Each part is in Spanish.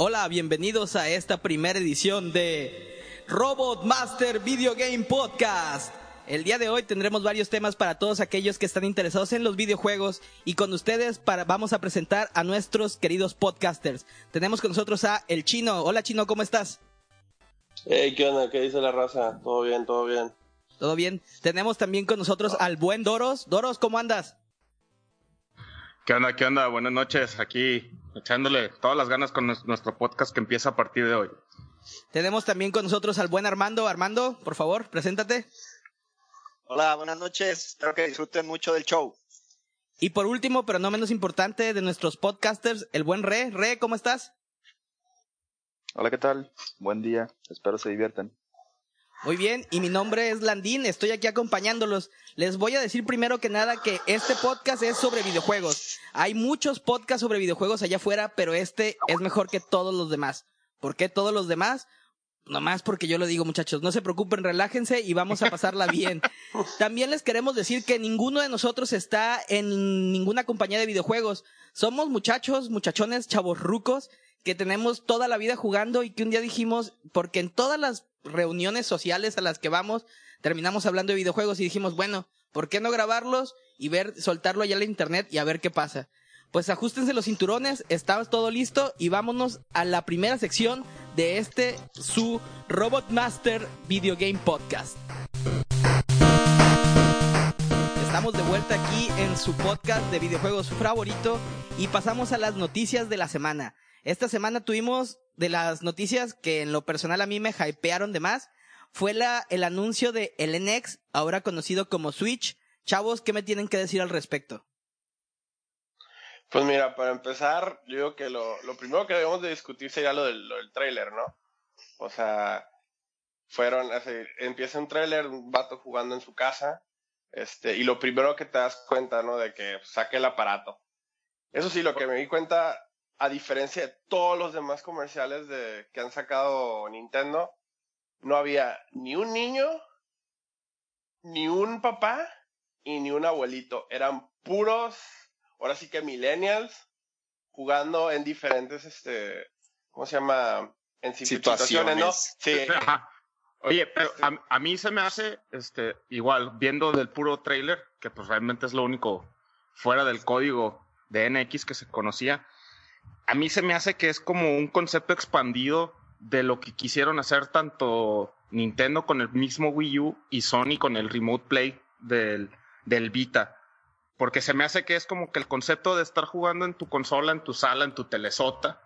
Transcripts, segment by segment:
Hola, bienvenidos a esta primera edición de Robot Master Video Game Podcast. El día de hoy tendremos varios temas para todos aquellos que están interesados en los videojuegos y con ustedes para, vamos a presentar a nuestros queridos podcasters. Tenemos con nosotros a El Chino. Hola Chino, ¿cómo estás? Hey, ¿qué onda? ¿Qué dice la raza? Todo bien, todo bien. Todo bien. Tenemos también con nosotros al buen Doros. Doros, ¿cómo andas? ¿Qué onda? ¿Qué onda? Buenas noches. Aquí echándole todas las ganas con nuestro podcast que empieza a partir de hoy. Tenemos también con nosotros al buen Armando. Armando, por favor, preséntate. Hola, buenas noches. Espero que disfruten mucho del show. Y por último, pero no menos importante, de nuestros podcasters, el buen Re. Re, ¿cómo estás? Hola, ¿qué tal? Buen día. Espero se diviertan. Muy bien, y mi nombre es Landín, estoy aquí acompañándolos. Les voy a decir primero que nada que este podcast es sobre videojuegos. Hay muchos podcasts sobre videojuegos allá afuera, pero este es mejor que todos los demás. ¿Por qué todos los demás? Nomás porque yo lo digo, muchachos, no se preocupen, relájense y vamos a pasarla bien. También les queremos decir que ninguno de nosotros está en ninguna compañía de videojuegos. Somos muchachos, muchachones, chavos rucos, que tenemos toda la vida jugando y que un día dijimos, porque en todas las reuniones sociales a las que vamos, terminamos hablando de videojuegos y dijimos, bueno, ¿por qué no grabarlos y ver, soltarlo allá en internet y a ver qué pasa? Pues ajustense los cinturones, está todo listo y vámonos a la primera sección de este, su Robot Master Video Game Podcast. Estamos de vuelta aquí en su podcast de videojuegos favorito y pasamos a las noticias de la semana. Esta semana tuvimos de las noticias que en lo personal a mí me hypearon de más, fue la, el anuncio de el NX, ahora conocido como Switch. Chavos, ¿qué me tienen que decir al respecto? Pues mira, para empezar, yo digo que lo, lo primero que debemos de discutir sería lo del, trailer, ¿no? O sea, fueron, así, empieza un trailer, un vato jugando en su casa, este, y lo primero que te das cuenta, ¿no? De que saque el aparato. Eso sí, lo que me di cuenta a diferencia de todos los demás comerciales de, que han sacado Nintendo, no había ni un niño, ni un papá y ni un abuelito. Eran puros, ahora sí que millennials, jugando en diferentes, este, ¿cómo se llama? En situaciones, ¿no? Sí. Oye, pero a, a, mí se me hace, este, igual, viendo del puro trailer, que pues realmente es lo único fuera del código de NX que se conocía, a mí se me hace que es como un concepto expandido de lo que quisieron hacer tanto Nintendo con el mismo Wii U y Sony con el Remote Play del, del Vita. Porque se me hace que es como que el concepto de estar jugando en tu consola, en tu sala, en tu telesota.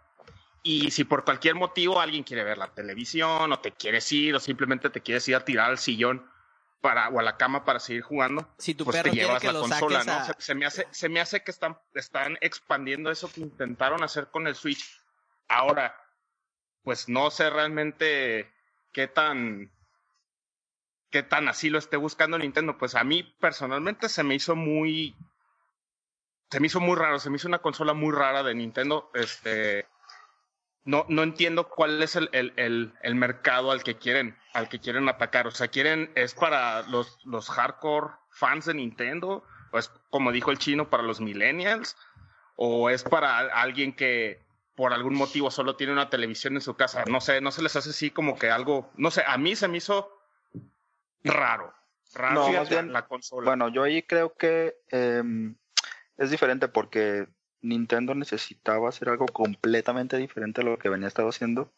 Y si por cualquier motivo alguien quiere ver la televisión o te quieres ir o simplemente te quieres ir a tirar al sillón para, o a la cama para seguir jugando, si tu pues perro te llevas que la consola, ¿no? Se, se, me hace, se me hace que están, están expandiendo eso que intentaron hacer con el Switch. Ahora, pues no sé realmente qué tan qué tan así lo esté buscando Nintendo. Pues a mí personalmente se me hizo muy se me hizo muy raro, se me hizo una consola muy rara de Nintendo. Este no, no entiendo cuál es el, el, el, el, mercado al que quieren, al que quieren atacar. O sea, quieren, es para los, los hardcore fans de Nintendo, o es como dijo el chino, para los millennials, o es para alguien que por algún motivo solo tiene una televisión en su casa. No sé, no se les hace así como que algo, no sé, a mí se me hizo raro. Raro no, más bien, la consola. Bueno, yo ahí creo que eh, es diferente porque Nintendo necesitaba hacer algo completamente diferente a lo que venía estado haciendo.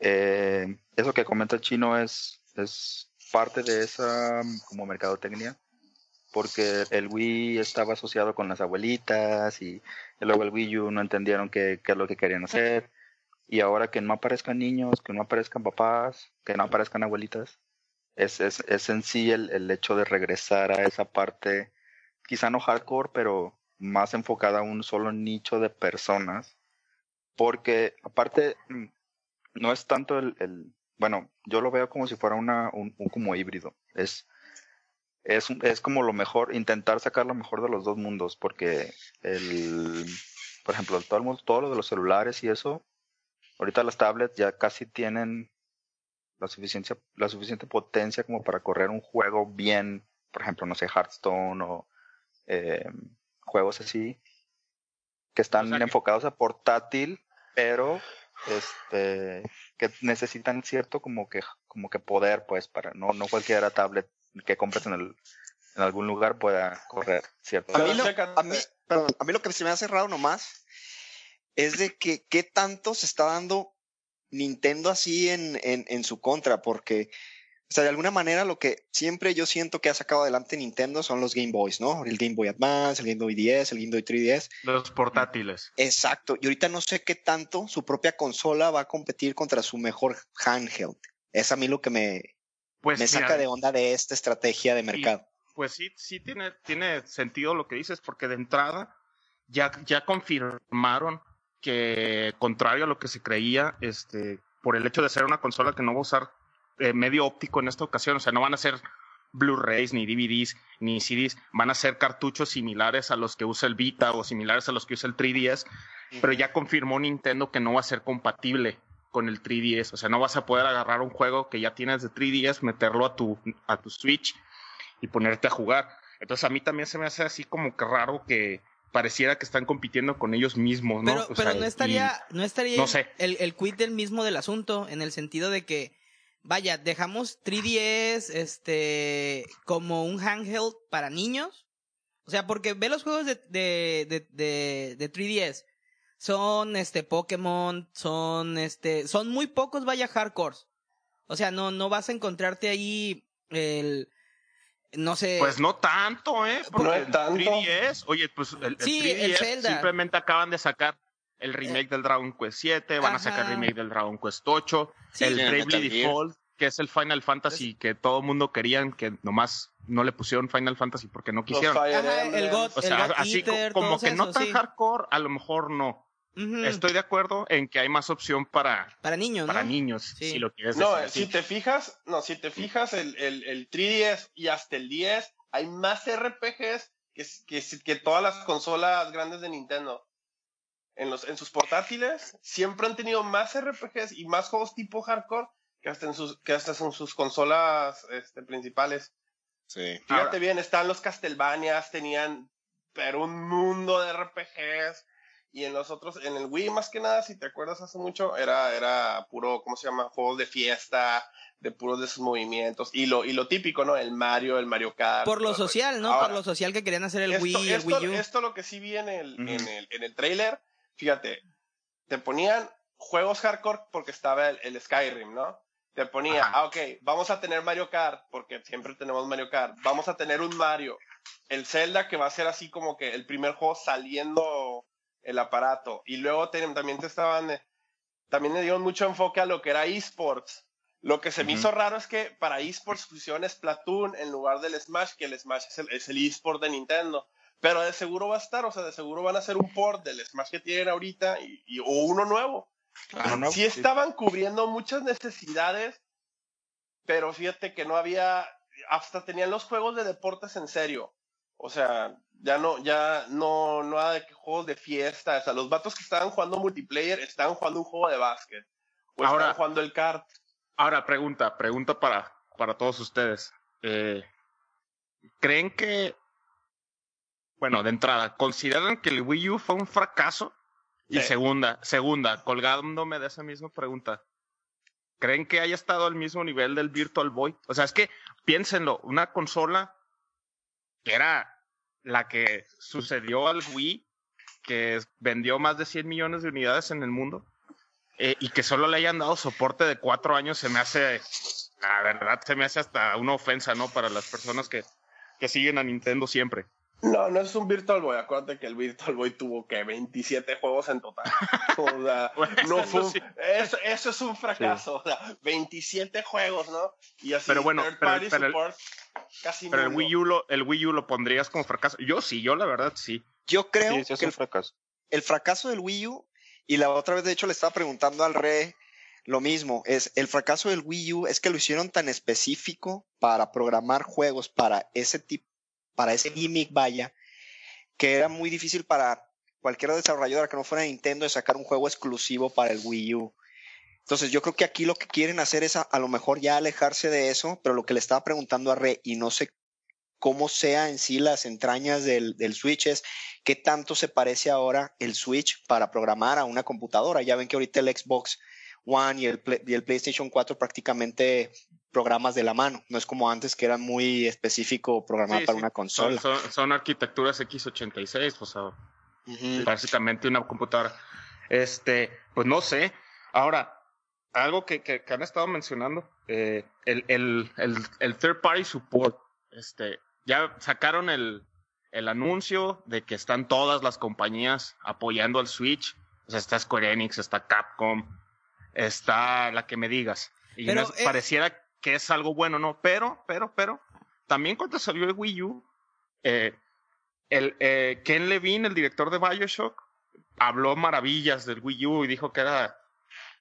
Eh, eso que comenta el chino es, es parte de esa como mercadotecnia, porque el Wii estaba asociado con las abuelitas y, y luego el Wii U no entendieron qué, qué es lo que querían hacer. Y ahora que no aparezcan niños, que no aparezcan papás, que no aparezcan abuelitas, es, es, es en sí el, el hecho de regresar a esa parte, quizá no hardcore, pero más enfocada a un solo nicho de personas, porque aparte no es tanto el, bueno, yo lo veo como si fuera una, un, como híbrido, es, es, es como lo mejor, intentar sacar lo mejor de los dos mundos, porque el, por ejemplo, todo, el mundo, todo lo de los celulares y eso, ahorita las tablets ya casi tienen la suficiente, la suficiente potencia como para correr un juego bien, por ejemplo, no sé, Hearthstone o eh, juegos así que están O sea que- enfocados a portátil, pero este que necesitan cierto como que como que poder pues para no no cualquiera tablet que compres en el en algún lugar pueda correr cierto A mí, Pero lo, a, mí, perdón, a mí lo que se me hace raro nomás es de que qué tanto se está dando Nintendo así en, en, en su contra, porque, o sea, de alguna manera lo que siempre yo siento que ha sacado adelante Nintendo son los Game Boys, ¿no? El Game Boy Advance, el Game Boy 10, el Game Boy 3DS. Los portátiles. Exacto. Y ahorita no sé qué tanto su propia consola va a competir contra su mejor handheld. Es a mí lo que me, Pues me mira, saca de onda de esta estrategia de mercado. Pues sí, sí tiene, tiene sentido lo que dices, porque de entrada ya, ya confirmaron que, contrario a lo que se creía, este, por el hecho de ser una consola que no va a usar eh, medio óptico en esta ocasión, o sea, no van a ser Blu-rays, ni DVDs, ni CDs, van a ser cartuchos similares a los que usa el Vita o similares a los que usa el 3DS, pero ya confirmó Nintendo que no va a ser compatible con el 3DS, o sea, no vas a poder agarrar un juego que ya tienes de 3DS, meterlo a tu, a tu Switch y ponerte a jugar. Entonces a mí también se me hace así como que raro que pareciera que están compitiendo con ellos mismos, ¿no? Pero, O pero sea, no y- estaría, no estaría no sé. el, el quit del mismo del asunto, en el sentido de que, vaya, dejamos 3DS, este, como un handheld para niños. O sea, porque ve los juegos de, de, de, de, de 3DS. Son, este, Pokémon, son, este, son muy pocos, vaya, hardcores. O sea, no, no vas a encontrarte ahí el, no sé. Pues no tanto, ¿eh? Porque No es el tanto. 3DS, oye, pues el, el Sí, 3DS el Zelda. simplemente acaban de sacar el remake del Dragon Quest 7, van a sacar Ajá. remake del Dragon Quest 8, Sí, el el Bravely. Default, que es el Final Fantasy que todo el mundo querían, que nomás no le pusieron Final Fantasy porque no quisieron. Ajá, el. God- O sea, God así Eater, como que no tan sí. hardcore, a lo mejor no. Estoy de acuerdo en que hay más opción para, para niños, para ¿no? niños, Sí. si lo quieres No, decir si así. te fijas, no, si te fijas, el, el, el 3DS y hasta el 10, hay más RPGs que, que, que todas las consolas grandes de Nintendo. En, los, en sus portátiles siempre han tenido más RPGs y más juegos tipo hardcore que hasta en sus, que hasta en sus consolas este, principales. Sí. Fíjate Ahora- bien, están los Castlevanias, tenían pero un mundo de RPGs. Y en los otros, en el Wii más que nada, si te acuerdas hace mucho, era, era puro, ¿cómo se llama? Juegos de fiesta, de puros de sus movimientos. Y lo, y lo típico, ¿no? El Mario, el Mario Kart. Por lo social, ¿no? Ahora, Por lo social que querían hacer el esto, Wii, el esto, Wii U. esto lo que sí vi en el, en el, en el trailer, fíjate, te ponían juegos hardcore porque estaba el, el Skyrim, ¿no? Te ponía, Ajá. ah, ok, vamos a tener Mario Kart, porque siempre tenemos Mario Kart. Vamos a tener un Mario. El Zelda, que va a ser así como que el primer juego saliendo el aparato. Y luego te- también te estaban, eh, también le dieron mucho enfoque a lo que era esports. Lo que se me hizo raro es que para esports pusieron Splatoon en lugar del Smash, que el Smash es el, es el esport de Nintendo. Pero de seguro va a estar, o sea, de seguro van a hacer un port del Smash que tienen ahorita y, y- o uno nuevo. Claro, ¿no? sí estaban cubriendo muchas necesidades, pero fíjate que no había, hasta tenían los juegos de deportes en serio. O sea, ya no, ya no, no nada de juegos de fiesta. O sea, los vatos que estaban jugando multiplayer estaban jugando un juego de básquet. O Ahora- estaban jugando el kart. Ahora, pregunta, pregunta para, para todos ustedes. Eh, ¿Creen que, bueno, de entrada, consideran que el Wii U fue un fracaso? Y Sí. segunda, segunda, colgándome de esa misma pregunta, ¿creen que haya estado al mismo nivel del Virtual Boy? O sea, es que piénsenlo, una consola que era la que sucedió al Wii, que vendió más de 100 millones de unidades en el mundo, eh, y que solo le hayan dado soporte de cuatro años, se me hace, la verdad, se me hace hasta una ofensa, ¿no? Para las personas que, que siguen a Nintendo siempre. No, no es un Virtual Boy. Acuérdate que el Virtual Boy tuvo que 27 juegos en total. O sea, Bueno, no eso fue un- eso, eso es un fracaso. O sea, 27 juegos, ¿no? Y así, Pero bueno, third pero- party pero el- support, casi Pero el. Wii U lo, el Wii U lo pondrías como fracaso. Yo sí, yo la verdad sí. Yo creo Sí, sí es que un el, fracaso. el fracaso del Wii U, y la otra vez de hecho le estaba preguntando al Re lo mismo, es el fracaso del Wii U es que lo hicieron tan específico para programar juegos para ese tipo, para ese gimmick vaya, que era muy difícil para cualquier desarrolladora que no fuera Nintendo de sacar un juego exclusivo para el Wii U. Entonces yo creo que aquí lo que quieren hacer es a, lo mejor ya alejarse de eso, pero lo que le estaba preguntando a Re y no sé cómo sea en sí las entrañas del, del, Switch es qué tanto se parece ahora el Switch para programar a una computadora. Ya ven que ahorita el Xbox One y el, y el PlayStation 4 prácticamente programas de la mano. No es como antes que era muy específico programar para una consola. Son, arquitecturas x86, o sea, básicamente una computadora. Este, pues no sé. Ahora, algo que, que, han estado mencionando, eh, el, el, el, el, third party support, este, ya sacaron el, el anuncio de que están todas las compañías apoyando al Switch. O sea, está Square Enix, está Capcom, está la que me digas. Y eh, pareciera que es algo bueno, ¿no? Pero, pero, pero, también cuando salió el Wii U, eh, el, eh, Ken Levine, el director de Bioshock, habló maravillas del Wii U y dijo que era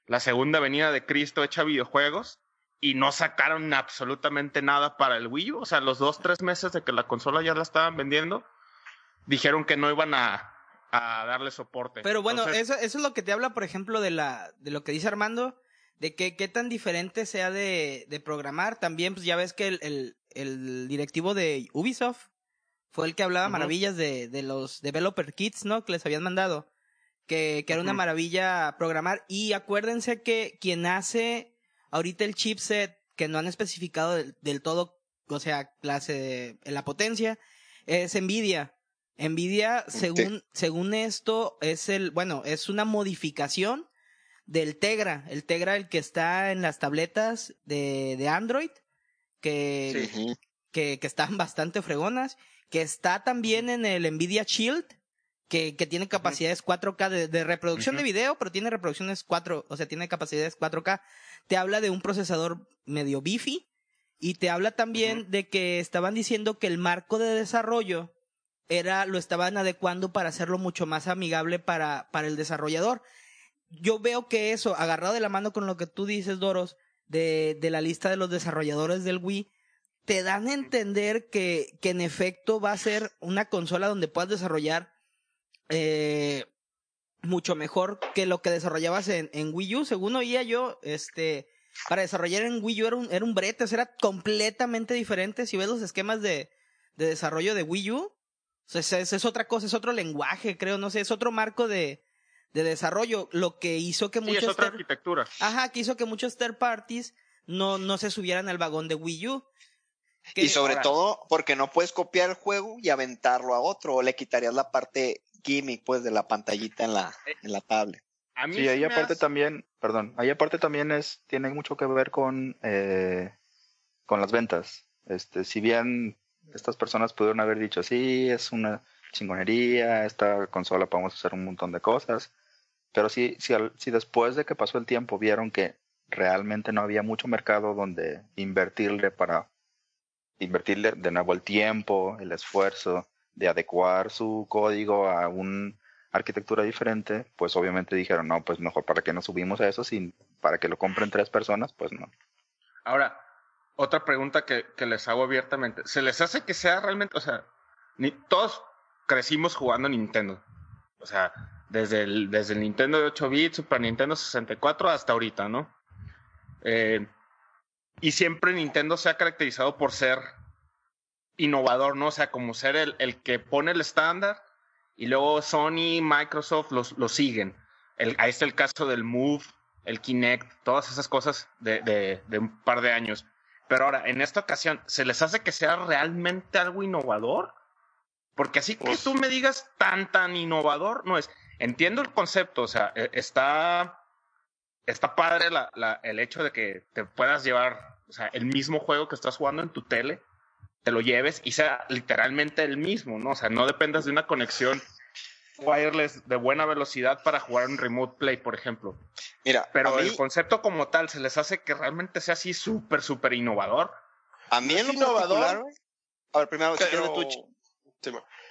la segunda venida de Cristo hecha videojuegos y no sacaron absolutamente nada para el Wii U. O sea, los dos, tres meses de que la consola ya la estaban vendiendo, dijeron que no iban a, a darle soporte. Pero bueno, eso, eso es lo que te habla, por ejemplo, de, la, de lo que dice Armando, de que qué tan diferente sea de, de programar. También, pues ya ves que el, el, el directivo de Ubisoft fue el que hablaba maravillas de, de los developer kits, ¿no? Que les habían mandado. Que, que era una maravilla programar. Y acuérdense que quien hace ahorita el chipset, que no han especificado del, todo, o sea, clase la potencia, es Nvidia. Nvidia, según, según esto, es el, bueno, es una modificación del Tegra, el Tegra el que está en las tabletas de, de Android, que, que, que, están bastante fregonas, que está también en el Nvidia Shield, que, que tiene capacidades 4K de, de reproducción de video, pero tiene reproducciones 4, o sea, tiene capacidades 4K. Te habla de un procesador medio bifi y te habla también de que estaban diciendo que el marco de desarrollo era, lo estaban adecuando para hacerlo mucho más amigable para, para el desarrollador yo veo que eso, agarrado de la mano con lo que tú dices, Doros, de, de la lista de los desarrolladores del Wii, te dan a entender que, que en efecto va a ser una consola donde puedas desarrollar eh, mucho mejor que lo que desarrollabas en, Wii U. Según oía yo, este, para desarrollar en Wii U era un, era un brete, o sea, era completamente diferente. Si ves los esquemas de, de desarrollo de Wii U, o sea, es, es, otra cosa, es otro lenguaje, creo, no sé, es otro marco de, de desarrollo, lo que hizo que muchos... es otra arquitectura. Ajá, que hizo que muchos third parties no, no se subieran al vagón de Wii U. y sobre todo porque no puedes copiar el juego y aventarlo a otro, o le quitarías la parte gimmick, pues, de la pantallita en la, en la tablet. A mí sí, ahí aparte también, perdón, ahí aparte también es, tiene mucho que ver con, eh, con las ventas. Este, si bien estas personas pudieron haber dicho, sí, es una chingonería, esta consola podemos hacer un montón de cosas, pero si, si, si después de que pasó el tiempo vieron que realmente no había mucho mercado donde invertirle para invertirle de nuevo el tiempo, el esfuerzo de adecuar su código a una arquitectura diferente, pues obviamente dijeron, no, pues mejor para que nos subimos a eso, sin, para que lo compren tres personas, pues no. Ahora, otra pregunta que, que les hago abiertamente, ¿se les hace que sea realmente, o sea, todos crecimos jugando Nintendo, o sea, desde el, desde el Nintendo de 8 bits, Super Nintendo 64 hasta ahorita, ¿no? Eh, y siempre Nintendo se ha caracterizado por ser innovador, ¿no? O sea, como ser el, el que pone el estándar y luego Sony, Microsoft lo siguen. El, ahí está el caso del Move, el Kinect, todas esas cosas de, de un par de años. Pero ahora, en esta ocasión, ¿se les hace que sea realmente algo innovador? Porque así que pues tú me digas tan, tan innovador, no es. Entiendo el concepto, o sea, e, está, está padre la, la, el hecho de que te puedas llevar, o sea, el mismo juego que estás jugando en tu tele, te lo lleves y sea literalmente el mismo, ¿no? O sea, no dependas de una conexión wireless de buena velocidad para jugar un remote play, por ejemplo. Mira, pero el concepto como tal se les hace que realmente sea así súper, súper innovador. A mí el innovador. A ver, primero, pero...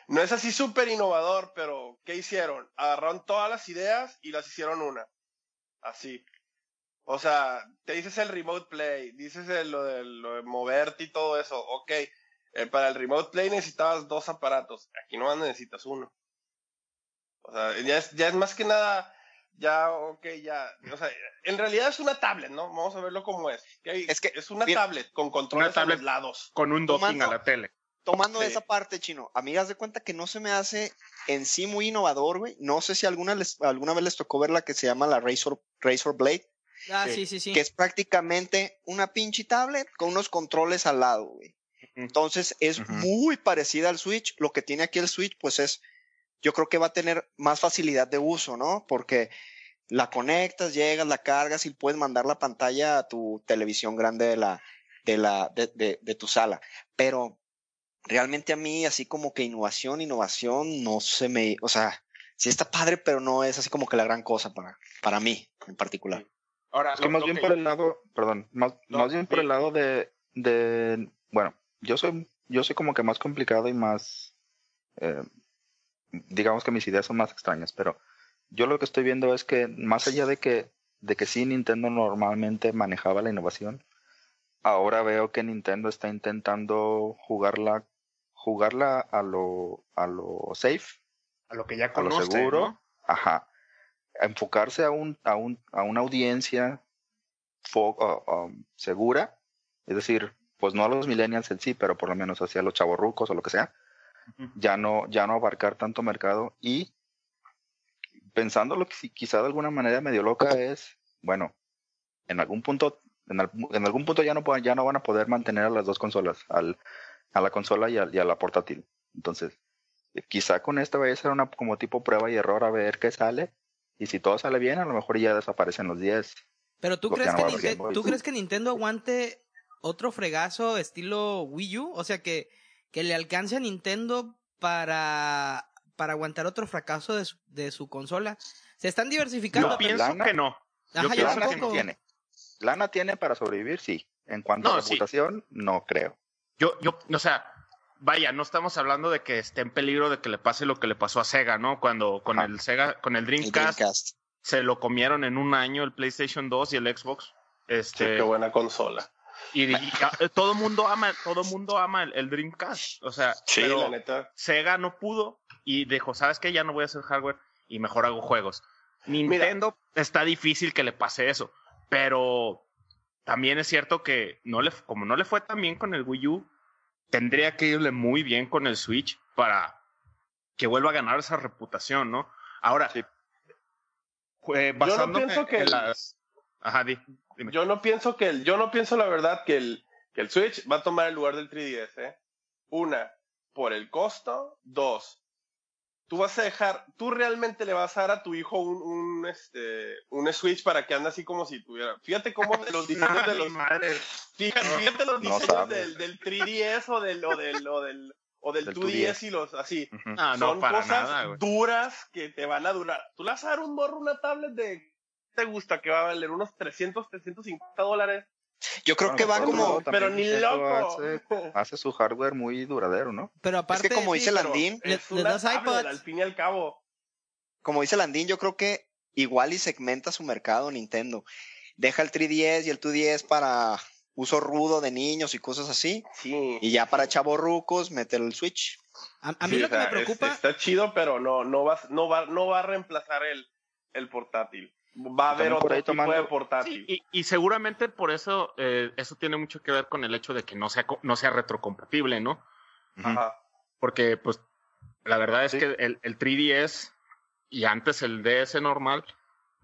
No es así súper innovador, pero ¿qué hicieron? Agarraron todas las ideas y las hicieron una. Así. O sea, te dices el remote play, dices lo, de, lo de moverte y todo eso. Ok, eh, para el remote play necesitabas dos aparatos. Aquí no necesitas uno. O sea, ya es, ya es más que nada, ya, ok, ya. O sea, en realidad es una tablet, ¿no? Vamos a verlo como es. Es que es una tablet con controles a los lados. Con un docking a la tele tomando Sí. esa parte, chino, a mí haz de cuenta que no se me hace en sí muy innovador, güey. No sé si alguna, les, alguna vez les tocó ver la que se llama la Razor, Razor Blade, Ah, Sí. sí, sí, sí. que es prácticamente una pinche tablet con unos controles al lado, güey. Entonces es muy parecida al Switch. Lo que tiene aquí el Switch, pues es, yo creo que va a tener más facilidad de uso, ¿no? Porque la conectas, llegas, la cargas y puedes mandar la pantalla a tu televisión grande de la, de la, de, de, de tu sala. Pero realmente a mí, así como que innovación, innovación, no se me, o sea, sí está padre, pero no es así como que la gran cosa para, para mí en particular. Ahora, Es que lo- más lo bien que- por el lado, perdón, más, No, más bien por sí. el lado de, de, bueno, yo soy, yo soy como que más complicado y más, eh, digamos que mis ideas son más extrañas, pero yo lo que estoy viendo es que más allá de que, de que sí Nintendo normalmente manejaba la innovación, ahora veo que Nintendo está intentando jugarla, jugarla a lo, a lo safe, a lo que ya a lo conoce, seguro, ¿no? ajá, a enfocarse a un, a un, a una audiencia fo- uh, um, segura, es decir, pues no a los millennials en sí, pero por lo menos hacia los chavorrucos o lo que sea, Ya no, ya no abarcar tanto mercado y pensando lo que si- quizá de alguna manera medio loca es, bueno, en algún punto, en, al- en algún punto ya no, ya no van a poder mantener a las dos consolas, al, a la consola y, al- y a la portátil. Entonces, quizá con esta vaya a ser una como tipo prueba y error a ver qué sale. Y si todo sale bien, a lo mejor ya desaparecen los 10. Pero ¿tú Porque crees, ya no que va a haber Ninte- Game Boy. ¿tú crees que Nintendo aguante otro fregazo estilo Wii U? O sea, que, que le alcance a Nintendo para, para aguantar otro fracaso de su, de su consola. Se están diversificando. Yo pienso lana- que no. Ajá, yo pienso Lana que sí no. tiene. Lana tiene para sobrevivir, sí. En cuanto No, a sí. reputación, no creo. Yo, yo, o sea, vaya, no estamos hablando de que esté en peligro de que le pase lo que le pasó a Sega, ¿no? Cuando con Ajá. el Sega, con el El Dreamcast, se lo comieron en un año el PlayStation 2 y el Xbox. Sí, Este, qué buena consola. Y, y- y- todo mundo ama, todo mundo ama el, el Dreamcast. O sea, Sí, pero la neta. Sega no pudo y dijo, ¿sabes qué? Ya no voy a hacer hardware y mejor hago juegos. Nintendo está difícil que le pase eso, pero también es cierto que no le, como no le fue tan bien con el Wii U, tendría que irle muy bien con el Switch para que vuelva a ganar esa reputación, ¿no? Ahora, Sí. eh, basándome pienso que en las... Ajá, di, dime. Yo no pienso que el, yo no pienso la verdad que el, que el Switch va a tomar el lugar del 3DS, ¿eh? Una, por el costo. Dos, tú vas a dejar, tú realmente le vas a dar a tu hijo un, un este, un Switch para que ande así como si tuviera. Fíjate cómo de los diseños de los, madre. fíjate, fíjate los No diseños sabes. del, del 3DS o del, o del, o del, o del Del 2DS 2DS. y los así. Ujú. Ah, no, Son para cosas nada, duras que te van a durar. Tú le vas a dar un morro una tablet de, ¿te gusta? Que va a valer unos 300, 350 dólares. Yo creo Bueno, que va como, Pero ni loco. Hace, hace su hardware muy duradero, ¿no? Pero es aparte, que como dice pero Landín, le- es das tablet, iPads. al fin y al cabo. como dice Landín, yo creo que igual y segmenta su mercado Nintendo. Deja el 3DS y el 2DS para uso rudo de niños y cosas así. Sí. Y ya para chavorrucos, mete el Switch. a, a mí Sí, lo o que me sea, es- preocupa, está chido, pero no, no, va, no, va, no va a reemplazar el, el portátil. Va a haber otro tipo tomando- de portátil. Sí, y, y seguramente por eso, eh, eso tiene mucho que ver con el hecho de que no sea, no sea retrocompatible, ¿no? Ajá. Porque, pues, la verdad es Sí. que el, el 3DS y antes el DS normal,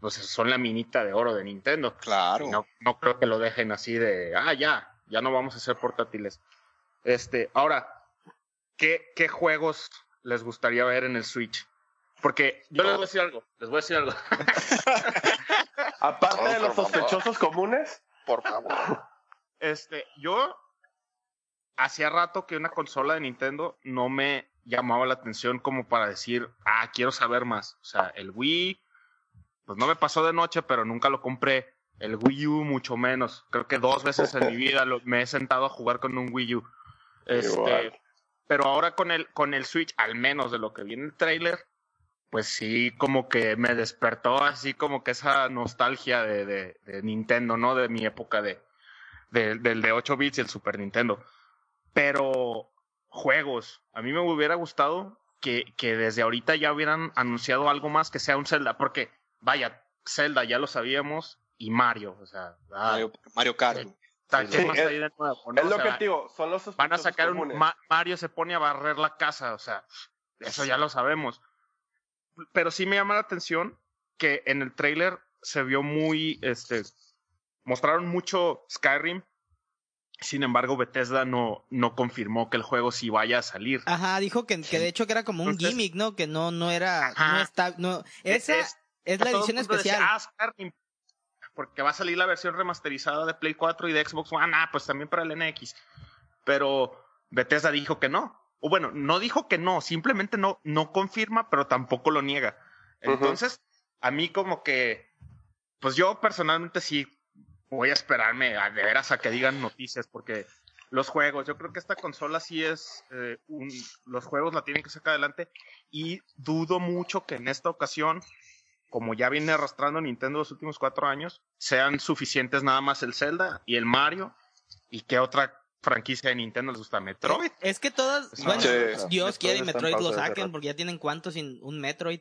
pues son la minita de oro de Nintendo. Claro. No, no creo que lo dejen así de, ah, ya, ya no vamos a hacer portátiles. Este, ahora, ¿qué, qué juegos les gustaría ver en el Switch? Porque yo les voy a decir algo, les voy a decir algo. Aparte Oh, de los favor. sospechosos comunes, Por favor. Este, yo hacía rato que una consola de Nintendo no me llamaba la atención como para decir, ah, quiero saber más. O sea, el Wii, pues no me pasó de noche, pero nunca lo compré. El Wii U mucho menos. Creo que dos veces en mi vida lo- me he sentado a jugar con un Wii U. Este, Igual. pero ahora con el, con el Switch, al menos de lo que vi en el trailer, pues sí, como que me despertó así como que esa nostalgia de, de, de Nintendo, ¿no? De mi época de, de- del de 8 bits y el Super Nintendo. Pero juegos, a mí me hubiera gustado que, que desde ahorita ya hubieran anunciado algo más que sea un Zelda, porque vaya, Zelda ya lo sabíamos y Mario, o sea, ah, Mario, Mario Kart. Sí, es- ahí de nuevo, ¿no? es O lo sea, que digo, son los van a sacar un. Ma- Mario se pone a barrer la casa, o sea, eso ya lo sabemos. Pero sí me llama la atención que en el trailer se vio muy, este, mostraron mucho Skyrim. Sin embargo, Bethesda no, no confirmó que el juego sí vaya a salir. Ajá, dijo que, que de hecho que era como un Entonces- gimmick, ¿no? Que no, no era, Ajá. no está, no, esa es, Es- la edición decía, especial. "Ah, Skyrim", porque va a salir la versión remasterizada de Play 4 y de Xbox One, ah, pues también para el NX. Pero Bethesda dijo que no. O bueno, no dijo que no, simplemente no, no confirma, pero tampoco lo niega. Entonces, a mí como que, pues yo personalmente sí voy a esperarme a de veras a que digan noticias, porque los juegos, yo creo que esta consola sí es eh, un, los juegos la tienen que sacar adelante y dudo mucho que en esta ocasión, como ya viene arrastrando Nintendo los últimos cuatro años, sean suficientes nada más el Zelda y el Mario y que otra franquicia de Nintendo les gusta Metroid. Es que todas, bueno, Sí. Dios Metroid quiere y Metroid lo saquen porque ya tienen cuántos sin un Metroid.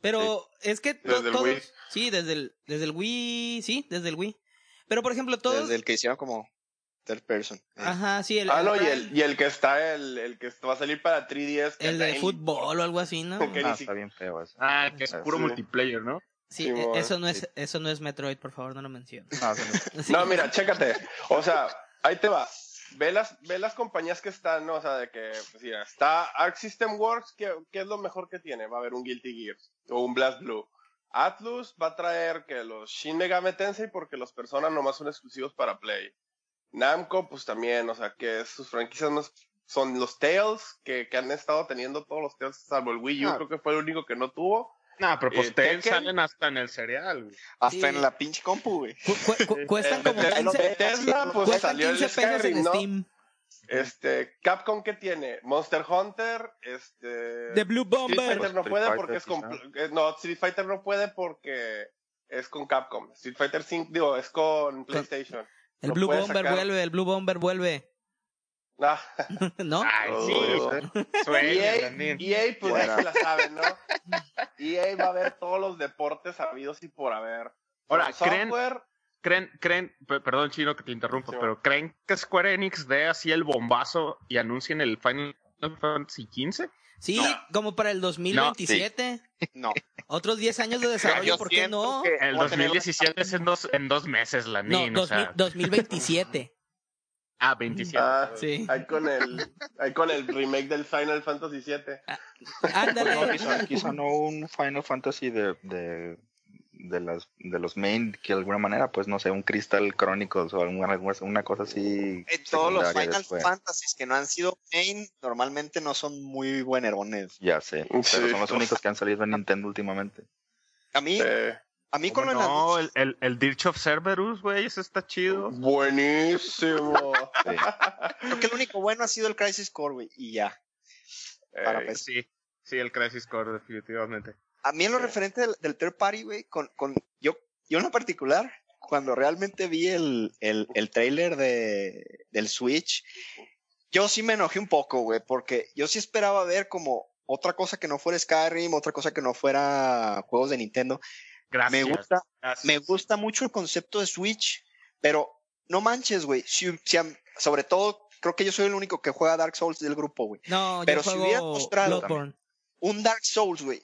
Pero es que to- Desde el todos, Wii. sí, desde el, desde el Wii, sí, desde el Wii. Pero por ejemplo, todos, Desde el que hicieron como third person. Eh, ajá, sí, el, Ah, el no, y el, y el que está, el, el que va a salir para 3DS. que el de fútbol o algo así, ¿no? Ah, si- está bien feo eso. Ah, que es puro Sí. multiplayer, ¿no? Sí, Sí, e- mo, eso no sí. es, eso no es Metroid, por favor, no lo menciones. No, no- Sí. No, mira, chécate. O sea, ahí te va. Ve las, ve las compañías que están, ¿no? O sea, de que, pues, mira, está Arc System Works, que, que es lo mejor que tiene. Va a haber un Guilty Gear o un Blast Blue. Atlus va a traer que los Shin Megami Tensei porque los personas nomás son exclusivos para Play. Namco, pues también, o sea, que sus franquicias más son los Tales, que, que han estado teniendo todos los Tales, salvo el Wii U, Ah. creo que fue el único que no tuvo. No, pero pues Eh, te Tekken. salen hasta en el cereal, güey. Hasta Sí. en la pinche compu, güey. Cu- cu- cu- cuestan Eh, como Bethesda- 15, Bethesda, pues cuestan salió el 15 pesos Skyrim, en ¿no? Steam. Este, Capcom, ¿qué tiene? Monster Hunter, este... The Blue Street Bomber. Fighter no Street puede Fighter, porque es con... eh, No, Street Fighter no puede porque es con Capcom. Street Fighter 5, digo, es con PlayStation. El no Blue Bomber sacar- vuelve, el Blue Bomber vuelve. Ah, ¿No? Ay, Oh, sí. Sueña, EA. EA, pues Fuera. ya se la saben, ¿no? EA va a ver todos los deportes habidos y por haber. Ahora, ¿creen, Software, creen, creen, pe- perdón chino que te interrumpo, Sí, pero ¿creen que Square Enix dé así el bombazo y anuncien el Final Fantasy XV? Sí, como para el 2027. No. Otros 10 años de desarrollo, ¿por qué no? que El voy a tener 2017 es en dos, en dos meses, No, Landín. o 2000 sea, 2027. Ah, 27. Ah, Sí. ahí con el, ahí con el remake del Final Fantasy VII. No, Ándale. quizá, quizá no un Final Fantasy de, de, de, las, de los main, que de alguna manera, pues no sé, un Crystal Chronicles o alguna, alguna- una cosa así. En todos los Final después. Fantasies que no han sido main, normalmente no son muy buenerones. Ya sé, pero Sí. son los únicos que han salido en Nintendo últimamente. A mí, Eh, a mí con ¿Cómo lo no, el, el, el Dirge of Cerberus, güey, ese está chido. buenísimo. Sí. creo que el único bueno ha sido el Crisis Core, güey, y ya. Para Ey, PC. Sí, sí, el Crisis Core, definitivamente. A mí en lo Sí. referente del, del third party, güey, con, con yo, yo en lo particular, cuando realmente vi el, el, el trailer de, del Switch, yo sí me enojé un poco, güey, porque yo sí esperaba ver como otra cosa que no fuera Skyrim, otra cosa que no fuera juegos de Nintendo. Gracias. Me gusta, gracias. me gusta mucho el concepto de Switch, pero no manches, güey. Si, si a- sobre todo, creo que yo soy el único que juega Dark Souls del grupo, güey. No, Pero yo si juego hubieras mostrado. Un Dark Souls, güey,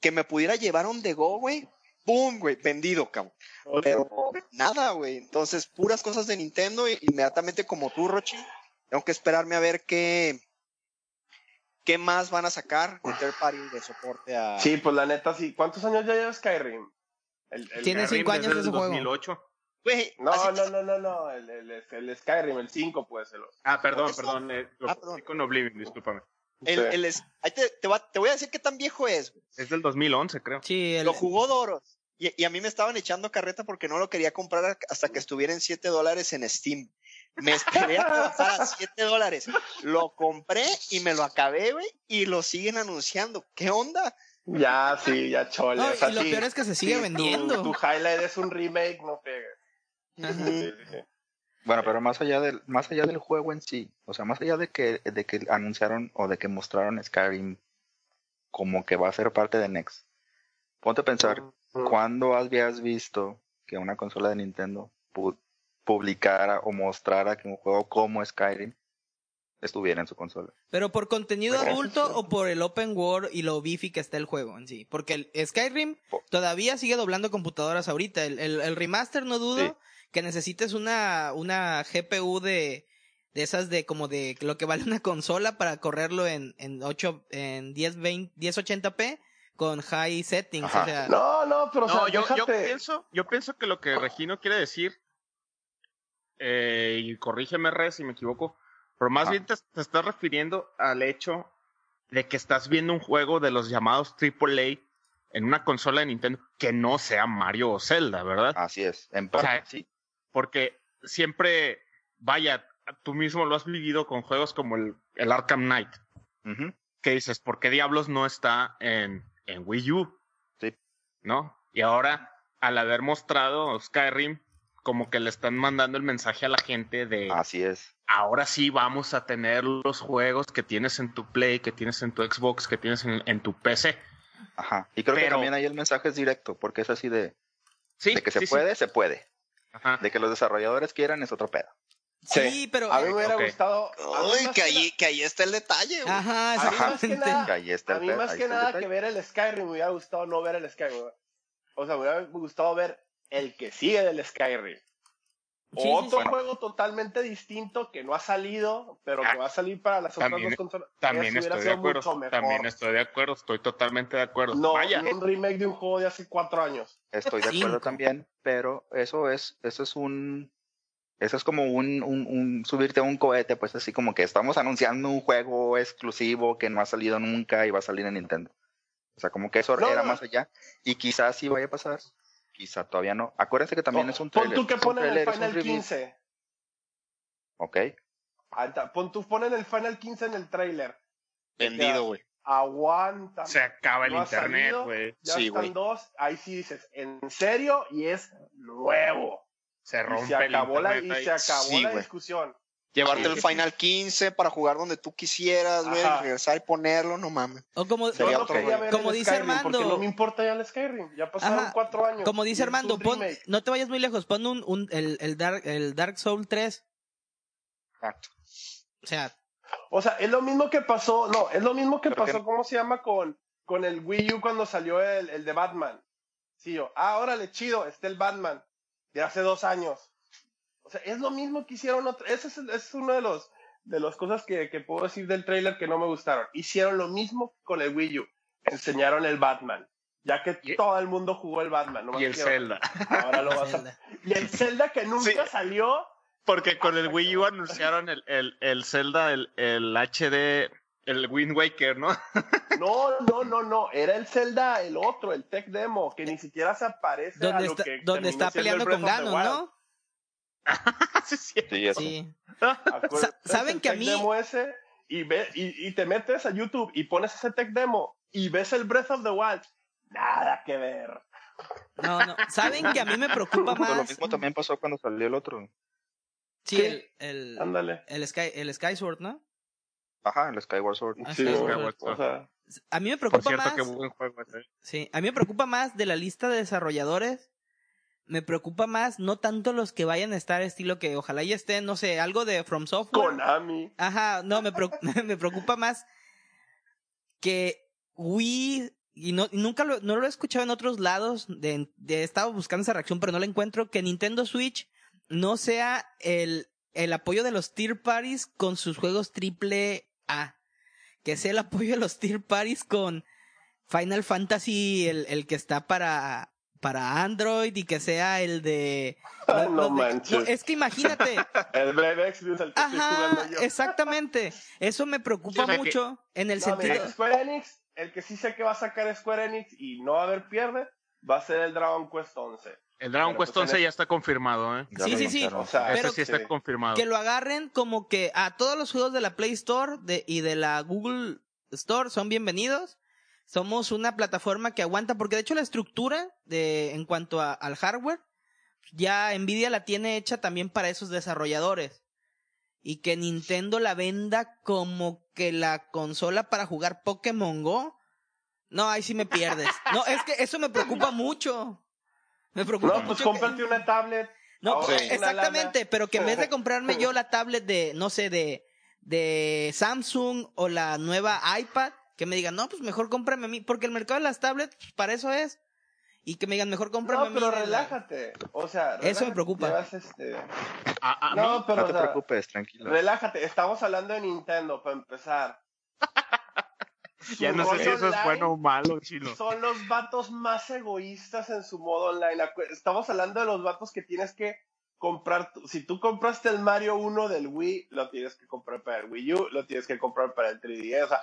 que me pudiera llevar on the go, güey. ¡Boom, güey! Vendido, cabrón. Pero nada, güey. Entonces, puras cosas de Nintendo y inmediatamente como tú, Rochi. Tengo que esperarme a ver qué, qué más van a sacar de third party de soporte a... Sí, pues la neta, sí. ¿Cuántos años ya lleva Skyrim? El, el- Tiene Skyrim cinco años ese el juego. 2008. Güey, No, así- no, no, no, no. El, el, el Skyrim, el 5, pues. El, Ah, perdón, perdón. Eh, lo Ah, perdón. con Oblivion, discúlpame. el, Sí. el es- ahí te, te va- te voy a decir qué tan viejo es, güey. Es del 2011, creo. Sí, el- Lo jugó Doros. Y, y a mí me estaban echando carreta porque no lo quería comprar hasta que estuviera en 7 dólares en Steam. Me esperé a que bajara a 7 dólares. Lo compré y me lo acabé, güey. Y lo siguen anunciando. ¿Qué onda? Ya, sí, ya chole. No, o sea, y lo sí, peor es que se sigue sí, vendiendo. Tu, tu highlight es un remake, no pegues. Ajá. Sí, sí, sí. Bueno, pero más allá del, más allá del juego en sí, o sea, más allá de que, de que anunciaron o de que mostraron Skyrim como que va a ser parte de Next, ponte a pensar, Mm. ¿cuándo habías visto que una consola de Nintendo pu- publicara o mostrara que un juego como Skyrim estuviera en su consola. Pero por contenido adulto o por el open world y lo bifi que está el juego en sí. Porque el Skyrim todavía sigue doblando computadoras ahorita. El, el, el remaster no dudo Sí. que necesites una, una GPU de, de esas de como de lo que vale una consola para correrlo en, en 8, en 10, 20, 1080p con high settings. Ajá. O sea, No, no, pero o sea, No, yo, pienso, yo pienso que lo que Regino quiere decir, eh, y corrígeme, Re, si me equivoco, pero más Ajá. bien te, te estás refiriendo al hecho de que estás viendo un juego de los llamados AAA en una consola de Nintendo que no sea Mario o Zelda, ¿verdad? Así es, en O parte, sea, sí. Porque siempre, vaya, tú mismo lo has vivido con juegos como el, el Arkham Knight, Ujú. que dices, ¿por qué diablos no está en, en Wii U? Sí. ¿No? Y ahora, al haber mostrado Skyrim, como que le están mandando el mensaje a la gente de Así es. ahora sí vamos a tener los juegos que tienes en tu Play, que tienes en tu Xbox, que tienes en, en tu PC. Ajá. Y creo que también ahí el mensaje es directo, porque es así de, Sí, de que se sí, sí. puede, se puede. Ajá. De que los desarrolladores quieran es otro pedo. sí, pero... A mí me hubiera gustado. a mí Uy, que que ahí, que ahí está el detalle, güey. Ajá, A mí más que exactamente. nada- Que ahí está A el mí pedo, más que está el nada que ver el Skyrim me hubiera gustado no ver el Skyrim. O sea, me hubiera gustado ver el que sigue del Skyrim. Sí, Otro sí, sí. juego totalmente distinto que no ha salido, pero que va a salir para las otras También- dos consolas. También estoy de sido acuerdo. mucho mejor. También estoy de acuerdo. Estoy totalmente de acuerdo. No, Vaya. no un remake de un juego de hace cuatro años. Estoy de Cinco. acuerdo también, pero eso es, eso es un, eso es como un, un, un subirte a un cohete, pues así como que estamos anunciando un juego exclusivo que no ha salido nunca y va a salir en Nintendo. O sea, como que eso No, era no. más allá y quizás sí vaya a pasar, quizá todavía no. Acuérdense que también No, es un pon trailer. tú que ponen el Final review. 15. Ok, está, Pon tú ponen el Final 15 en el trailer. Vendido, güey. Aguanta. Se acaba el No internet, güey. Ya Sí, están dos. Ahí sí dices, en serio, y es nuevo. Se Y rompe se el acabó la, y internet. se acabó Sí, la discusión. Llevarte Sí. el Final 15 para jugar donde tú quisieras, güey, regresar y ponerlo, no mames. O como, Sería no otro Como dice Skyrim, Armando. Porque no me importa ya el Skyrim. Ya pasaron Ajá. cuatro años. como dice Armando, pon, no te vayas muy lejos, pon un, un- el, el, Dark, el Dark Soul 3. Exacto. O sea, O sea, es lo mismo que pasó. No, es lo mismo que pasó, que- ¿cómo se llama? Con, con el Wii U cuando salió el, el de Batman. Sí, yo, ah, órale, chido, está el Batman. De hace dos años. O sea, es lo mismo que hicieron otro. Ese es, ese es uno de los de las cosas que, que puedo decir del trailer que no me gustaron. Hicieron lo mismo con el Wii U. Enseñaron el Batman. Ya que Y- todo el mundo jugó el Batman. nomás Y el Zelda. Ahora lo vas a... Y el Zelda que nunca Sí. salió. Porque con el Wii U anunciaron el, el, el Zelda, el, el HD, el Wind Waker, ¿no? No, no, no, no. Era el Zelda, el otro, el Tech Demo, que ni siquiera se aparece a donde lo está, que donde está peleando con Ganon. ¿no? sí, sí. eso. ¿saben que a mí- Demo ese y, ve, y, y te metes a YouTube y pones ese Tech Demo y ves el Breath of the Wild. Nada que ver. No, no. ¿Saben que a mí me preocupa Pero lo más? mismo también pasó cuando salió el otro. Sí, Sí. el, el, Ándale. el, Sky, el Skyward, ¿no? Ajá, el Skyward Sword. Ah, Sí, sí, o sí. sea, A mí me Por preocupa cierto, más. qué buen juego ese. Sí, a mí me preocupa más de la lista de desarrolladores. Me preocupa más no tanto los que vayan a estar estilo que ojalá ya estén, no sé, algo de From Software. Konami. Ajá, no, me, preocupa, me preocupa más que Wii, y no, nunca lo, no lo he escuchado en otros lados, de, de, he estado buscando esa reacción, pero no la encuentro, que Nintendo Switch no sea el, el apoyo de los tier parties con sus juegos triple A. Que sea el apoyo de los tier parties con Final Fantasy, el, el que está para, para Android, y que sea el de... Los no de- manches. es que imagínate, El Brave Exvius, el que estoy Ajá, jugando yo. exactamente. Eso me preocupa Sí, o sea que- mucho en el No, mira, sentido. Square Enix, el que sí sé que va a sacar Square Enix y no va a haber pierde, va a ser el Dragon Quest 11. El Dragon Pero Quest pues en 11 el- ya está confirmado, ¿eh? Ya Sí, sí, sí. O sea, Pero- sí está sí. confirmado. Que lo agarren como que a todos los juegos de la Play Store de, y de la Google Store son bienvenidos. Somos una plataforma que aguanta, porque de hecho la estructura de, en cuanto a- al hardware, ya Nvidia la tiene hecha también para esos desarrolladores. Y que Nintendo la venda como que la consola para jugar Pokémon Go. No, ahí sí me pierdes. No, es que eso me preocupa mucho. Me preocupa No, pues mucho. que- cómprate una tablet. No, pues, exactamente, pero que en vez de comprarme yo la tablet de, no sé, de, de Samsung o la nueva iPad, que me digan, no, pues mejor cómprame a mí, porque el mercado de las tablets, pues, para eso es. Y que me digan, mejor cómprame a No, mí. pero de la- relájate. O sea, Eso me preocupa. este... A, a mí- No, pero no o te sea, preocupes, tranquilo. relájate. Estamos hablando de Nintendo, para empezar. ya no sé si eso es bueno o malo, chino. Son los vatos más egoístas en su modo online. Estamos hablando de los vatos que tienes que comprar. tu- Si tú compraste el Mario 1 del Wii, lo tienes que comprar para el Wii U, lo tienes que comprar para el 3DS. O sea,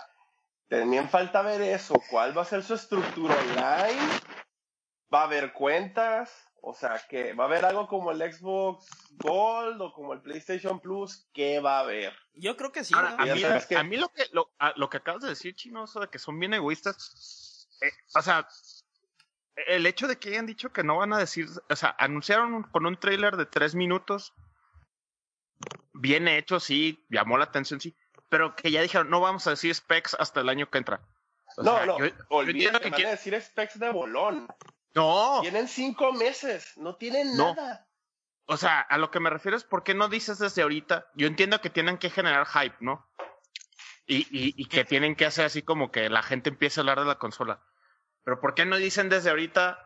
tenían falta ver eso. ¿Cuál va a ser su estructura online? ¿Va a haber cuentas? O sea, que va a haber algo como el Xbox Gold o como el PlayStation Plus. ¿Qué va a haber? Yo creo que sí. Ahora, ¿no? a, mí, sabes que- a mí lo que lo, a- lo que acabas de decir, chino, eso de que son bien egoístas, eh, o sea, el hecho de que hayan dicho que no van a decir, o sea, anunciaron un- con un trailer de tres minutos, bien hecho, sí, llamó la atención, sí, pero que ya dijeron, no vamos a decir specs hasta el año que entra. O no, sea, no, yo- olvídate, que van quieren- a decir specs de bolón. no, Tienen cinco meses, no tienen No. nada. o sea, a lo que me refiero es por qué no dices desde ahorita. Yo entiendo que tienen que generar hype, ¿no? Y, y, y que tienen que hacer así como que la gente empiece a hablar de la consola. Pero ¿por qué no dicen desde ahorita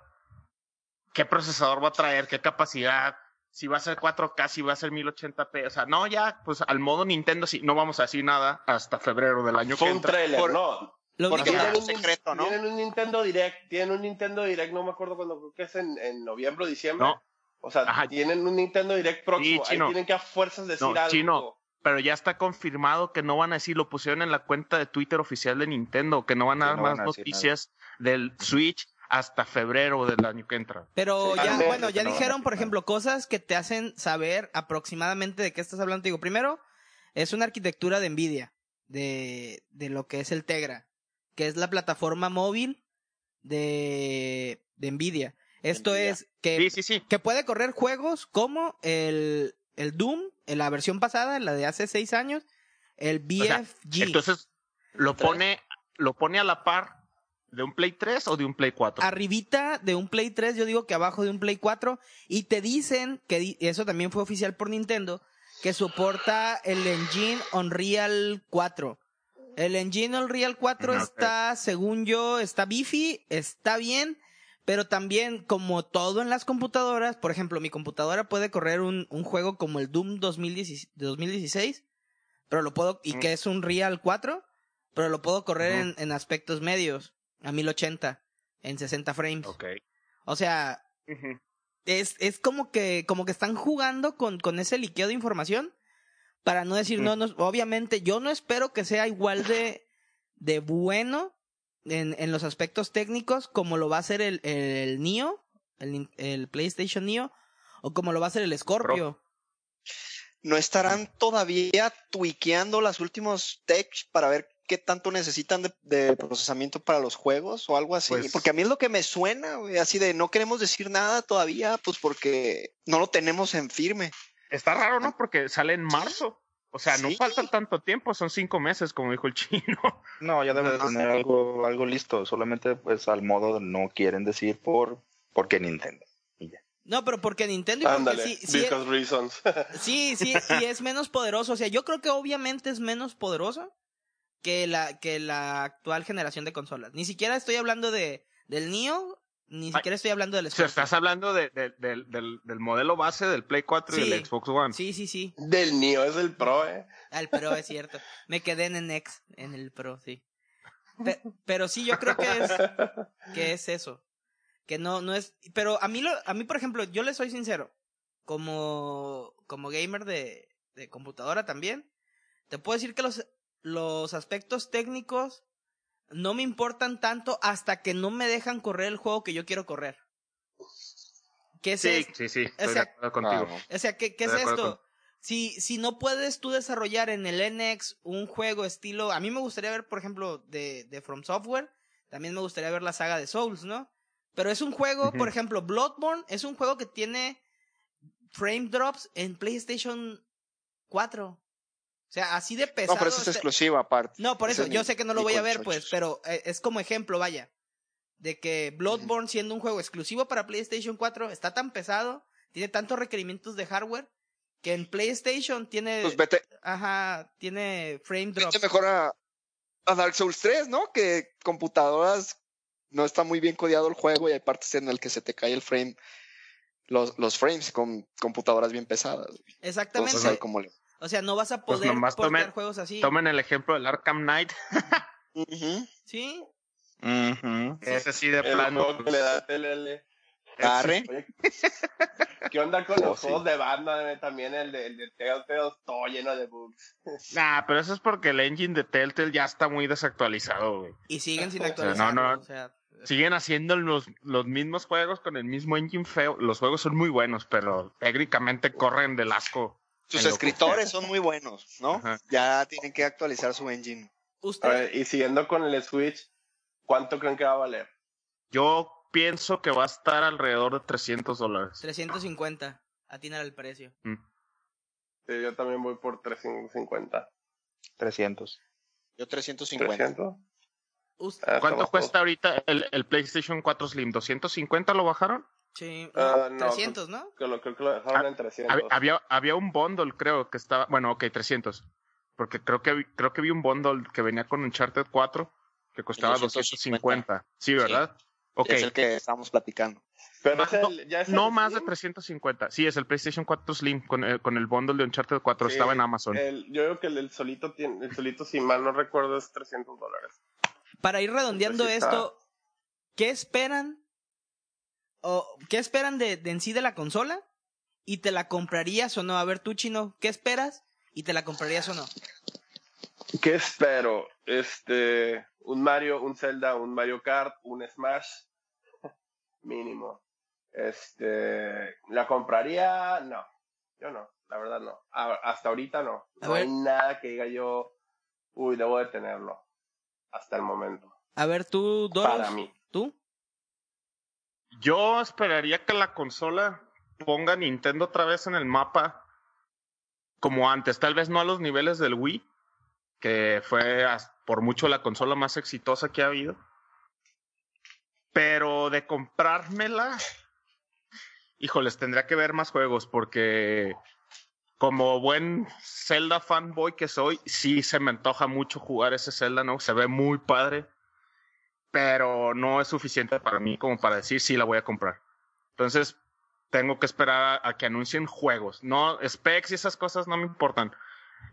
qué procesador va a traer, qué capacidad, si va a ser 4K, si va a ser 1080p? O sea, no, ya, pues al modo Nintendo sí, no vamos a decir nada hasta febrero del año Fue que un entra. trailer, Por- no. Lo Porque Tienen un secreto, ¿no? Tienen un Nintendo Direct, tienen un Nintendo Direct, no me acuerdo cuándo, creo que es en, en noviembre o diciembre. No. O sea, Ajá. tienen un Nintendo Direct próximo. chino. Ahí tienen que a fuerzas decir No, algo. chino. Pero ya está confirmado que no van a decir, lo pusieron en la cuenta de Twitter oficial de Nintendo, que no van a dar no más noticias del Switch hasta febrero del año que entra. Pero Sí, ya, bueno, ya dijeron, por ejemplo, cosas que te hacen saber aproximadamente de qué estás hablando. Digo, primero, es una arquitectura de Nvidia, de, de lo que es el Tegra, que es la plataforma móvil de, de Nvidia. Esto Nvidia. es que, Sí, sí, sí. que puede correr juegos como el, el Doom, en la versión pasada, la de hace seis años, el sea, BFG. Entonces, lo pone, lo pone a la par de un Play 3 o de un Play 4. arribita de un Play 3, yo digo que abajo de un Play 4, y te dicen que di- eso también fue oficial por Nintendo, que soporta el engine Unreal 4. El engine Unreal 4 Ujú, ok. está, según yo, está beefy, está bien, pero también como todo en las computadoras, por ejemplo, mi computadora puede correr un, un juego como el Doom 2016, de 2016, pero lo puedo, y Mm. que es un Real 4, pero lo puedo correr en aspectos medios, a 1080, en 60 frames. Ok. O sea, es, es como que, como que están jugando con, con ese liqueo de información para no decir, no, no, obviamente yo no espero que sea igual de, de bueno en, en los aspectos técnicos como lo va a ser el, el Neo, el, Nin- el PlayStation Neo, o como lo va a ser el Scorpio. ¿No estarán todavía tuiqueando las últimos tech para ver qué tanto necesitan de, de procesamiento para los juegos o algo así? Pues- porque a mí es lo que me suena, güey, así de no queremos decir nada todavía, pues porque no lo tenemos en firme. Está raro, ¿no? Porque sale en marzo. O sea, no Sí. falta tanto tiempo, son cinco meses, como dijo el chino. No, ya debe tener algo, algo listo. Solamente pues al modo de no quieren decir por porque Nintendo. Y ya. No, pero porque Nintendo y porque Ándale, sí, sí, because reasons. Sí, sí, y es menos poderoso. O sea, yo creo que obviamente es menos poderoso que la, que la actual generación de consolas. Ni siquiera estoy hablando de, del Neo, ni Ay, siquiera estoy hablando del O sea, Scorpio. estás hablando de, de- del, del, del modelo base del Play 4 y del Xbox One. Sí, sí, sí. Del Neo es el pro, eh. El Pro es cierto. Me quedé en el X, en el Pro, sí. Pe- pero sí, yo creo que es, que es eso. Que no, no es, pero a mí lo, a mí, por ejemplo, yo le soy sincero. Como, como gamer de, de computadora también, te puedo decir que los, los aspectos técnicos no me importan tanto hasta que no me dejan correr el juego que yo quiero correr. ¿Qué es Sí, es- sí, sí, estoy o de sea, acuerdo contigo. O sea, ¿qué, qué es de esto? Si, si no puedes tú desarrollar en el NX un juego estilo, a mí me gustaría ver, por ejemplo, de, de From Software, también me gustaría ver la saga de Souls, ¿no? Pero es un juego, por ejemplo, Bloodborne es un juego que tiene frame drops en PlayStation 4. O sea, así de pesado. No, pero eso es exclusivo aparte. no, por eso, yo sé que no lo voy a ver, pues, pero eh, es como ejemplo, vaya. De que Bloodborne, siendo un juego exclusivo para PlayStation 4, está tan pesado tiene tantos requerimientos de hardware que en PlayStation tiene, Pues vete, ajá, tiene frame drop. vete mejor a, a Dark Souls 3, ¿no? Que computadoras no está muy bien codiado el juego y hay partes en el que se te cae el frame, los, los frames con computadoras bien pesadas. Exactamente. Entonces, le- O sea, no vas a Pues poder nomás portear tomen- juegos así. Tomen el ejemplo del Arkham Knight. Sí. Ese sí de plano. que le da TLL. Arre. ¿Qué onda con Oh, los sí. juegos de banda? eh? También el de, el de Telltale, todo lleno de bugs. Nah, pero eso es porque el engine de Telltale ya está muy desactualizado, güey. Y siguen sin O sea, actualizar. no, no. O sea, Siguen haciendo los, los mismos juegos con el mismo engine feo. Los juegos son muy buenos, pero técnicamente corren del asco. Sus escritores son muy buenos, ¿no? Ajá. Ya tienen que actualizar su engine. usted, A ver, y siguiendo con el Switch, ¿cuánto creen que va a valer? Yo pienso que va a estar alrededor de 300 dólares. 350. Atinar el precio. Mm. Sí, yo también voy por 350. 300. Yo 350. 300. Usted, Ah, ¿Cuánto cuesta ahorita el, el PlayStation 4 Slim? ¿250 lo bajaron? Sí, Ah, no, no, 300, ¿no? Que lo, creo que lo dejaron en 300. Hab- Había, había un bundle, creo, que estaba. Bueno, ok, 300. Porque creo que, vi- creo que vi un bundle que venía con Uncharted 4 que costaba 250. 250. Sí, ¿verdad? Ok. Es el que estamos platicando. Pero Más- es el- ya es No el más de Slim. 350. Sí, es el PlayStation 4 Slim con el, con el bundle de Uncharted 4. Sí, Estaba en Amazon. el- yo creo que el, el solito tiene, el solito, si mal no recuerdo, es 300 dólares. Para ir redondeando Pues sí está. esto, ¿qué esperan? ¿O qué esperan de, de en sí de la consola? ¿Y te la comprarías o no? A ver, tú, Chino, ¿qué esperas? ¿Y te la comprarías o no? ¿Qué espero? Este, un Mario, un Zelda, un Mario Kart, un Smash, mínimo. Este, ¿la compraría? No, yo no, la verdad no. A- hasta ahorita no. No hay nada que diga yo, uy, debo de tenerlo. Hasta el momento. A ver, tú, Doros, Para mí. ¿tú? Yo esperaría que la consola ponga Nintendo otra vez en el mapa como antes, tal vez no a los niveles del Wii, que fue por mucho la consola más exitosa que ha habido. Pero de comprármela, híjoles, tendría que ver más juegos porque como buen Zelda fanboy que soy, sí se me antoja mucho jugar ese Zelda, ¿no? Se ve muy padre pero no es suficiente para mí como para decir sí la voy a comprar. Entonces, tengo que esperar a, a que anuncien juegos. No, specs y esas cosas no me importan.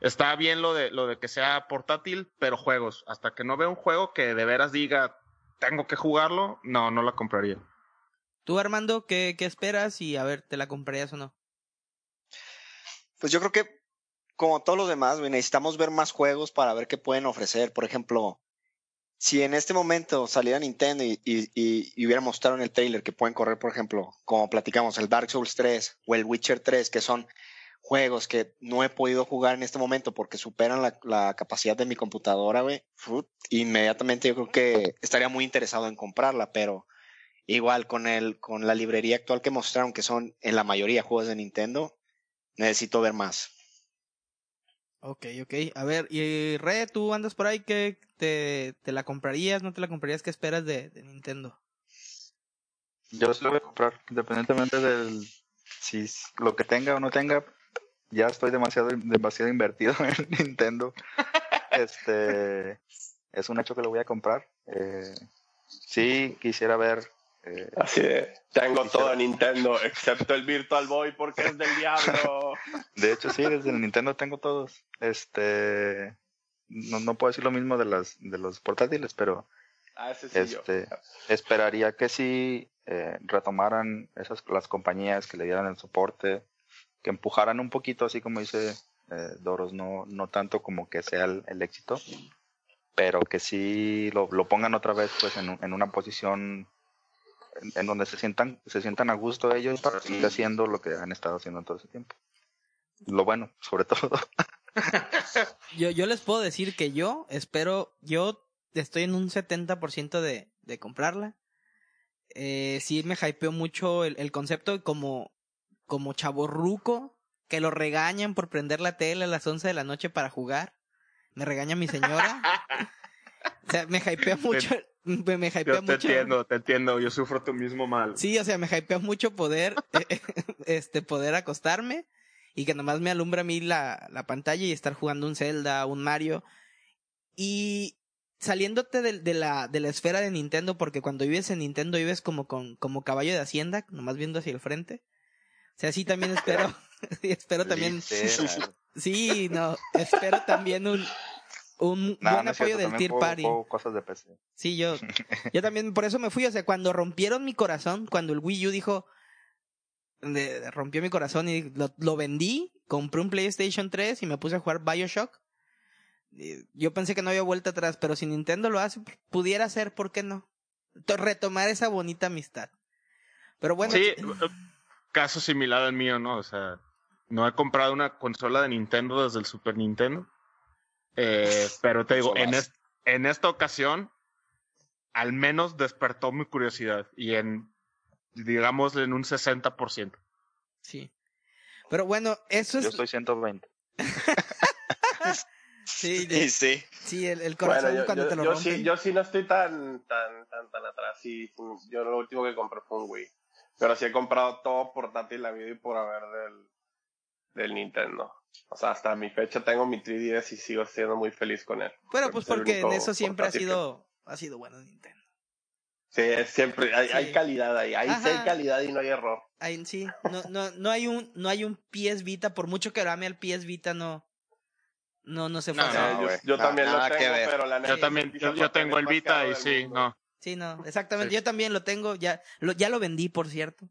Está bien lo de, lo de que sea portátil, pero juegos. Hasta que no vea un juego que de veras diga tengo que jugarlo, no, no la compraría. Tú, Armando, ¿qué, qué esperas? Y a ver, ¿te la comprarías o no? Pues yo creo que, como todos los demás, necesitamos ver más juegos para ver qué pueden ofrecer. Por ejemplo, si en este momento saliera Nintendo y, y, y- hubiera mostrado en el trailer que pueden correr, por ejemplo, como platicamos, el Dark Souls 3 o el Witcher 3, que son juegos que no he podido jugar en este momento porque superan la, capacidad de mi computadora, güey, inmediatamente yo creo que estaría muy interesado en comprarla, pero igual con el, con la librería actual que mostraron, que son en la mayoría juegos de Nintendo, necesito ver más. Ok, ok. A ver, y Re, tú andas por ahí, ¿qué te, te la comprarías? ¿No te la comprarías? ¿Qué esperas de, Nintendo? Yo sí lo voy a comprar, independientemente del si lo que tenga o no tenga. Ya estoy demasiado, demasiado invertido en Nintendo. Este es un hecho que lo voy a comprar. Eh, sí, quisiera ver. Eh, Así de, tengo todo Nintendo, excepto el Virtual Boy porque es del diablo. de hecho, sí, desde el Nintendo tengo todos. Este no, no puedo decir lo mismo de las de los portátiles, pero Ah, ese sí Este, yo. esperaría que sí eh, retomaran esas las compañías que le dieran el soporte, que empujaran un poquito, así como dice eh, Doros, no, no tanto como que sea el, el éxito, pero que sí lo, lo pongan otra vez pues en, en una posición en, en donde se sientan, se sientan a gusto ellos para seguir haciendo lo que han estado haciendo todo ese tiempo. Lo bueno, sobre todo. Yo, yo les puedo decir que yo espero, yo estoy en un 70% de, de comprarla. Eh, sí me hypeó mucho el, el concepto como, como chaborruco, que lo regañan por prender la tele a las 11 de la noche para jugar. Me regaña mi señora. o sea, me hypea mucho, me, me hypea Yo te mucho. entiendo, te entiendo. Yo sufro tu mismo mal. Sí, o sea, me hypea mucho poder, eh, este, poder acostarme y que nomás me alumbra a mí la, la pantalla y estar jugando un Zelda, un Mario. Y saliéndote de, de la, de la esfera de Nintendo, porque cuando vives en Nintendo vives como con, como caballo de hacienda, nomás viendo hacia el frente. O sea, sí también espero, sí, espero también, Literal. sí, no, espero también un, un Nah, buen no apoyo cierto, del Tier juego- Party. juego cosas de PC. Sí, yo, yo también por eso me fui. O sea, cuando rompieron mi corazón, cuando el Wii U dijo, de- rompió mi corazón y lo, lo vendí, compré un PlayStation 3 y me puse a jugar Bioshock. Yo pensé que no había vuelta atrás, pero si Nintendo lo hace, pudiera ser, ¿por qué no? To- Retomar esa bonita amistad. Pero bueno, Sí, caso similar al mío, ¿no? O sea, no he comprado una consola de Nintendo desde el Super Nintendo. Eh, pero te digo, en, es- en esta ocasión, al menos despertó mi curiosidad. Y en, digamos, en un 60%. sí. Pero bueno, eso Yo es, estoy 120. sí, de- sí. sí, el, el corazón Bueno, yo, cuando yo- te lo yo rompen. sí, yo sí no estoy tan, tan, tan, tan atrás. Sí, yo lo último que compré fue un Wii. Pero sí he comprado todo portátil la vida y por haber del, del Nintendo. O sea, hasta mi fecha tengo mi 3DS y sigo siendo muy feliz con él. Creo pues porque en eso siempre ha que- sido, ha sido bueno Nintendo. Sí, siempre, hay, Sí. hay calidad ahí. Ahí sí hay calidad y no hay error. Ahí sí, no, no, no hay un, no hay un PS Vita, por mucho que lo ame al PS Vita, no, no, no se. No, hacer. Eh, yo, también lo tengo, pero la Yo también, yo, tengo el Vita y sí, no. Sí, no, exactamente, Sí. yo también lo tengo, ya, lo, ya lo vendí, por cierto,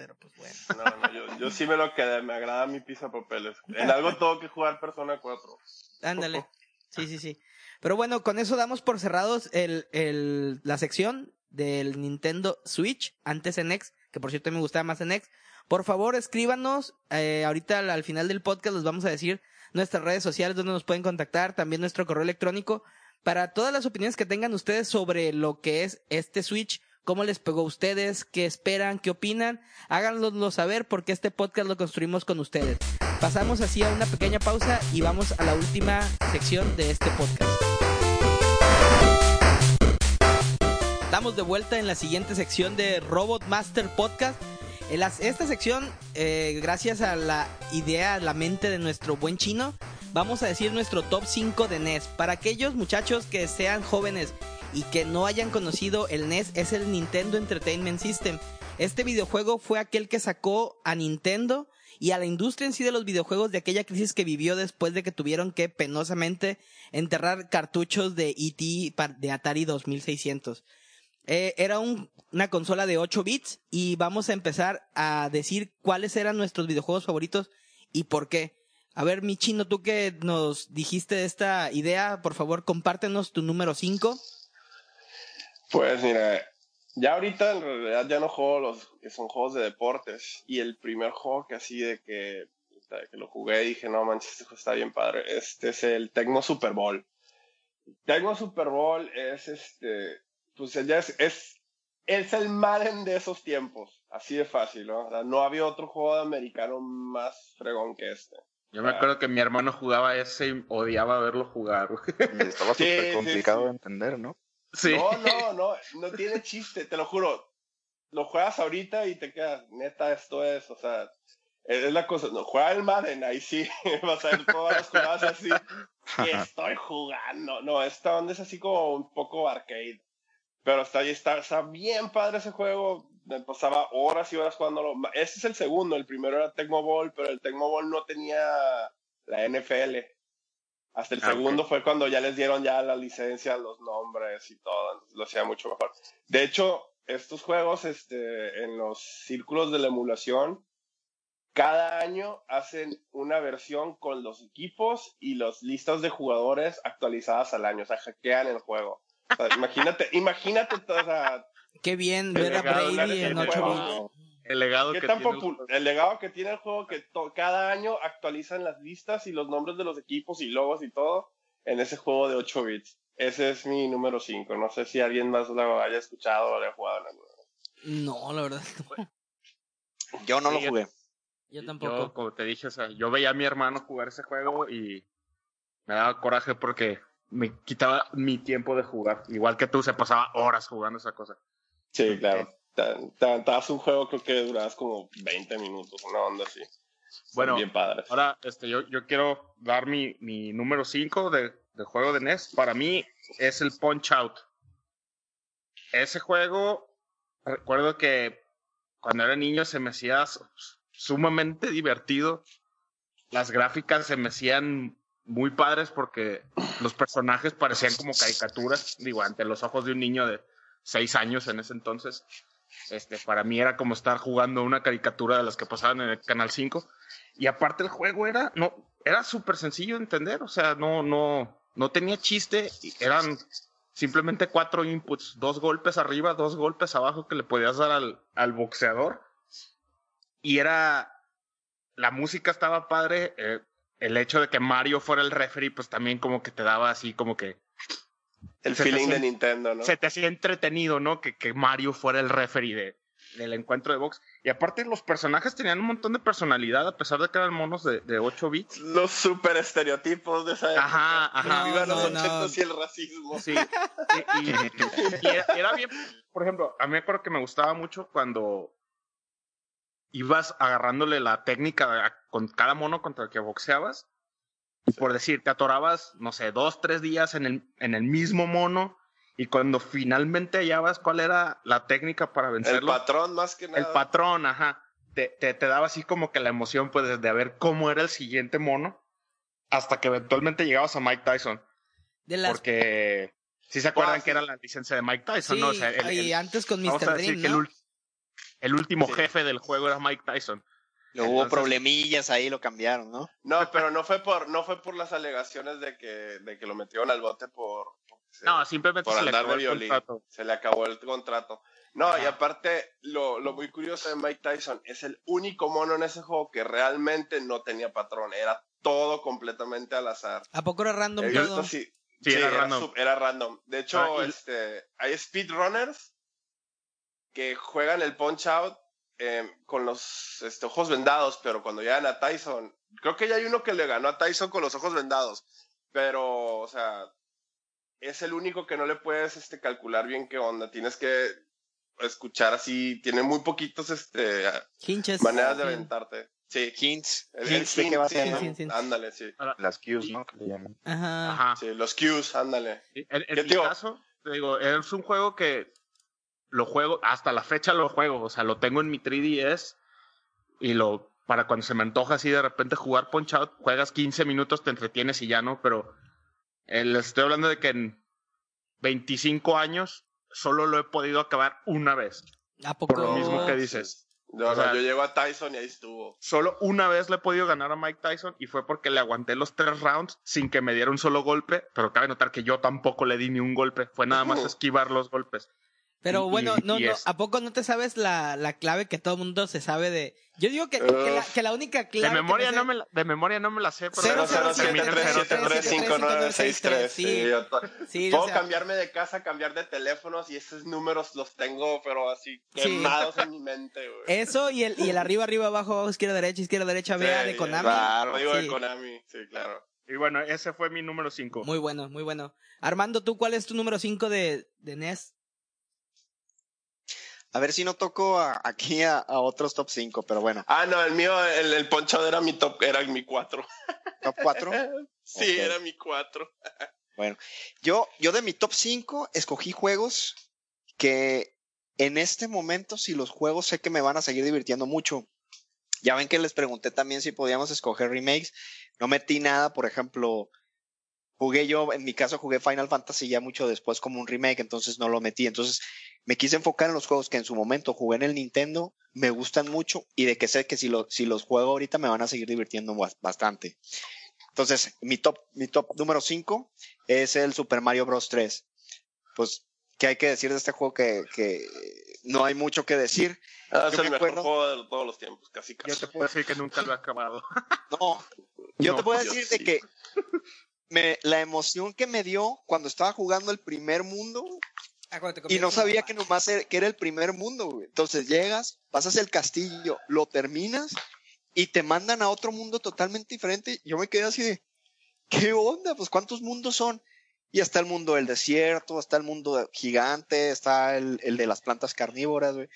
pero pues bueno. No, no, yo, yo sí me lo quedé, me agrada mi pizza papeles. En algo tengo que jugar Persona 4. Ándale. Sí, sí, sí. Pero bueno, con eso damos por cerrados el, el, la sección del Nintendo Switch, antes en X, que por cierto me gustaba más en X. Por favor, escríbanos. eh, ahorita al, al final del podcast les vamos a decir nuestras redes sociales donde nos pueden contactar, también nuestro correo electrónico, para todas las opiniones que tengan ustedes sobre lo que es este Switch, cómo les pegó a ustedes, qué esperan, qué opinan, háganlo saber porque este podcast lo construimos con ustedes. Pasamos así a una pequeña pausa y vamos a la última sección de este podcast. Estamos de vuelta en la siguiente sección de Robot Master Podcast. En esta sección, eh, gracias a la idea, la mente de nuestro buen chino, vamos a decir nuestro top 5 de NES. Para aquellos muchachos que sean jóvenes y que no hayan conocido el NES, es el Nintendo Entertainment System. Este videojuego fue aquel que sacó a Nintendo y a la industria en sí de los videojuegos de aquella crisis que vivió después de que tuvieron que penosamente enterrar cartuchos de ET de Atari 2600. Eh, era un- una consola de 8 bits y vamos a empezar a decir cuáles eran nuestros videojuegos favoritos y por qué. A ver, mi chino, tú que nos dijiste esta idea, por favor, compártenos tu número 5. Pues mira, ya ahorita en realidad ya no juego los que son juegos de deportes. Y el primer juego que así de que, de que lo jugué dije, no manches, este juego está bien padre. Este es el Tecmo Super Bowl. Tecmo Super Bowl es este, pues ya es, es, es el Madden de esos tiempos. Así de fácil, ¿no? O sea, no había otro juego de americano más fregón que este. Yo me acuerdo que mi hermano jugaba ese y odiaba verlo jugar. güey. Estaba súper sí, complicado sí. de entender, ¿no? No, no, no, no tiene chiste, te lo juro. Lo juegas ahorita y te quedas, neta, esto es, o sea, es la cosa, no, juega el Madden, ahí sí, vas a ver todas las jugadas así, estoy jugando, no, esta onda es así como un poco arcade, pero está, está, está bien padre ese juego, me pasaba horas y horas jugándolo, este es el segundo, el primero era Tecmo Ball, pero el Tecmo Ball no tenía la NFL, hasta el Ah, segundo fue cuando ya les dieron ya la licencia, los nombres y todo, lo hacía mucho mejor. De hecho, estos juegos, este, en los círculos de la emulación, cada año hacen una versión con los equipos y las listas de jugadores actualizadas al año, o sea, hackean el juego. O sea, imagínate, imagínate, o sea, Qué bien El ver a Brady en NFL, 8 juego. bits. El legado que tan tiene el el legado que tiene el juego que cada año actualizan las listas y los nombres de los equipos y logos y todo en ese juego de 8 bits. Ese es mi número 5. No sé si alguien más lo haya escuchado o lo haya jugado en alguna vez. No, la verdad, no. Yo no lo jugué. yo Yo, tampoco. como te dije, o sea, yo veía a mi hermano jugar ese juego y me daba coraje porque me quitaba mi tiempo de jugar. Igual que tú, se pasaba horas jugando esa cosa. Sí, claro. Te aventabas un juego, creo que durabas como 20 minutos, una onda así. Bueno, bien padres. Ahora, este, yo, yo quiero dar mi, mi número 5 de, de juego de NES. Para mí es el Punch Out. Ese juego, recuerdo que cuando era niño se me hacía su- sumamente divertido. Las gráficas se me hacían muy padres porque los personajes parecían como caricaturas, digo, ante los ojos de un niño de 6 años en ese entonces. Este, para mí era como estar jugando una caricatura de las que pasaban en el Canal 5. Y aparte el juego era, no, era súper sencillo de entender, o sea, no, no, no tenía chiste, eran simplemente cuatro inputs, dos golpes arriba, dos golpes abajo que le podías dar al, al boxeador. Y era, la música estaba padre, eh, el hecho de que Mario fuera el referee, pues también como que te daba así como que El se te feeling de Nintendo, ¿no? se te hacía entretenido, ¿no? Que, que Mario fuera el referee de, del encuentro de box. Y aparte los personajes tenían un montón de personalidad, a pesar de que eran monos de, de 8 bits. Los super estereotipos de esa época. Ajá, ajá. Viva No, los no, no. y el racismo. Sí. Y, y- y era, era bien, por ejemplo, a mí me acuerdo que me gustaba mucho cuando ibas agarrándole la técnica a- con cada mono contra el que boxeabas. Y por decir, te atorabas, no sé, dos, tres días en el, en el mismo mono. Y cuando finalmente hallabas cuál era la técnica para El vencerlo, patrón, más que nada. el patrón, ajá, te, te, te daba así como que la emoción pues de, de ver cómo era el siguiente mono. Hasta que eventualmente llegabas a Mike Tyson. De las Porque si se acuerdan sí. que era la licencia de Mike Tyson, sí, ¿no? O sea, el- y el- antes con vamos a Mr. decir Dream, que el, el último Sí. jefe del juego era Mike Tyson. Luego hubo Entonces- problemillas ahí, lo cambiaron, ¿no? No, pero no fue por, no fue por las alegaciones de que, de que lo metieron al bote por, se- No, simplemente por se le andar de el violín. contrato. Se le acabó el contrato. No, y aparte, lo, lo muy curioso de Mike Tyson es el único mono en ese juego que realmente no tenía patrón. Era todo completamente al azar. ¿A poco era random todo? resto sí, Sí, era random. sub- era random. De hecho, Ah, y- este, hay speedrunners que juegan el punch out eh, con los este, ojos vendados, pero cuando llegan a Tyson, creo que ya hay uno que le ganó a Tyson con los ojos vendados, pero, o sea, es el único que no le puedes este, calcular bien qué onda. Tienes que escuchar así, tiene muy poquitos este, Hinches. maneras de aventarte. Sí, Hints. el, el Hints de qué va a ser, sí, ¿no? Sí, sí. ándale, sí. Las cues, ¿no? Que le llaman. Ajá. Ajá. Sí, los cues, ándale. En, en ¿Qué mi caso, te digo, es un juego que lo juego, hasta la fecha lo juego, o sea, lo tengo en mi 3DS y lo, para cuando se me antoja así de repente jugar Punch Out, juegas 15 minutos, te entretienes y ya no, pero eh, les estoy hablando de que en 25 años solo lo he podido acabar una vez, ¿A poco? por lo mismo que dices. No, O sea- no, yo llego a Tyson y ahí estuvo. Solo una vez le he podido ganar a Mike Tyson y fue porque le aguanté los tres rounds sin que me diera un solo golpe, pero cabe notar que yo tampoco le di ni un golpe, fue nada más esquivar los golpes. Pero bueno, y- no, y no, ¿a poco no te sabes la, la clave que todo el mundo se sabe de...? Yo digo que, que, la, que la única clave... De que memoria, sé- no me la, de memoria no me la sé, pero Cero, cero, siete, termina en tres, cero, siete, cero, tres, cero. siete, 00759963. sí. Sí, yo Sí, Puedo o sea, cambiarme de casa, cambiar de teléfonos y esos números los tengo, pero así Sí. quemados en mi mente, güey. Eso y el, y el arriba, arriba, abajo, abajo, izquierda, derecha, izquierda, derecha, vea Sí, de Konami. claro. Código Sí. de Konami, sí, claro. Y bueno, ese fue mi número 5. Muy bueno, muy bueno. Armando, ¿tú cuál es tu número 5 de, de NES? A ver si no toco a- aquí a, a otros top 5, pero bueno. Ah, no, el mío, el, el ponchado era mi top, era mi 4. Top 4. sí, era mi 4. Yo, yo de mi top 5 escogí juegos que en este momento, si los juegos sé que me van a seguir divirtiendo mucho. Ya ven que les pregunté también si podíamos escoger remakes. No metí nada, por ejemplo, jugué yo, en mi caso jugué Final Fantasy ya mucho después como un remake, entonces no lo metí. Entonces me quise enfocar en los juegos que en su momento jugué en el Nintendo, me gustan mucho y de que sé que si, lo- si los juego ahorita me van a seguir divirtiendo bas- bastante. Entonces, mi top, mi top número 5 es el Super Mario Bros. 3. Pues, ¿qué hay que decir de este juego? Que, que no hay mucho que decir. Ah, es Yo el me mejor acuerdo- juego de todos los tiempos, casi Yo casi. te puedo decir que nunca lo he acabado. No, yo No, te puedo yo decir sí. de que me, la emoción que me dio cuando estaba jugando el primer mundo y no sabía que nomás era, que era el primer mundo. güey. Entonces llegas, pasas el castillo, lo terminas y te mandan a otro mundo totalmente diferente. Yo me quedé así de, ¿qué onda? Pues ¿cuántos mundos son? Y está el mundo del desierto, está el mundo gigante, está el, el de las plantas carnívoras, güey.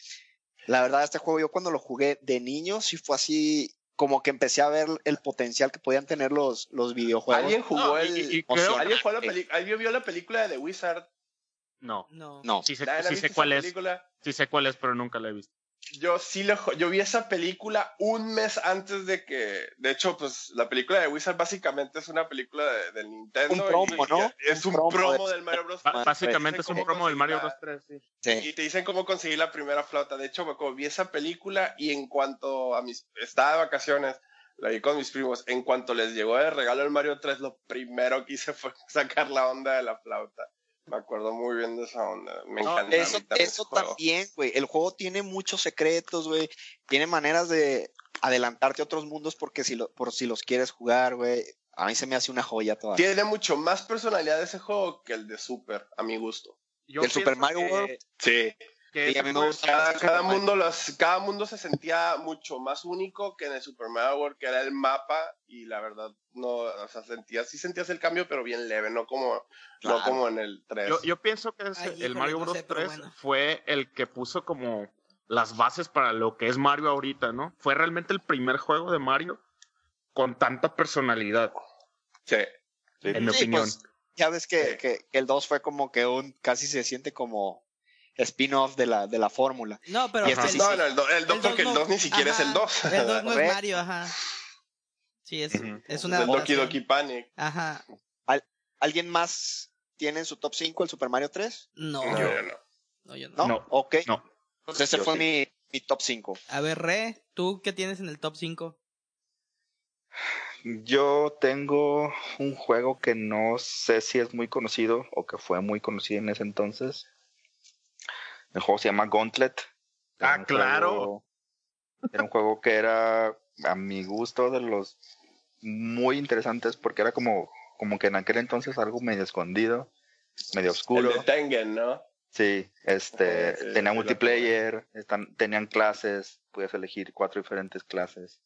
La verdad, este juego yo cuando lo jugué de niño, sí fue así, como que empecé a ver el potencial que podían tener los, los videojuegos. ¿Alguien jugó No, el... y- y creo- ¿Alguien, jugó la peli- ¿Alguien vio la película de The Wizard? No. No. No, Sí sé, ¿La- la sí sé cuál es. película? Sí sé cuál es, pero nunca la he visto. Yo sí lo, yo vi esa película un mes antes de que, de hecho, pues la película de Wizard básicamente es una película de, del Nintendo. Un promo, y- ¿no? Es Un un promo promo, de- del Mario Bros. Ba- Madre, básicamente es un promo del Mario. Bros 3, sí. sí. Y te dicen cómo conseguir la primera flauta. De hecho, me acuerdo, vi esa película y en cuanto a mis, estaba de vacaciones, la vi con mis primos, en cuanto les llegó de regalo el Mario 3, lo primero que hice fue sacar la onda de la flauta. Me acuerdo muy bien de esa onda. Me No, encanta. Eso, eso también, güey. El juego tiene muchos secretos, güey. Tiene maneras de adelantarte a otros mundos porque si lo, por si los quieres jugar, güey. A mí se me hace una joya toda. Tiene mucho más personalidad ese juego que el de Super, a mi gusto. Yo ¿Del Super Mario que- World? Sí. Que Sí, ese a mí me juego- gusta. Cada, mundo los, cada mundo se sentía mucho más único que en el Super Mario World, que era el mapa, y la verdad, no, o sea, sentías, sí sentías el cambio, pero bien leve, no como, Claro. no como en el 3. Yo, yo pienso que ese- Ay, el Mario no Bros. sé, pero 3 bueno. fue el que puso como las bases para lo que es Mario ahorita, ¿no? Fue realmente el primer juego de Mario con tanta personalidad, Sí. en mi Sí, opinión. pues, ya ves que, que- que el 2 fue como que un, casi se siente como spin-off de la, de la fórmula. No, pero este sí, no, sí. no, el 2 el dos, el porque el no- 2 ni siquiera es el ajá, 2. El 2 no es. Mario, ajá. Sí, es, Ujú. es una el Doki. Doki Panic. Ajá. ¿Alguien más tiene en su top 5 el Super Mario 3? No, No, yo, no. no, yo no. ¿No? No. Ok. No. Entonces ese Yo fue sí. mi, mi top 5. A ver, Re, ¿tú qué tienes en el top 5? Yo tengo un juego que no sé si es muy conocido o que fue muy conocido en ese entonces. El juego se llama Gauntlet. Era Ah, claro. juego- era un juego que era, a mi gusto, de los muy interesantes porque era como, como que en aquel entonces algo medio escondido, medio El oscuro. de Tengen, ¿no? Sí, este, Sí, tenía sí, multiplayer, están, tenían clases, podías elegir cuatro diferentes clases.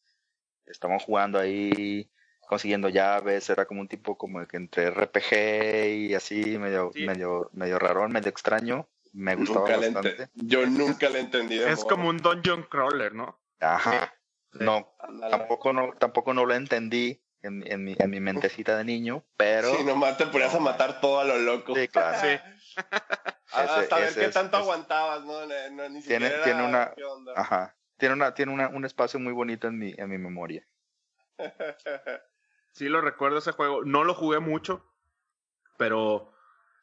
Estaban jugando ahí, consiguiendo llaves, era como un tipo como que entre RPG y así, medio, Sí. medio, medio raro, medio extraño. Me gustaba Nunca bastante. Yo nunca le entendí. de Es modo. como un dungeon crawler, ¿no? Ajá. Sí. No, tampoco no, tampoco no lo entendí en, en mi, en mi mentecita de niño, pero Sí, nomás te ponías a matar todo a lo loco. Sí, claro. Sí. Ah, Ese- Hasta ver qué es- tanto es- aguantabas, ¿no? No, ni Tiene- siquiera tiene era, una- ajá. Tiene una, tiene una, un espacio muy bonito en mi, en mi memoria. Sí lo recuerdo ese juego. No lo jugué mucho, pero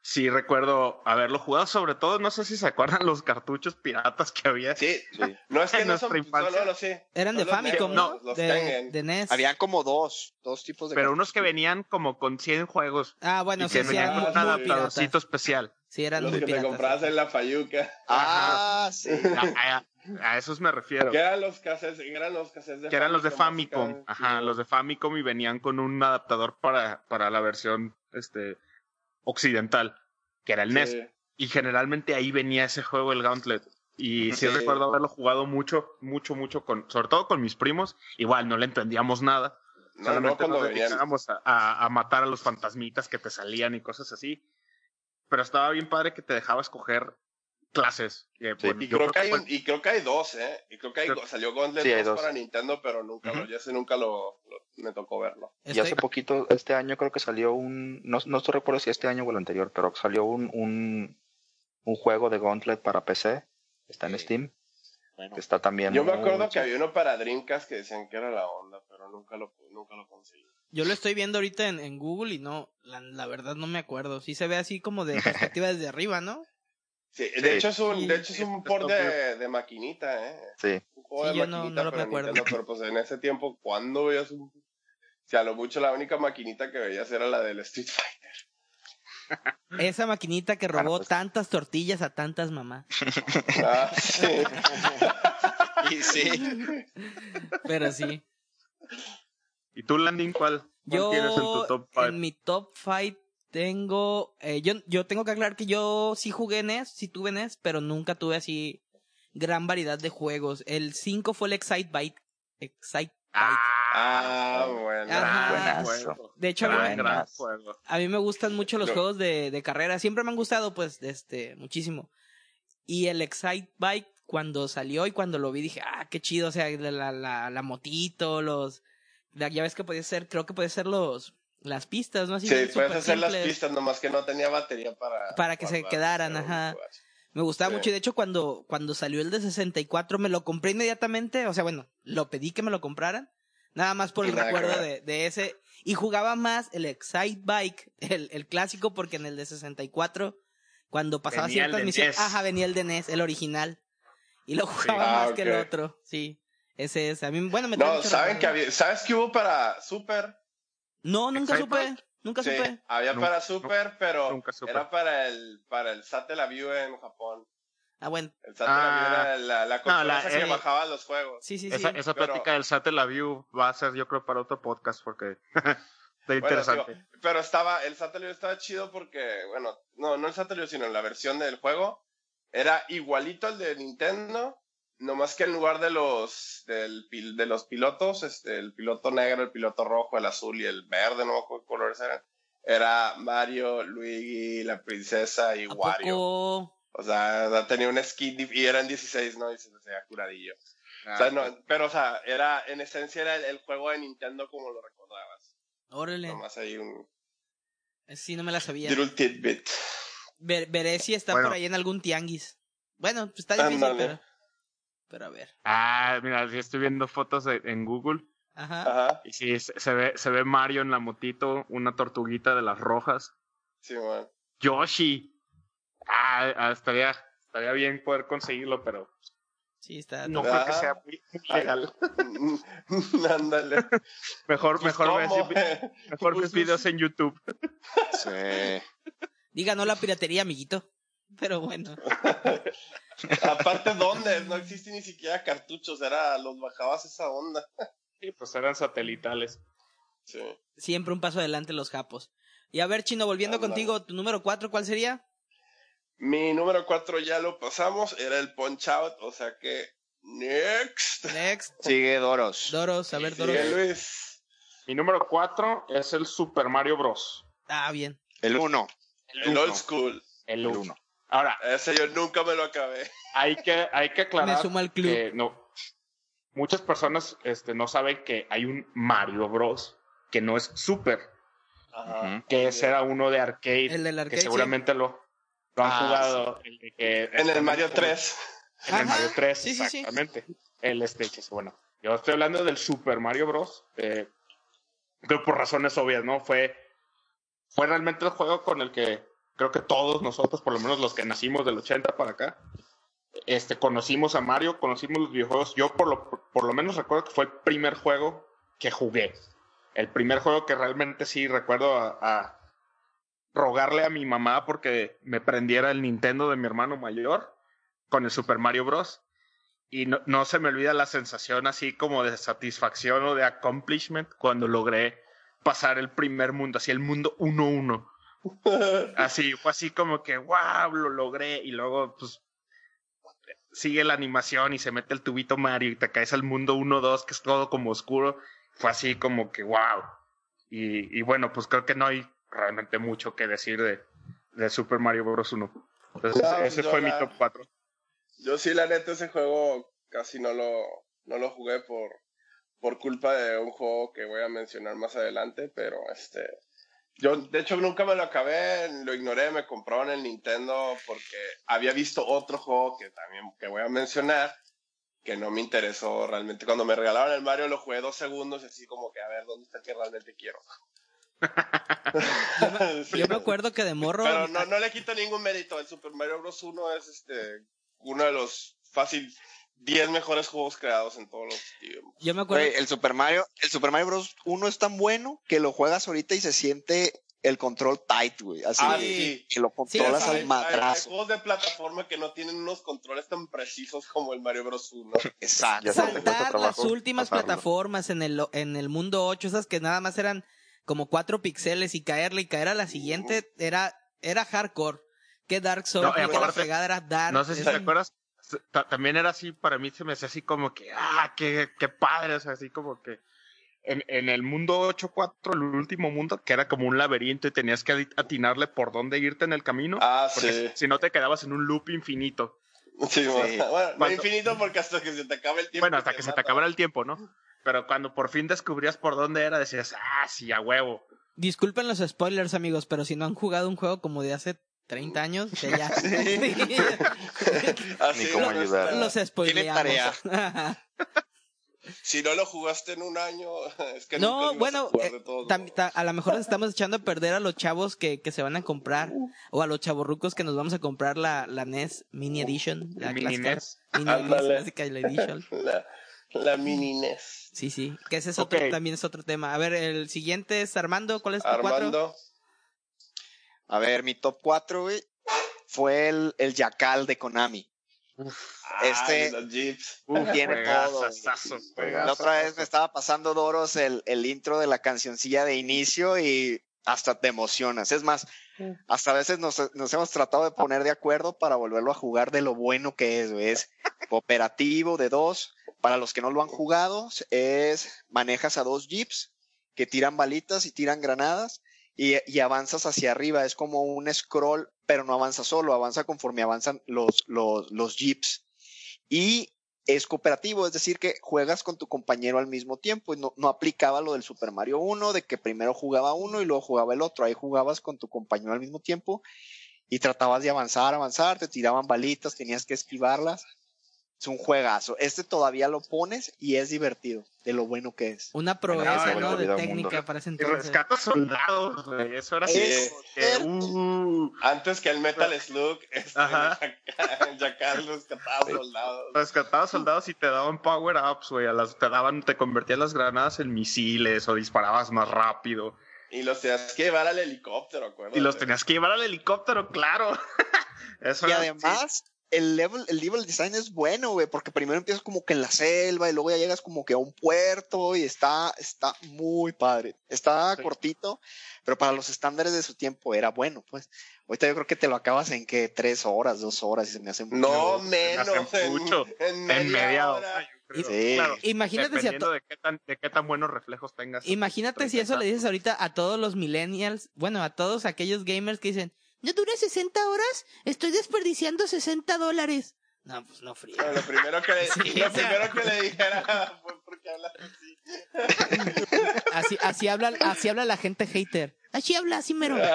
sí recuerdo haberlo jugado. Sobre todo, no sé si se acuerdan los cartuchos piratas que había. Sí, Sí. no es que En no son, nuestra infancia. solo, sí. Eran de Famicom, ¿no? los- de, de NES. Habían como dos, dos tipos de Pero unos que venían como con 100 juegos. Ah, bueno, y sí, que sí, venían con un adaptadorcito piratas. especial. Sí, eran Los muy que te piratas. comprabas en la Fayuca. Ah, sí. A, a- a esos me refiero. Que eran los cassettes, eran los cassettes de Que eran los de Famicom. Ajá, los de Famicom y venían con un adaptador para, para la versión este, occidental, que era el NES. Sí. Y generalmente ahí venía ese juego, el Gauntlet. Y sí, Sí. recuerdo haberlo jugado mucho, mucho, mucho, con, sobre todo con mis primos. Igual no le entendíamos nada. No, no, Solamente nos dedicábamos a, a- a matar a los fantasmitas que te salían y cosas así. Pero estaba bien padre que te dejaba escoger clases. Que, Sí. bueno, Y yo creo, que hay, un- y creo que hay dos, ¿eh? Y creo que hay, Creo- salió Gauntlet Sí, hay 2 dos. para Nintendo, pero nunca lo, ya ese nunca lo, lo- me tocó verlo. Y Estoy- hace poquito, este año creo que salió un, no, no estoy recuerdo si este año o el anterior, pero salió un, un, un juego de Gauntlet para PC, está en Sí. Steam, Bueno, está también Yo me acuerdo que había uno para Dreamcast que decían que era la onda, pero nunca lo, nunca lo conseguí. Yo lo estoy viendo ahorita en, en Google y no, la, la verdad no me acuerdo. Sí se ve así como de perspectiva desde arriba, ¿no? Sí, Sí. de hecho es un, de hecho es un port de, de maquinita, ¿eh? Sí, Un juego Sí, de yo no- maquinita no lo para me acuerdo. Nintendo, pero pues en ese tiempo, ¿cuándo veías un...? O sea, a lo mucho la única maquinita que veías era la del Street Fighter. Esa maquinita que robó Claro, pues. tantas tortillas a tantas mamás. Ah, sí. y sí. Pero sí. ¿Y tú, Landing, cuál, cuál Yo tienes en tu top 5? en mi top 5 tengo... eh, yo, yo tengo que aclarar que yo sí jugué NES, sí tuve NES, pero nunca tuve así gran variedad de juegos. El 5 fue el Excite Bike. Excite Ah, bueno. Ajá. Buenazo. De hecho, a mí, a mí me gustan mucho los Lo- juegos de, de carrera. Siempre me han gustado, pues, este, muchísimo. Y el Excite Bike, cuando salió y cuando lo vi, dije, ah, qué chido. O sea, la, la, la motito, los. la- ya ves que podía ser, creo que puede ser los. Las pistas, ¿no? Así Sí, puedes hacer las pistas, nomás que no tenía batería para... Para que se quedaran, ajá. Me gustaba Sí. mucho y de hecho cuando, cuando salió el de 64 me lo compré inmediatamente, o sea, bueno, lo pedí que me lo compraran, nada más por el recuerdo de, de ese, y jugaba más el Excite Bike, el, el clásico, porque en el de 64, cuando pasaba Venía ciertas misiones, NES. ajá, venía el de NES, el original, y lo jugaba Ah, más que el otro, sí, ese es, a mí, bueno, me No, ¿saben que había, ¿sabes qué hubo para Super? No, nunca Excite supe, Bike? nunca Sí, supe. había Nunca- para Super, pero nunca supe. era para el, para el Satellaview en Japón. Ah, bueno, El Satellaview Ah. era la, la consola la- esa que eh, bajaba los juegos. sí, sí, esa sí. esa pero- plática del Satellaview va a ser, yo creo, para otro podcast porque está Bueno, interesante. digo, pero estaba, el Satellaview estaba chido porque, bueno, no, no el Satellaview, sino la versión del juego. Era igualito al de Nintendo, nomás que en lugar de los, del, pil- de los pilotos, este, el piloto negro, el piloto rojo, el azul y el verde, no me acuerdo qué colores eran. Era Mario, Luigi, la princesa y ¿A Wario. poco? O sea, tenía un skin dif- y eran 16, ¿no? Y se veía curadillo. Ah, o sea, no, pero, o sea, era, en esencia era el, el juego de Nintendo como lo recordabas. Órale, Nomás hay un sí, no me la sabía. little tidbit. Ver- veré si está Bueno. por ahí en algún tianguis. Bueno, pues está difícil, pero. Pero a ver. Ah, mira, sí estoy viendo fotos de- en Google Ajá. Ajá, y sí, se, se ve, se ve Mario en la motito, una tortuguita de las rojas. sí, man. Yoshi. Ah, ah, estaría, estaría bien poder conseguirlo, pero Sí, está. no creo que sea muy legal. Ándale. Mejor, Pues, mejor ves, mejor Pues, ves videos en YouTube. Sí. Diga no la piratería, amiguito. Pero bueno. Aparte, ¿dónde? No existe ni siquiera cartuchos, era, los bajabas esa onda. Sí, pues eran satelitales. Sí. Siempre un paso adelante los japos. Y a ver, Chino, volviendo contigo, tu número 4, ¿cuál sería? Mi número 4 ya lo pasamos, era el Punch Out, o sea que. Next. Next. Sigue Doros. Doros, a ver, Doros. Sigue Luis. Mi número 4 es el Super Mario Bros. Ah, bien. El 1. El old school. El El 1. Ahora, Ese yo nunca me lo acabé. hay que, hay que aclarar Me sumo al club. que no, muchas personas este, no saben que hay un Mario Bros. que no es Super, Ajá. que ese era uno de arcade, El del arcade, que seguramente lo, lo han Ah, jugado. el de que- En el Mario 3. En el. Mario 3, Sí, sí, sí. exactamente. El este, es bueno. Yo estoy hablando del Super Mario Bros. Eh, creo por razones obvias, ¿no? Fue, fue realmente el juego con el que creo que todos nosotros, por lo menos los que nacimos del 80 para acá, este, conocimos a Mario, conocimos los videojuegos. Yo por lo, por lo menos recuerdo que fue el primer juego que jugué. El primer juego que realmente sí recuerdo a, rogarle a mi mamá porque me prendiera el Nintendo de mi hermano mayor con el Super Mario Bros. Y no, no se me olvida la sensación así como de satisfacción o de accomplishment cuando logré pasar el primer mundo, así el mundo 1-1. Así, fue así como que, wow, lo logré. Y luego, pues, sigue la animación y se mete el tubito Mario y te caes al mundo 1-2, que es todo como oscuro. Fue así como que, wow. Y, y bueno, pues creo que no hay realmente mucho que decir de, de Super Mario Bros. 1. Entonces, No, ese fue mi top 4. Yo sí, la neta, ese juego casi no lo, no lo jugué por, por culpa de un juego que voy a mencionar más adelante, pero este... Yo, de hecho, nunca me lo acabé, lo ignoré, me compraron el Nintendo porque había visto otro juego que también que voy a mencionar, que no me interesó realmente. Cuando me regalaron el Mario lo jugué dos segundos y así como que, a ver, ¿dónde está el que realmente quiero? Sí. Yo me acuerdo que de morro. Pero no, no le quito ningún mérito. El Super Mario Bros. 1 es este uno de los fácil 10 mejores juegos creados en todos los tiempos. Yo me acuerdo. Güey, el Super Mario, el Super Mario Bros. 1 es tan bueno que lo juegas ahorita y se siente el control tight, güey. Así Ah, Sí. que lo controlas Sí, al hay- madrazo. hay juegos de plataforma que no tienen unos controles tan precisos como el Mario Bros. 1. Exacto. Saltar las últimas pasarlo. plataformas en el, en el mundo 8, esas que nada más eran como cuatro píxeles y caerle y caer a la siguiente era, era hardcore. Que Dark Souls, No, y que la aparte, fregada era Dark. No sé si te acuerdas, también era así, para mí se me hacía así como que, ah, qué, qué padre, o sea, así como que en, en el mundo 8.4, el último mundo, que era como un laberinto y tenías que atinarle por dónde irte en el camino, Ah, porque sí. si- no te quedabas en un loop infinito. Sí, bueno, Sí. bueno, no Cuando- infinito porque hasta que se te acabe el tiempo. Bueno, hasta que se te acabara el tiempo, ¿no? Pero cuando por fin descubrías por dónde era, decías, ah, sí, a huevo. Disculpen los spoilers, amigos, pero si no han jugado un juego como de hace 30 años, que ya. Así Ni cómo no, ayudar. los spoileamos. tarea. Si no lo jugaste en un año, es que No, nunca a bueno, eh, de tam- a lo mejor estamos echando a perder a los chavos que, que se van a comprar o a los chavorrucos que nos vamos a comprar la, la NES Mini Edition, la Mini clásica- NES. Mini Ándale. clásica y la Edition. La, la mini E NES. Sí, sí, que ese es otro, también es otro tema. A ver, el siguiente es Armando, ¿cuál es tu cuatro? A ver, mi top 4, güey, fue el, el Yakal de Konami. Este- Jeeps. Uf, Tiene todo, La otra vez me estaba pasando Doros el, el intro de la cancioncilla de inicio y hasta te emocionas. Es más, hasta a veces nos, nos hemos tratado de poner de acuerdo para volverlo a jugar de lo bueno que es. güey. Es cooperativo de dos. Para los que no lo han jugado, es manejas a dos jeeps que tiran balitas y tiran granadas y, avanzas hacia arriba. Es como un scroll, pero no avanza solo, avanza conforme avanzan los, los, los jeeps. Y es cooperativo, es decir, que juegas con tu compañero al mismo tiempo. Y no, no aplicaba lo del Super Mario 1, de que primero jugaba uno y luego jugaba el otro. Ahí jugabas con tu compañero al mismo tiempo y tratabas de avanzar, avanzar, te tiraban balitas, tenías que esquivarlas. Es un juegazo. Este todavía lo pones y es divertido, de lo bueno que es. Una proeza, No, De técnica para ese Y entonces. rescata soldados, güey. Eso era así. Es que, uh, Antes que el Metal Slug, este, Jackal rescataba soldados. rescataba soldados y te daban power ups, güey. Te daban, te convertían las granadas en misiles o disparabas más rápido. Y los tenías que llevar al helicóptero, acuérdate. Y los tenías que llevar al helicóptero, claro. Eso Y además, el level, el level design es bueno, güey, porque primero empiezas como que en la selva y luego ya llegas como que a un puerto y está, está muy padre. Está Sí. cortito, pero para los estándares de su tiempo era bueno, pues. Ahorita yo creo que te lo acabas en que tres horas, dos horas y se me hace mucho. No, me menos. En, mucho. en media, en media hora. hora. Sí. Claro, Imagínate si a de qué tan de qué tan buenos reflejos tengas. Imagínate si eso le dices ahorita a todos los millennials, bueno, a todos aquellos gamers que dicen, ¿no dura 60 horas? Estoy desperdiciando 60 dólares. No, pues no frío. Pero lo primero que le, Sí, lo primero que le dijera fue porque hablas así. Así, así habla, así habla la gente hater. Así habla, así mero.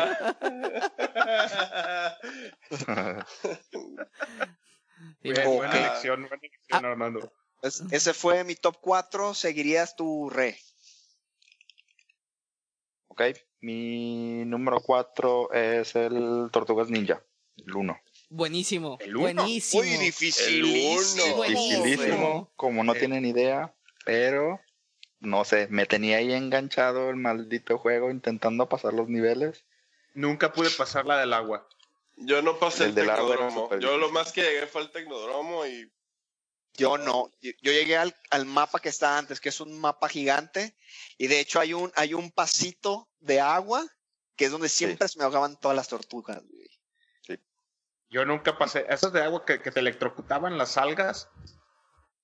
Sí, buena Ok. elección, buena elección, Ah. Armando. Es- ese fue mi top 4. Seguirías tu re. Ok, mi número 4 es el Tortugas Ninja, el 1. Buenísimo. El uno. Buenísimo. Muy El dificilísimo. uno. Buenísimo. Dificilísimo, como no Sí. tienen idea, pero no sé, me tenía ahí enganchado el maldito juego intentando pasar los niveles. Nunca pude pasar la del agua. Yo no pasé el, El del agua Yo lo difícil. más que llegué fue al tecnodromo y Yo no. Yo llegué al, al mapa que está antes, que es un mapa gigante. Y de hecho hay un, hay un pasito de agua que es donde siempre se me ahogaban todas las tortugas. güey. Yo nunca pasé. Esas de agua que, que te electrocutaban las algas.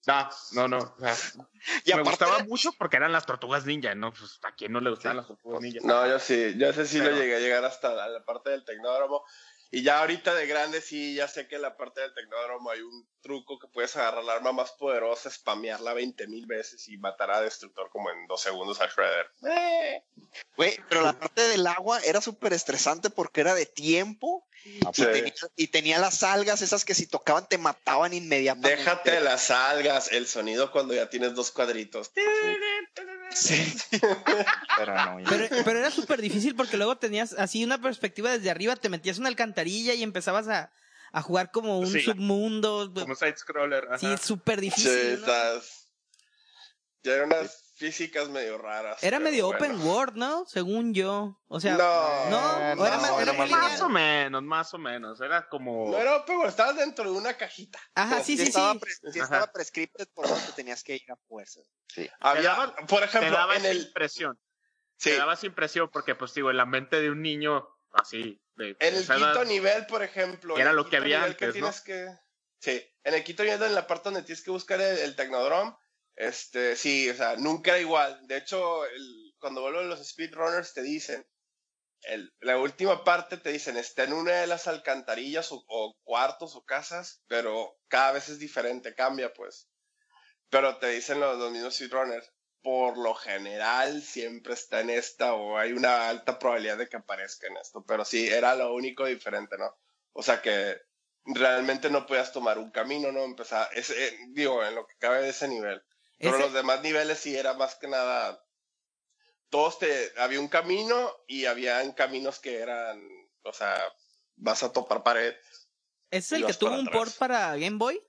No, no, no. o sea, Y me aparte, gustaba mucho porque eran las tortugas ninja, ¿no? Pues a quién no le gustaban las tortugas ninja. No, yo sí, yo sé sí Pero- lo llegué a llegar hasta la, la parte del tecnódromo. Y ya ahorita de grande sí, ya sé que en la parte del tecnódromo hay un truco que puedes agarrar la arma más poderosa, spamearla 20 mil veces y matar a Destructor como en dos segundos a Shredder. güey, pero la parte del agua era súper estresante porque era de tiempo Ah, y, tenía, y tenía las algas esas que si tocaban te mataban inmediatamente. Déjate las algas, el sonido cuando ya tienes dos cuadritos. Sí. Pero no. Pero, pero era súper difícil porque luego tenías así una perspectiva desde arriba, te metías una alcantarilla y empezabas a, a jugar como un Sí. submundo. Como side scroller. ajá. Sí, súper Sí, difícil. ¿no? estás... Ya eran unas físicas medio raras. Era medio bueno. open world, ¿no? Según yo. O sea, No, no, o era más- era más o menos, más o menos. Era como. No era open world, estabas dentro de una cajita. Ajá, sí, Sí sí, estaba, sí. pre- sí estaba prescripted por donde tenías que ir a fuerzas. Había, daba- por te ejemplo, daba en esa el... impresión. Sí, Te daba esa impresión porque, pues, digo, en la mente de un niño así. De en el edad, quinto nivel, por ejemplo. Era lo que quinto había nivel ¿no? que... Sí, en el Quito yendo en la parte donde tienes que buscar el, el Tecnodrome, este, sí, o sea, nunca era igual. De hecho, el, cuando vuelven los speedrunners te dicen, el, la última parte te dicen, está en una de las alcantarillas o, cuartos o casas, pero cada vez es diferente, cambia pues. Pero te dicen los, los mismos speedrunners, por lo general siempre está en esta o hay una alta probabilidad de que aparezca en esto, pero sí, era lo único diferente, ¿no? O sea que realmente no podías tomar un camino, ¿no? Empezar, ese, eh, digo, en lo que cabe de ese nivel. Pero Ese- los demás niveles sí era más que nada, todos te, había un camino y habían caminos que eran, o sea, vas a topar pared. ¿Es el que tuvo un atrás. port para Game Boy?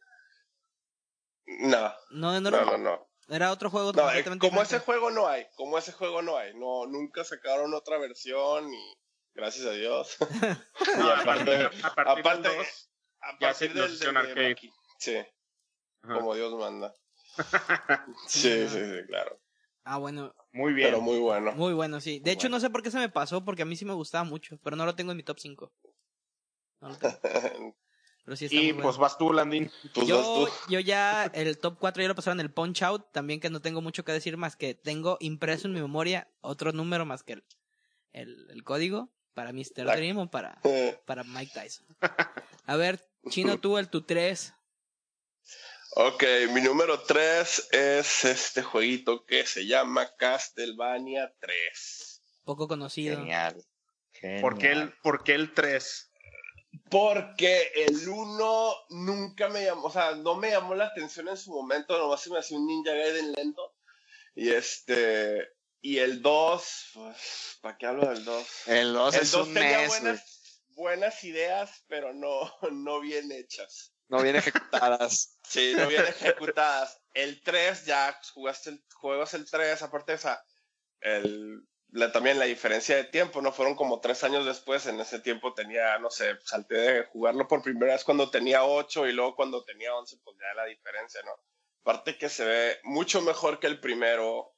No, No, no, no, era, no, no. era otro juego No, eh, completamente como ese juego no hay, como ese juego no hay, no, nunca sacaron otra versión y gracias a Dios. y aparte, partir, a partir aparte, del dos, a partir del, del. Sí, Ajá. como Dios manda. Sí, Sí, no. sí, sí, claro. Ah, bueno, Muy bien. Pero muy bueno. muy bueno, sí. De hecho, Bueno. no sé por qué se me pasó, porque a mí sí me gustaba mucho, pero no lo tengo en mi top 5. No lo tengo, pero sí está y muy bueno. pues vas tú, Landín. Pues vas yo, tú. yo ya el top 4 ya lo pasaron en el Punch Out, también que no tengo mucho que decir más que tengo impreso en mi memoria otro número más que el, el, el código para Mr. La- Dream o para, para Mike Tyson. A ver, Chino, tú el tu 3. Ok, mi número 3 es este jueguito que se llama Castlevania 3. Poco conocido. Genial. ¿Por qué Genial. el, por qué el 3? Porque el 1 nunca me llamó, o sea, no me llamó la atención en su momento, nomás se me hacía un Ninja Gaiden lento. Y este, y el 2, pues, ¿para qué hablo del 2? El 2 El es 2 un tenía mes, buenas, buenas ideas, pero no, no bien hechas. No bien ejecutadas. Sí, no bien ejecutadas. El 3 ya jugaste el, juegas el 3, aparte de esa, el, la, también la diferencia de tiempo, ¿no? Fueron como tres años después, en ese tiempo tenía, no sé, salté de jugarlo por primera vez cuando tenía 8 y luego cuando tenía 11, pues ya la diferencia, ¿no? Aparte que se ve mucho mejor que el primero,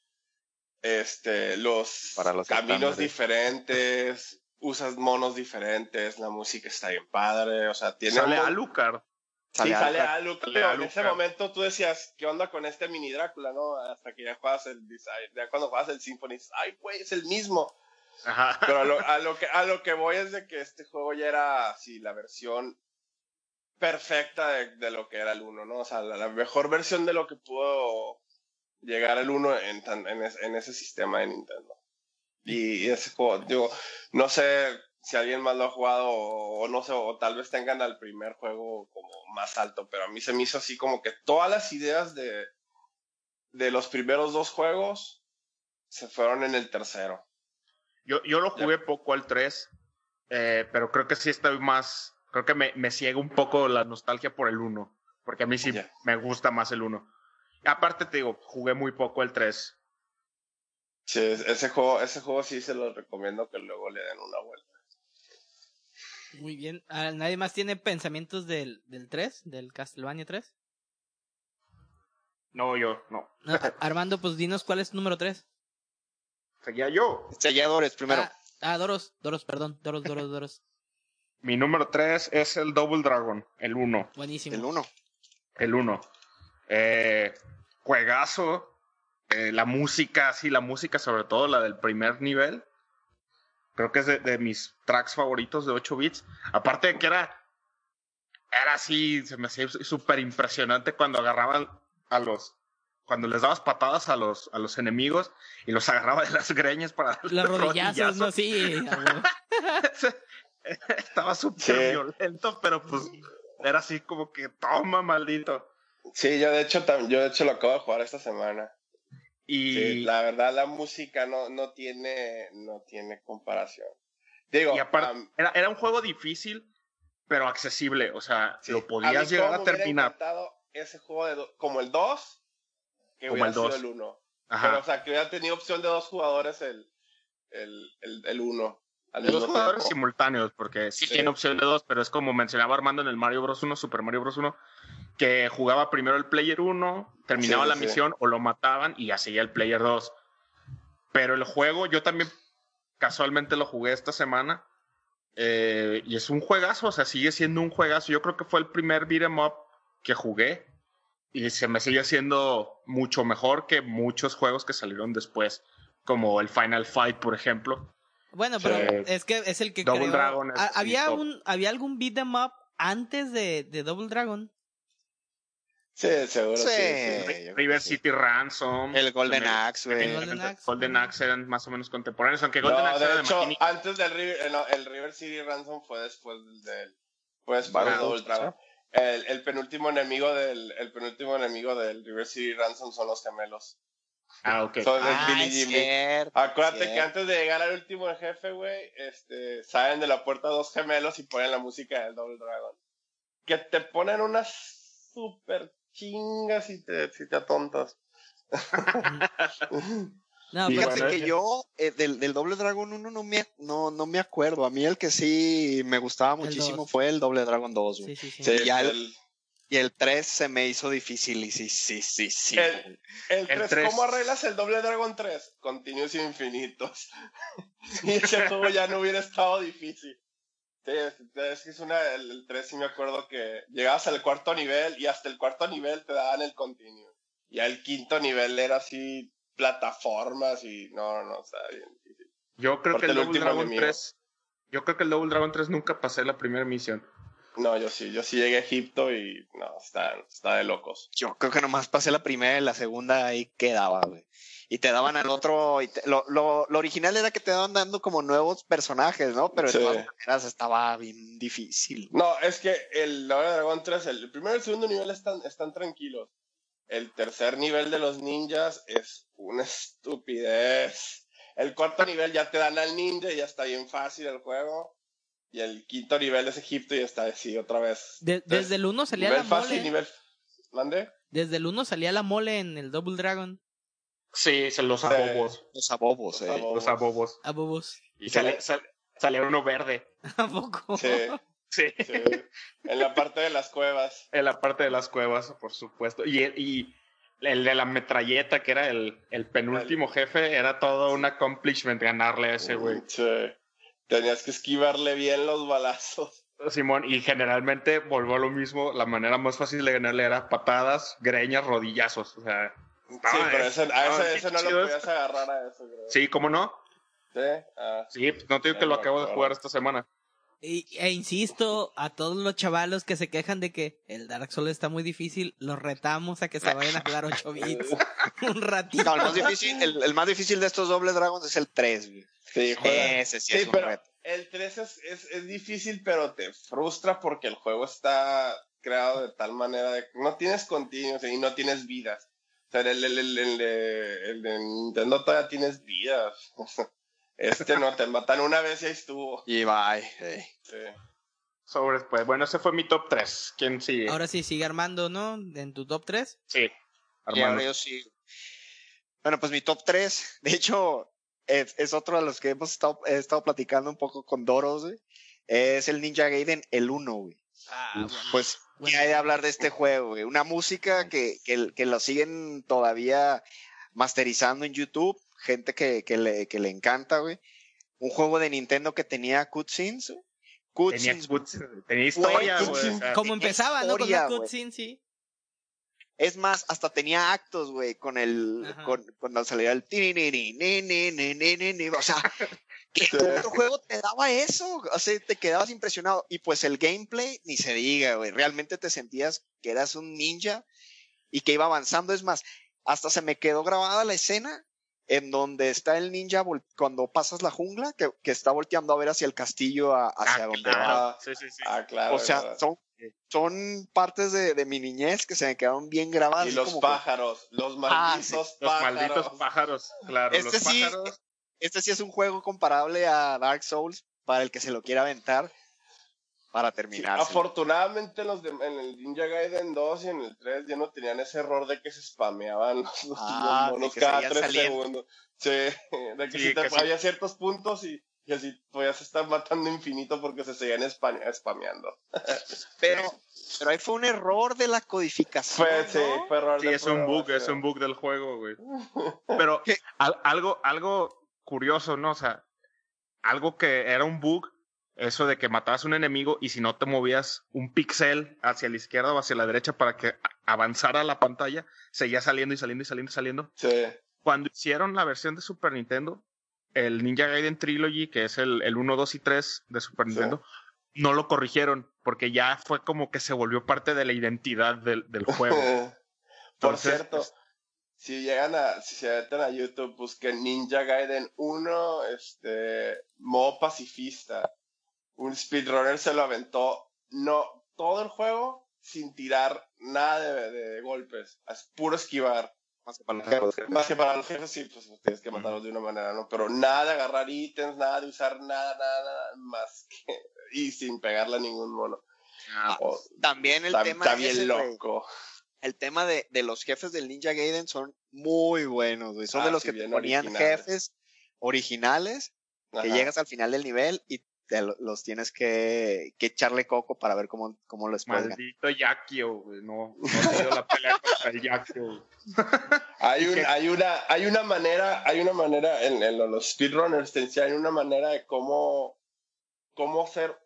este, los, Para los caminos diferentes, usas monos diferentes, la música está bien padre, o sea, tiene Sale un- Alucard. Sí, Sale. Alucard. Sale pero En ese momento tú decías, ¿qué onda con este mini Drácula, no? Hasta que ya juegas el design, ya cuando juegas el Symphony, dices, ay, güey, es el mismo. Ajá. Pero a lo, a lo que, a lo que voy es de que este juego ya era, así, la versión perfecta de, de lo que era el 1, ¿no? O sea, la, la mejor versión de lo que pudo llegar el 1 en, tan- en, en ese sistema de Nintendo. Y, y ese juego, digo, no sé si alguien más lo ha jugado o, o no sé, o tal vez tengan al primer juego como más alto, pero a mí se me hizo así como que todas las ideas de, de los primeros dos juegos se fueron en el tercero. Yo, yo lo jugué poco al 3, eh, pero creo que sí estoy más. Creo que me, me ciega un poco la nostalgia por el 1, porque a mí sí Ya. me gusta más el 1. Aparte, te digo, jugué muy poco el 3. Sí, es- ese juego, ese juego sí se lo recomiendo que luego le den una vuelta. Muy bien. Ah, ¿Nadie más tiene pensamientos del, del 3? ¿Del Castlevania 3? No, yo, no. No, Armando, pues dinos cuál es tu número 3. Seguía yo. Selladores primero. Ah, ah, Doros, Doros, perdón. Doros, Doros, Doros. Mi número 3 es el Double Dragon, el 1. Buenísimo. el 1. El 1. Eh, juegazo. Eh, la música, sí, la música, sobre todo la del primer nivel. Creo que es de, de mis tracks favoritos de 8 bits. Aparte de que era. Era así, se me hacía súper impresionante cuando agarraban a los. Cuando les dabas patadas a los, a los enemigos y los agarraba de las greñas para Los rodillazos, ¿no? Sí. Estaba súper Sí. violento, pero pues era así como que toma, maldito. Sí, yo de hecho yo de hecho lo acabo de jugar esta semana. Y Sí, la verdad la música no, no tiene no tiene comparación. Digo, Y aparte, am- era, era un juego difícil, pero accesible. O sea, sí, lo a podías llegar a me hubiera terminar. ese juego de do- como el 2 que Como hubiera el sido 2. el 1. Ajá. Pero o sea, que hubiera tenido opción de dos jugadores el el el, el 1 al de dos jugadores simultáneos, porque sí, Sí. tiene opción de dos, pero es como mencionaba Armando en el Mario Bros. 1, Super Mario Bros. 1, que jugaba primero el Player 1, terminaba Sí, la sí. misión o lo mataban y ya seguía el Player 2. Pero el juego, yo también casualmente lo jugué esta semana. eh, y es un juegazo, o sea, sigue siendo un juegazo. Yo creo que fue el primer beat'em up que jugué y se me sigue haciendo mucho mejor que muchos juegos que salieron después, como el Final Fight, por ejemplo. Bueno, pero Sí. es que es el que Double creó- Dragon es había un había algún beat 'em up antes de, de Double Dragon. Sí, seguro. Sí, River. City Ransom. El Golden. Axe, güey. El Golden Axe. Golden Axe eran más o menos contemporáneos, aunque Golden No, Axe era de de hecho, maquinita. antes del River, eh, no, el River City Ransom fue después del, fue después Vale, de Double Dragon. El, el penúltimo enemigo del, el penúltimo enemigo del River City Ransom son los gemelos. Ah, ok. Son Ah, Billy es Jimmy. cierto, Acuérdate cierto. que antes de llegar al último jefe, güey, este, salen de la puerta dos gemelos y ponen la música del Double Dragon. Que te ponen unas super chingas si te, si te atontas. No, pero Fíjate bueno, que yo eh, del, del Doble Dragon 1 no me, no, no me acuerdo. A mí el que sí me gustaba muchísimo fue el Doble Dragon 2. güey. sí, sí, sí. Sí, ya el- Y el 3 se me hizo difícil. Y sí, sí, sí, sí. El- el El 3, tres. ¿cómo arreglas el Doble Dragon 3? Continuos infinitos. y ese juego ya no hubiera estado difícil. Sí, es, es que es una, el, el 3 sí me acuerdo que llegabas al cuarto nivel y hasta el cuarto nivel te daban el continuo. Y al quinto nivel era así plataformas y no, no, o sea, bien difícil. Yo creo Aparte que el el Double Dragon enemigo. 3. Yo creo que el Double Dragon 3 nunca pasé la primera misión. No, yo sí, yo sí llegué a Egipto y no, está, está de locos. Yo creo que nomás pasé la primera y la segunda ahí quedaba, güey. Y te daban al otro. y te- lo, lo, lo original era que te daban dando como nuevos personajes, ¿no? Pero de Sí. todas maneras estaba bien difícil. No, es que el Doble Dragon 3, el, primero y el segundo nivel están, están tranquilos. El tercer nivel de los ninjas es una estupidez. El cuarto nivel ya te dan al ninja y ya está bien fácil el juego. Y el quinto nivel es Egipto y está así otra vez. De- Entonces, desde el 1 salía nivel la fácil, mole. nivel... ¿Mande? Desde el 1 salía la mole en el Double Dragon. Sí, se los abobos. Los abobos, Los eh. abobos. Los abobos. A bobos. Y sale, sale, sale uno verde. ¿A poco? Sí, Sí. sí. en la parte de las cuevas. En la parte de las cuevas, por supuesto. Y, el- y el de la metralleta, que era el, el penúltimo jefe, era todo un accomplishment ganarle a ese güey. Sí. Tenías que esquivarle bien los balazos. Simón, y generalmente volvió a lo mismo. La manera más fácil de ganarle era patadas, greñas, rodillazos. O sea, Sí, pero ese, a ese, no lo podías agarrar a eso, creo. sí, ¿cómo no? ¿Sí? Ah. Sí, pues no te digo que lo acabo de jugar esta semana. Y, e insisto, a todos los chavalos que se quejan de que el Dark Souls está muy difícil, los retamos a que se vayan a jugar 8 bits un ratito. No, el más difícil, el, el más difícil de estos doble dragons es el 3, güey. Sí, juega. Ese sí, Sí, es un pero reto. el 3 es, es, es difícil, pero te frustra porque el juego está creado de tal manera de no tienes continuos y no tienes vidas. O sea, el, el, el, el de, el de Nintendo todavía tienes vidas. Este no, te matan una vez y ahí estuvo. Y bye. eh. Sí. Sobre, pues, bueno, ese fue mi top 3. ¿Quién sigue? Ahora sí, sigue Armando, ¿no? En tu top 3. sí, Y Armando. ahora yo sí. Bueno, pues mi top 3, de hecho, es, es otro de los que hemos estado, he estado platicando un poco con Doros, güey. Es el Ninja Gaiden, el 1, güey. Ah, Pues, Bueno. ¿qué hay de hablar de este juego, güey? Una música que, que, que lo siguen todavía masterizando en YouTube, gente que, que, le, que le encanta, güey. Un juego de Nintendo que tenía cutscenes, güey. Tenía, Cutscenes, cuts- tenía historia, Güey, güey. o sea, Como empezaba, ¿no? Con la cutscene, sí. Es más, hasta tenía actos, güey, con el, Ajá. con, cuando salía el tiriniri, ni, ni, ni, ni, ni, ni. o sea, ¿qué Sí. otro juego te daba eso? O sea, te quedabas impresionado. Y pues el gameplay, ni se diga, güey, realmente te sentías que eras un ninja y que iba avanzando. Es más, hasta se me quedó grabada la escena en donde está el ninja cuando pasas la jungla, que, que está volteando a ver hacia el castillo, a- hacia ah, donde claro. va. Sí, sí, sí. Ah, claro. O sea, ¿verdad? son, son partes de, de mi niñez que se me quedaron bien grabadas. y los como que- pájaros, los malditos Los pájaros. malditos pájaros, claro. Este los sí, pájaros. Este sí es un juego comparable a Dark Souls para el que se lo quiera aventar para Sí, terminar. afortunadamente los de, en el Ninja Gaiden 2 y en el 3 ya no tenían ese error de que se spameaban los, los Ah, monos cada seguían 3 saliendo. segundos. Sí, de que Sí, si te que sí. ciertos puntos y, y así podías estar matando infinito porque se seguían spam- spameando. pero, pero ahí fue un error de la codificación. Fue, sí, fue error Sí, de es un bug, es un bug del juego, güey. Pero algo, algo curioso, ¿no? O sea, algo que era un bug eso de que matabas a un enemigo y si no te movías un píxel hacia la izquierda o hacia la derecha para que avanzara la pantalla, seguía saliendo y saliendo y saliendo y saliendo. Sí. Cuando hicieron la versión de Super Nintendo, el Ninja Gaiden Trilogy, que es el, el 1, 2 y 3 de Super Sí. Nintendo, no lo corrigieron porque ya fue como que se volvió parte de la identidad del, del juego. Por cierto, si llegan a, si se meten a YouTube, busquen Ninja Gaiden 1, este, modo pacifista. Un speedrunner se lo aventó, no, todo el juego sin tirar nada de, de golpes, es puro esquivar. Más que para los jefes. Más que para los jefes, sí, pues tienes que matarlos de una manera, ¿no? Pero nada de agarrar ítems, nada de usar nada, nada, nada más que, y sin pegarle a ningún mono. Ah, Oh, También el tema bien güey, loco. El tema de, de los jefes del Ninja Gaiden son muy buenos, güey. Son Ah, de los sí, que te ponían originales. jefes originales que Ajá. llegas al final del nivel y te lo- los tienes que, que echarle coco para ver cómo, cómo los. Maldito Yakio, güey. No, no sido la pelea contra el Yakio. Hay, un, que- hay una hay una manera hay una manera en, en los speedrunners te enseñan una manera de cómo cómo hacer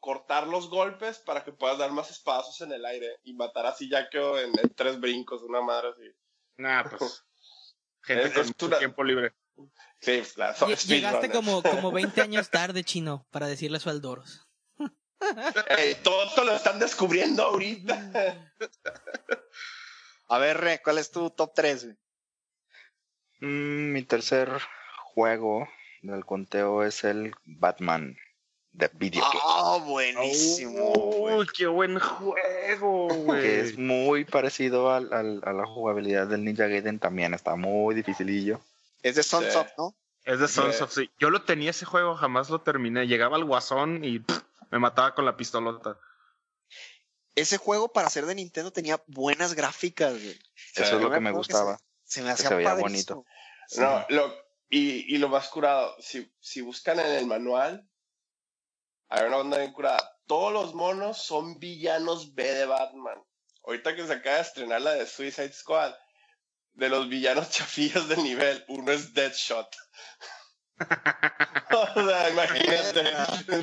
cortar los golpes para que puedas dar más espadazos en el aire y matar así ya quedó en, en tres brincos una madre así Nah, pues. Gente Es- con es una- tiempo libre. sí la, son Lle- Llegaste como, como 20 años tarde, chino, para decirle eso al Doros. Todo esto lo están descubriendo ahorita A ver, Re, ¿cuál es tu top 3? güey? Mm, mi tercer juego del conteo es el Batman de Video Game, Ah, buenísimo. güey. Uy, qué buen juego, güey. que es muy parecido al, al- a la jugabilidad del Ninja Gaiden también, está muy dificilillo. Es de Sí. Sunsoft, ¿no? Es de Sons Sí. of sí. Yo lo tenía ese juego, jamás lo terminé. Llegaba al guasón y pff, me mataba con la pistolota. Ese juego para ser de Nintendo tenía buenas gráficas, güey. Eso es lo que me que gustaba. Se me hacía se veía padrísimo. no lo y, y lo más curado si, si buscan en el manual hay una onda bien curada. Todos los monos son villanos B de Batman. Ahorita que se acaba de estrenar la de Suicide Squad de los villanos chafillas del nivel uno es Deadshot. O sea imagínate.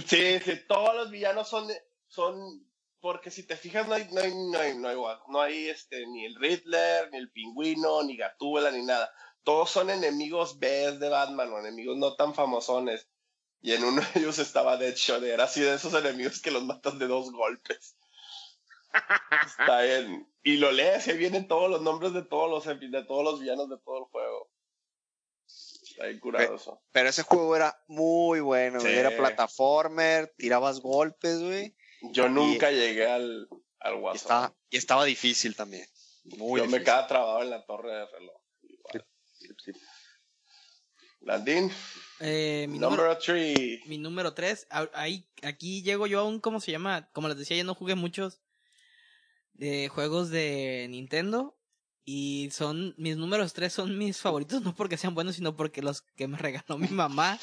Sí, sí todos los villanos son son porque si te fijas no hay no hay no hay no hay, no hay, este ni el Riddler ni el pingüino ni Gatúbela ni nada. Todos son enemigos B de Batman o enemigos no tan famosones y en uno de ellos estaba Deadshot era así de esos enemigos que los matas de dos golpes está bien y lo lees y ahí vienen todos los nombres de todos los de todos los villanos de todo el juego está bien curado eso Pero ese juego era muy bueno. Sí. Era plataformer, tirabas golpes, güey. yo nunca llegué al al Y Warzone estaba, y estaba difícil también. Muy yo me quedaba trabado en la torre de reloj igual. Landín Eh, mi, número, number three mi número 3, ahí, aquí llego yo a un, ¿cómo se llama? Como les decía, yo no jugué muchos de juegos de Nintendo. Y son, mis números 3 son mis favoritos, no porque sean buenos, sino porque los que me regaló mi mamá,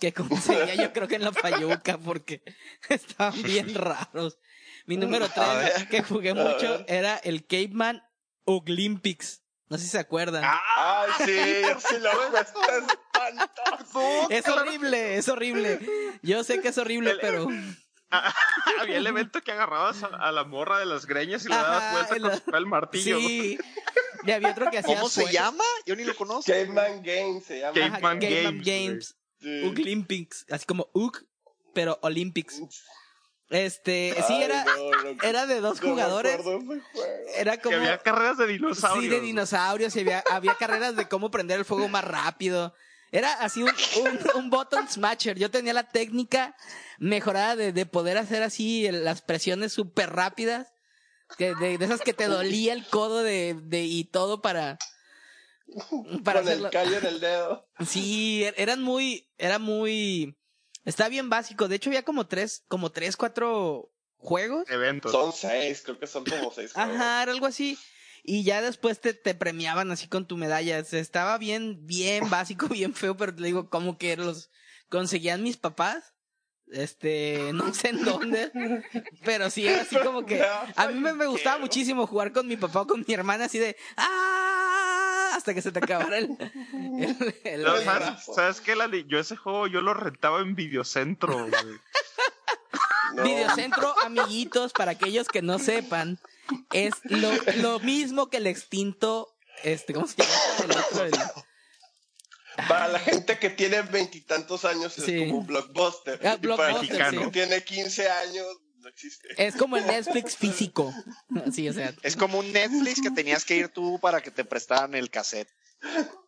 que conseguía yo creo que en la Payuca, porque estaban bien raros. Mi número A 3 ver. que jugué mucho era el Caveman Olympics. No sé si se acuerdan. Ay, sí, sí lo cuesta espantoso. Es horrible, es horrible. Yo sé que es horrible, El- pero. Había el evento que agarrabas a, a la morra de las greñas y le dabas vuelta el- con su- el martillo. Sí. Y había otro que hacía. ¿Cómo se llama? Yo ni lo conozco. Caveman Games se llama. Caveman Caveman Games, Games. Sí. Olympics. Así como UG, pero Olympics. Este, sí, era, no, no, era de dos no jugadores. de. Era Que como. había carreras de dinosaurios. Sí, de dinosaurios. y había, había carreras de cómo prender el fuego más rápido. Era así un, un, un button smasher. Yo tenía la técnica mejorada de, de poder hacer así las presiones súper rápidas. Que de, de esas que te dolía el codo de, de y todo para. Para Con hacerlo. el callo en el dedo. Sí, er- eran muy, era muy, está bien básico. De hecho, había como tres, como tres, cuatro juegos. Eventos. Son seis, creo que son como seis. juegos. Ajá, era algo así. Y ya después te, te premiaban así con tu medalla. O sea, Estaba bien, bien básico, bien feo, pero te digo, como que los conseguían mis papás. Este, no sé en dónde, pero sí era así como que a mí me, me gustaba muchísimo jugar con mi papá o con mi hermana así de ¡Ah! Hasta que se te acabara el, el- el- No, el ¿sabes. ¿Sabes qué, Lali? Yo ese juego yo lo rentaba en Videocentro, güey. No. Videocentro, amiguitos, para aquellos que no sepan, es lo, lo mismo que el extinto, este, ¿cómo se llama? El otro, el- Para la gente que tiene veintitantos años Sí. es como un blockbuster. Ah, y para la Blockbuster, gente que sí. tiene 15 años existe. Es como el Netflix físico. Sí, o sea, Es como un Netflix que tenías que ir tú para que te prestaran el cassette.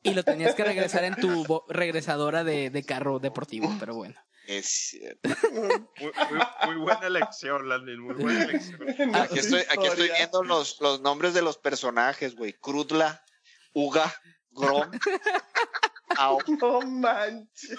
y lo tenías que regresar en tu regresadora de, de carro deportivo, pero bueno. Es cierto. Muy, muy- muy buena elección, Landin, muy buena elección. Aquí estoy, aquí estoy viendo los, los nombres de los personajes, güey. Krudla, Uga, Grom, Au. No manches.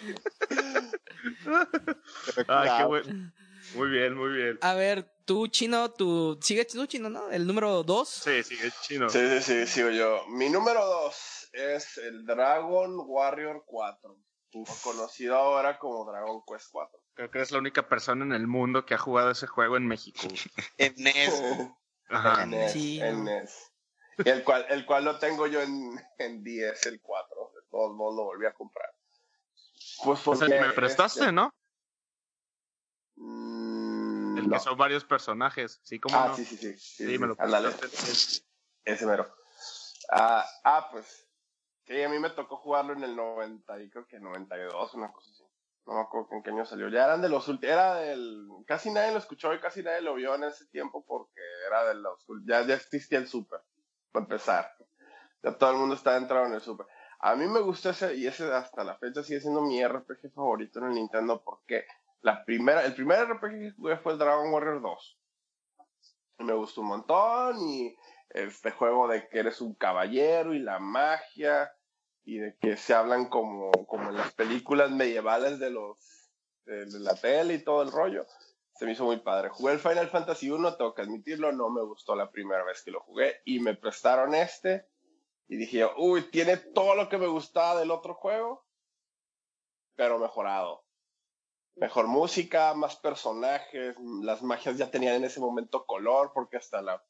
Ay, qué buen. Muy bien, muy bien. A ver, tú, Chino, tú, sigue tú, Chino, ¿no? El número dos. Sí, es chino. Sí, sí, sí, sigo yo. Mi número dos es el Dragon Warrior 4. O conocido ahora como Dragon Quest 4. Creo que eres la única persona en el mundo que ha jugado ese juego en México. En NES. Ajá. En NES, Sí, en no. NES. Y el cual, el cual lo tengo yo en, en 10, el 4. De todos modos lo volví a comprar. Pues O sea, porque... me prestaste, este, ¿no? El que son varios personajes. Sí, como Ah, no. sí, sí, sí. sí, Sí, me lo. Ese mero. Ah, ah, pues. Sí, a mí me tocó jugarlo en el 90 y creo que 92, una cosa así. No me acuerdo en qué año salió. Ya eran de los últimos. Era del. Casi nadie lo escuchó y casi nadie lo vio en ese tiempo porque era de los. Ya, ya existía el Super. Para empezar. Ya todo el mundo estaba entrado en el Super. A mí me gustó ese y ese hasta la fecha sigue siendo mi RPG favorito en el Nintendo porque la primera, el primer RPG que jugué fue el Dragon Warrior 2. Y me gustó un montón y este juego de que eres un caballero y la magia y de que se hablan como, como en las películas medievales de los de, la tele y todo el rollo. Se me hizo muy padre. Jugué el Final Fantasy 1, tengo que admitirlo, no me gustó la primera vez que lo jugué y me prestaron este y dije uy, tiene todo lo que me gustaba del otro juego, pero mejorado. Mejor música, más personajes, las magias ya tenían en ese momento color, porque hasta la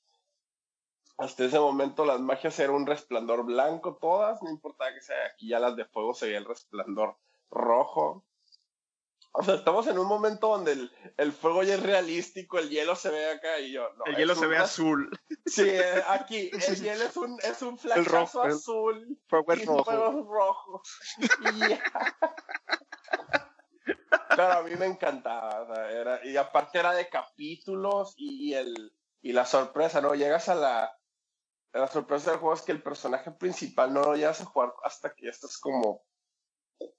hasta ese momento las magias eran un resplandor blanco todas, no importaba que sea aquí ya las de fuego se veía el resplandor rojo. O sea, estamos en un momento donde el, el fuego ya es realístico, el hielo se ve acá y yo, no, El hielo se ve azul. Sí, eh, aquí el hielo es un, es un rojo, el- azul Fuego es rojo. fuego rojo. Claro, a mí me encantaba. o sea, era, y aparte era de capítulos y, y el, y la sorpresa, ¿no? Llegas a la. La sorpresa del juego es que el personaje principal no lo llegas a jugar hasta que ya estás como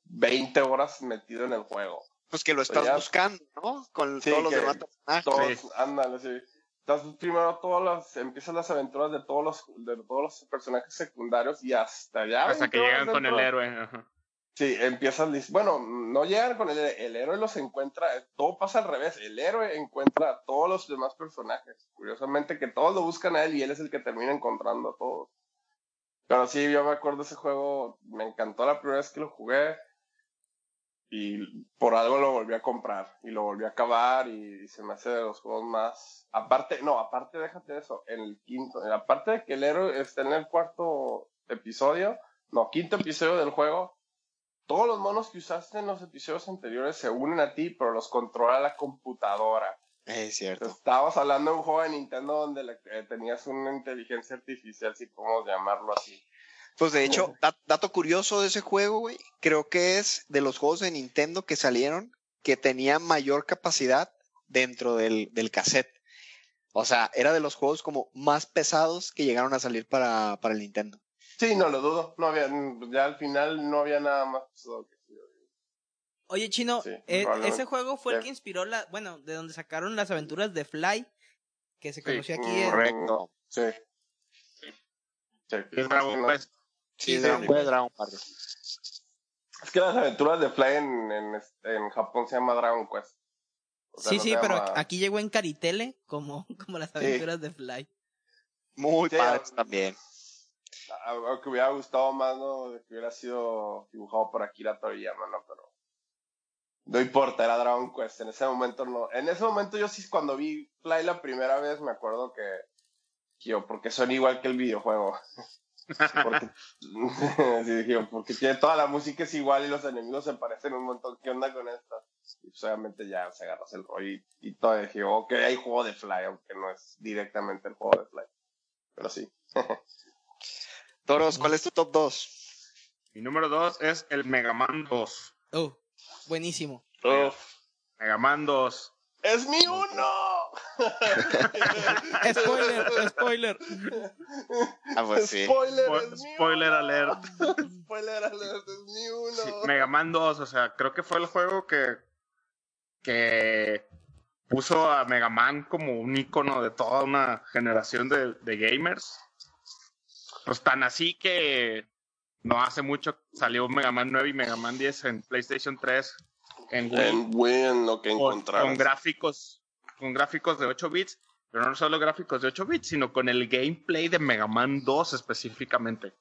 20 horas metido en el juego. Pues que lo estás Ya. buscando, ¿no? Con Sí, todos los demás personajes. Todos, Sí. ándale, sí. Entonces, primero todas las, empiezan las aventuras de todos los, de todos los personajes secundarios y hasta allá. Hasta que 20 horas llegan con el héroe. ajá. Sí, empiezan, bueno, no llegan con el el héroe los encuentra, todo pasa al revés, el héroe encuentra a todos los demás personajes, curiosamente que todos lo buscan a él y él es el que termina encontrando a todos. Pero sí, yo me acuerdo ese juego, me encantó la primera vez que lo jugué y por algo lo volví a comprar y lo volví a acabar y, se me hace de los juegos más... Aparte, no, aparte déjate eso, en el quinto, aparte de que el héroe está en el cuarto episodio, no, quinto episodio del juego, todos los monos que usaste en los episodios anteriores se unen a ti, pero los controla la computadora. Es cierto. Estábamos hablando de un juego de Nintendo donde eh, tenías una inteligencia artificial, si podemos llamarlo así. Pues de hecho, da- dato curioso de ese juego, güey, creo que es de los juegos de Nintendo que salieron que tenía mayor capacidad dentro del, del cassette. O sea, era de los juegos como más pesados que llegaron a salir para, para el Nintendo. Sí, no lo dudo. No había, ya al final no había nada más. que sí. Oye, Chino, Sí, eh, ese juego fue el Sí. que inspiró la, bueno, de donde sacaron las aventuras de Fly, que se Sí, conoció aquí Mm, en... Correcto. Sí. Sí. Es Dragon No, Quest. Sí, Sí, Dragon- sí. fue Dragon Ball. Es que las aventuras de Fly en, en, en Japón se llama Dragon Quest. O sea, Sí, no sí, pero llama- aquí llegó en Caritele, como, como las aventuras de Fly. Muy Sí, padres también. A- a- que hubiera gustado más, ¿no? Que hubiera sido dibujado por Akira Toriyama, ¿no? Pero no importa, era Dragon Quest. En ese momento no. En ese momento yo sí, cuando vi Fly la primera vez, me acuerdo que, que yo, porque son igual que el videojuego. porque, sí, porque tiene toda la música es igual y los enemigos se parecen un montón. ¿Qué onda con esta? Y pues obviamente ya se agarras el rollo y, y todo dije, ok, hay juego de Fly, aunque no es directamente el juego de Fly. Pero sí. Toros, ¿cuál es tu top 2? Mi número dos es el Mega Man 2. Oh, buenísimo. Uf. Mega Man 2. ¡Es mi uno! Spoiler, spoiler. Ah, pues sí. Spoiler, Spo- es mi spoiler uno. alert. Spoiler alert, es mi uno. Sí, Mega Man 2, o sea, creo que fue el juego que, que puso a Mega Man como un icono de toda una generación de, de gamers. Pues tan así que no hace mucho salió Mega Man 9 y Mega Man 10 en PlayStation 3 en Wii. En lo que con, con gráficos con gráficos de 8 bits, pero no solo gráficos de 8 bits, sino con el gameplay de Mega Man 2 específicamente.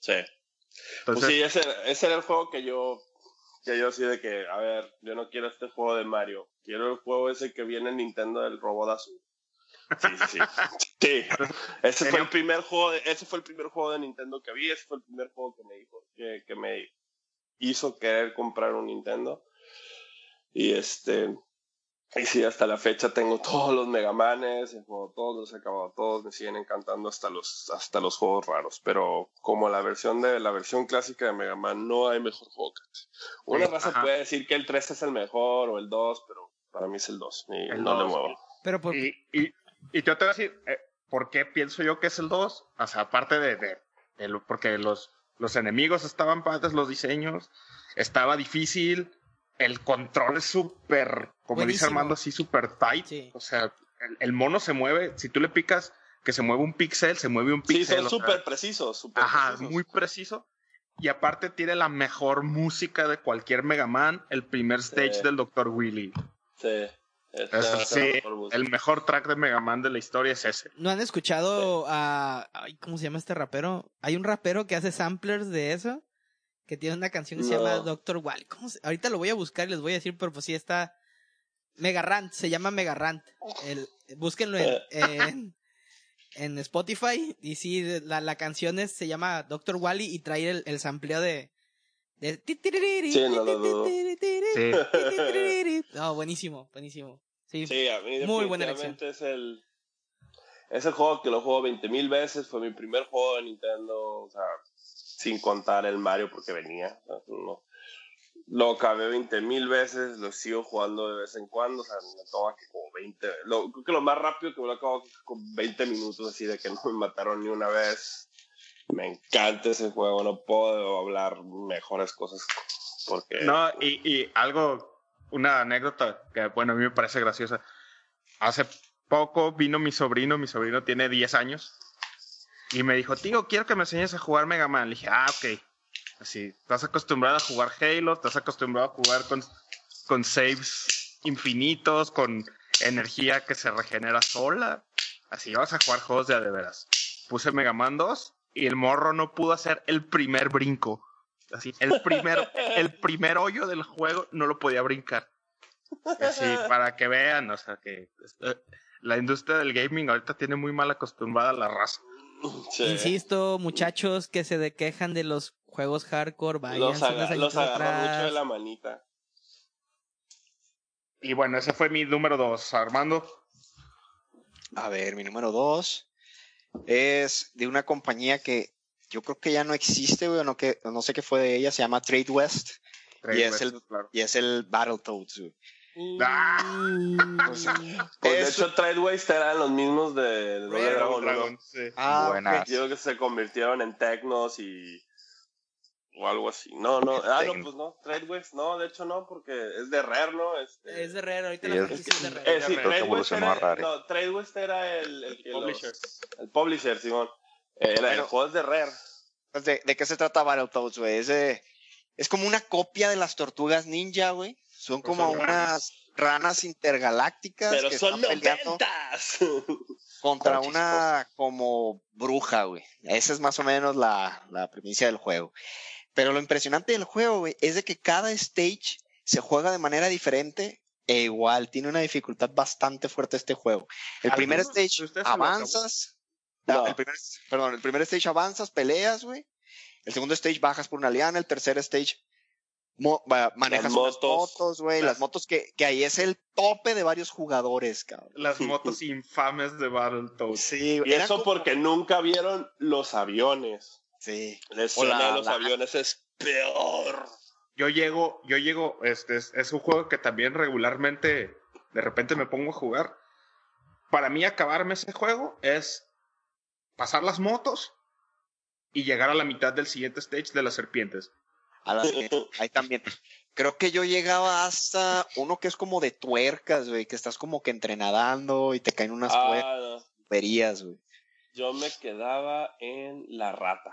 Sí. Pues sí, ese, ese era el juego que yo, que yo así de que, a ver, yo no quiero este juego de Mario, quiero el juego ese que viene en Nintendo del robot azul. Sí, sí, sí. Sí, ese fue el primer juego, de, ese fue el primer juego de Nintendo que vi, ese fue el primer juego que me dijo, que, que me hizo querer comprar un Nintendo. Y este, y sí, hasta la fecha tengo todos los Mega Manes, he jugado todos, los he acabado todos, me siguen encantando hasta los, hasta los juegos raros, pero como la versión de la versión clásica de Mega Man, no hay mejor juego que este. Una raza ajá. puede decir que el 3 es el mejor o el 2, pero para mí es el 2, y El no le 2, muevo. Pero por, y, y, y yo te voy a decir, eh, ¿por qué pienso yo que es el 2? O sea, aparte de, de, de lo- porque los, los enemigos estaban padres, los diseños, estaba difícil, el control es súper, como dice. Armando, así súper tight. Sí. O sea, el, el mono se mueve, si tú le picas que se mueve un píxel, se mueve un Sí, píxel. son o sea, súper precisos, súper Ajá, precisos. muy preciso. Y aparte tiene la mejor música de cualquier Mega Man, el primer stage Sí. del Dr. Willy. Sí, Es- sí, mejor el mejor track de Mega Man de la historia es ese. ¿No han escuchado a... ay, ¿Cómo se llama este rapero? Hay un rapero que hace samplers de eso, que tiene una canción que se llama Doctor Wally. ¿Cómo se- Ahorita lo voy a buscar y les voy a decir, pero pues sí está... Mega Rant, se llama Mega Rant. El, búsquenlo en, en, en Spotify y sí, la, la canción es, se llama Doctor Wally y trae el, el sampleo de... de Sí, no lo dudo. Sí. No, buenísimo, buenísimo. Sí, Sí, a mí Muy buena definitivamente es el es el juego que lo juego 20 mil veces, fue mi primer juego de Nintendo, o sea, sin contar el Mario porque venía, no. Lo acabé 20 mil veces, lo sigo jugando de vez en cuando, o sea, me toma que como 20, lo, creo que lo más rápido que me lo acabo con 20 minutos, así de que no me mataron ni una vez. Me encanta ese juego, no puedo hablar mejores cosas porque... No, y, y algo, una anécdota que, bueno, a mí me parece graciosa. Hace poco vino mi sobrino, mi sobrino tiene 10 años, y me dijo, tío, quiero que me enseñes a jugar Mega Man. Le dije, ah, ok. Así, estás acostumbrado a jugar Halo, estás acostumbrado a jugar con, con saves infinitos, con energía que se regenera sola. Así, vas a jugar juegos de a de veras. Puse Mega Man 2 y el morro no pudo hacer el primer brinco. Así, el primer, el primer hoyo del juego no lo podía brincar. Así, para que vean, o sea, que eh, la industria del gaming ahorita tiene muy mal acostumbrada a la raza. Sí. Insisto, muchachos que se de quejan de los juegos hardcore, vayan los, aga- los agarró mucho de la manita. Y bueno, ese fue mi número dos, Armando. A ver, mi número dos es de una compañía que yo creo que ya no existe, güey, no, que, no sé qué fue de ella, se llama Trade West y es el, claro. y es el Battletoads, güey. Ah. O sea, Pues de hecho, Tradeways eran los mismos de, Dragon. Dragon, sí. Ah, Buenas. Yo creo que se convirtieron en Tecnos y. o algo así. No, no. Ah, no, pues no. Tradeways, no, de hecho no, porque es de Rare, ¿no? Este, Es de Rare, ahorita Sí, la es- franquicia es de Rare. Eh, sí, a era, Rare. no, era el, el, los- Publisher. el publisher, Simón. Eh, el juego es de Rare. Pues, ¿De, de qué se trata Battletoads, güey? Es, es como una copia de las tortugas ninja, güey. Son como son unas ranas intergalácticas Pero que son están peleando noventas. contra Con una como bruja, güey. Esa es más o menos la, la premisa del juego. Pero lo impresionante del juego, güey, es de que cada stage se juega de manera diferente e igual. Tiene una dificultad bastante fuerte este juego. El primer ¿Alguno de stage avanzas. acabó? no, No. El primer, perdón, el primer stage avanzas, peleas, güey. El segundo stage bajas por una liana. El tercer stage mo- manejas Las unas motos. güey, las motos que, que ahí es el tope de varios jugadores, cabrón. Las motos infames de Battletoads. Sí, Y eso como- porque nunca vieron los aviones. Sí. La escena la- de los la- aviones es peor. Yo llego, yo llego, este es, es un juego que también regularmente de repente me pongo a jugar. Para mí acabarme ese juego es pasar las motos y llegar a la mitad del siguiente stage de las serpientes. A las que- ahí también. Creo que yo llegaba hasta uno que es como de tuercas, güey, que estás como que entrenadando y te caen unas Ah, no. tuercas, güey. Yo me quedaba en la rata.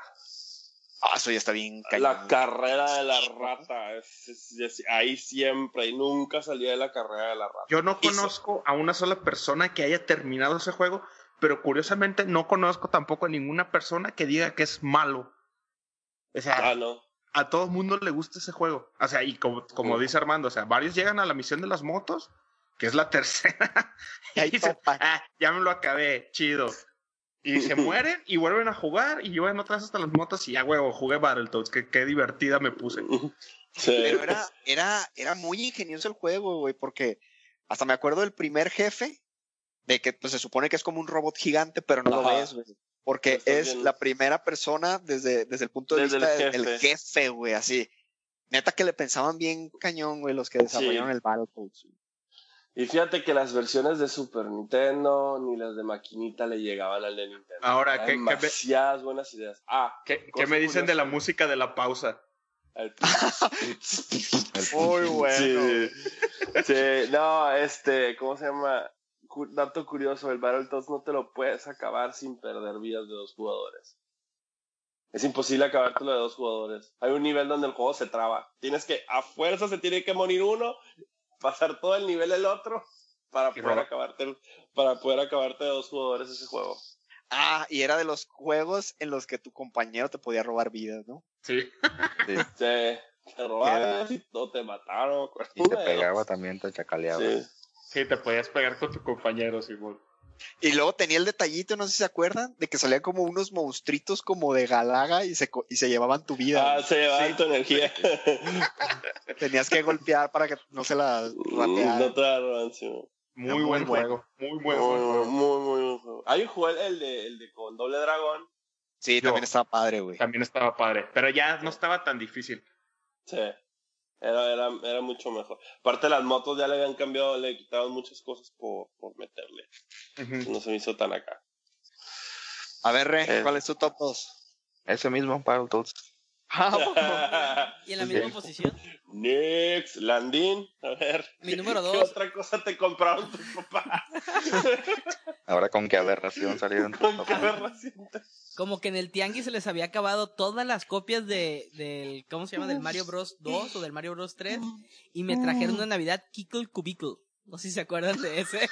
Ah, eso ya está bien La cañón. carrera de la rata. es- es- es- ahí siempre. Y nunca salía de la carrera de la rata. Yo no conozco a una sola persona que haya terminado ese juego, pero curiosamente no conozco tampoco a ninguna persona que diga que es malo. O sea, Ah, no. a todo el mundo le gusta ese juego. O sea, y como, como dice Armando, o sea, varios llegan a la misión de las motos, que es la tercera, Y ahí y dicen, ah, ya me lo acabé, chido. Y se mueren y vuelven a jugar y llevan otra vez hasta las motos y ya, huevo, jugué Battletoads, que qué divertida me puse. Sí. Pero era, era, era muy ingenioso el juego, güey, porque hasta me acuerdo del primer jefe, de que pues, se supone que es como un robot gigante, pero no lo ves, güey. Porque es la primera persona desde, desde el punto de Desde vista el del jefe. el jefe, güey, así. Neta que le pensaban bien cañón, güey, los que desarrollaron el Battletoads. Y fíjate que las versiones de Super Nintendo ni las de maquinita le llegaban al de Nintendo. Ahora, ¿qué- qué me- demasiadas buenas ideas. Ah, ¿Qué, qué me dicen de la música de la pausa? el... Muy bueno. Sí. Sí, no, este, ¿cómo se llama? Dato curioso, el Battletoads no te lo puedes acabar sin perder vidas de dos jugadores. Es imposible acabártelo de dos jugadores. Hay un nivel donde el juego se traba. Tienes que, a fuerza se tiene que morir uno, pasar todo el nivel el otro, para poder robar. acabarte, para poder acabarte de dos jugadores ese juego. Ah, y era de los juegos en los que tu compañero te podía robar vidas, ¿no? Sí. Sí. Te robaron y no te mataron. Y te pegaba también, te chacaleaba. Sí. Sí, te podías pegar con tu compañero, Simón. Y luego tenía el detallito, no sé si se acuerdan, de que salían como unos monstruitos como de galaga y se, y se llevaban tu vida. Ah, se llevaban tu energía. Tenías que golpear para que no se la ratearan. no te la roban, sí. Muy, Muy buen juego. Muy buen muy, juego. muy, muy buen juego. Hay un juego, el de, el de con doble dragón. Sí, Yo- también estaba padre, güey. También estaba padre. Pero ya no estaba tan difícil. Sí. Era, era, era mucho mejor. Aparte las motos ya le habían cambiado, le quitaban muchas cosas por, por meterle. No se me hizo tan acá. A ver, Re, Eh. ¿cuál es tu top 2? Ese mismo Battletoads. Y en la misma posición, Next, Landín. A ver. Mi número ¿Qué dos. otra cosa te compraron tus papás? Ahora con qué aberración salieron tus ¿Con qué papás. aberración te- como que en el tianguis se les había acabado todas las copias de del ¿cómo se llama? del Mario Bros 2 o del Mario Bros 3 y me trajeron una Navidad Kickle Cubicle. No sé si se acuerdan de ese.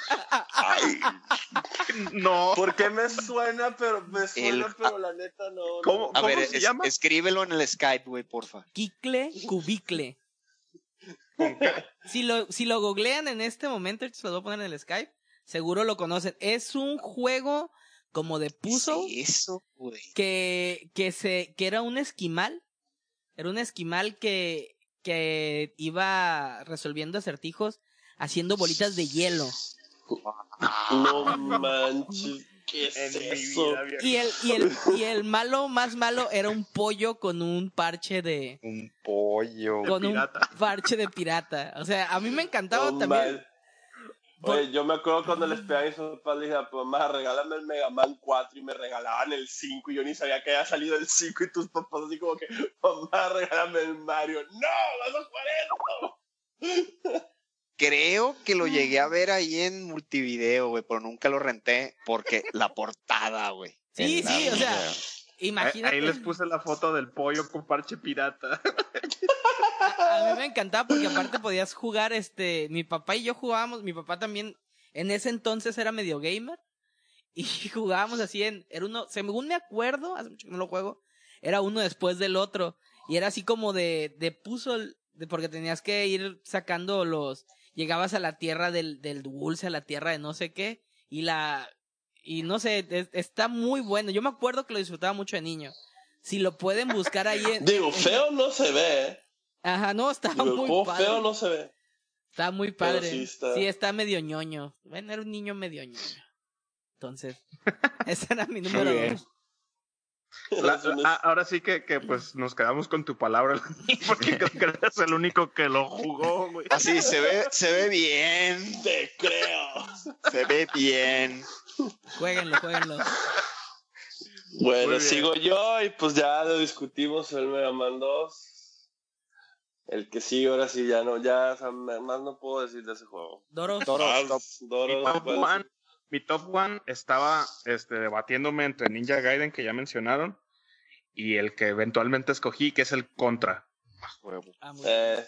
Ay, No. ¿Por qué me suena? Pero me suena, El- pero la neta no. ¿Cómo? A ver, se es- llama? escríbelo en el Skype, güey, porfa. Kickle Cubicle. Si lo, si lo googlean en este momento, se lo voy a poner en el Skype, seguro lo conocen. Es un juego como de puzzle ¿Qué es eso, güey? que, que se, que era un esquimal. Era un esquimal que, que iba resolviendo acertijos haciendo bolitas de hielo. No manches. ¿Qué es eso? vida. Y el, y el, y el malo más malo era un pollo con un parche de, Un pollo. con un parche de pirata. O sea, a mí me encantaba también. Oye, yo me acuerdo cuando les pedí a mis papás, le dije, pues mamá, regálame el Mega Man 4 y me regalaban el 5 y yo ni sabía que había salido el 5 y tus papás así como que, mamá, regálame el Mario. ¡No! ¡Vas a jugar esto! Creo que lo llegué a ver ahí en multivideo, güey, pero nunca lo renté porque la portada, güey. Sí, sí, o sea, imagínate. Ahí les puse la foto del pollo con parche pirata. A mí me encantaba porque aparte podías jugar, este, mi papá y yo jugábamos, mi papá también en ese entonces era medio gamer y jugábamos así en, era uno, según me acuerdo, hace mucho que no lo juego, era uno después del otro y era así como de, de puzzle, de, porque tenías que ir sacando los, llegabas a la tierra del, del dulce, a la tierra de no sé qué y la, y no sé, es- está muy bueno, yo me acuerdo que lo disfrutaba mucho de niño. Si lo pueden buscar ahí en... Digo, en- feo no se ve, ¿eh? Ajá, no, Digo, el muy juego padre. feo no se ve. Está muy padre. sí Sí está- está... medio ñoño. Bueno, era un niño medio ñoño. Entonces, ese era mi número dos. La- la- ahora sí que, que pues nos quedamos con tu palabra, porque creo que eres el único que lo jugó, güey. Así se ve, se ve bien. Te creo. Se ve bien. Jueguenlo, jueguenlo. Bueno, sigo yo y pues ya lo discutimos el Mega Man 2. El que sigue ahora sí ya no, ya o sea, más no puedo decir de ese juego. Doros. Doros, Ah, top. Doros, Mi top one, estaba este, debatiéndome entre Ninja Gaiden, que ya mencionaron, y el que eventualmente escogí, que es el Contra. Ah, bien. Eh,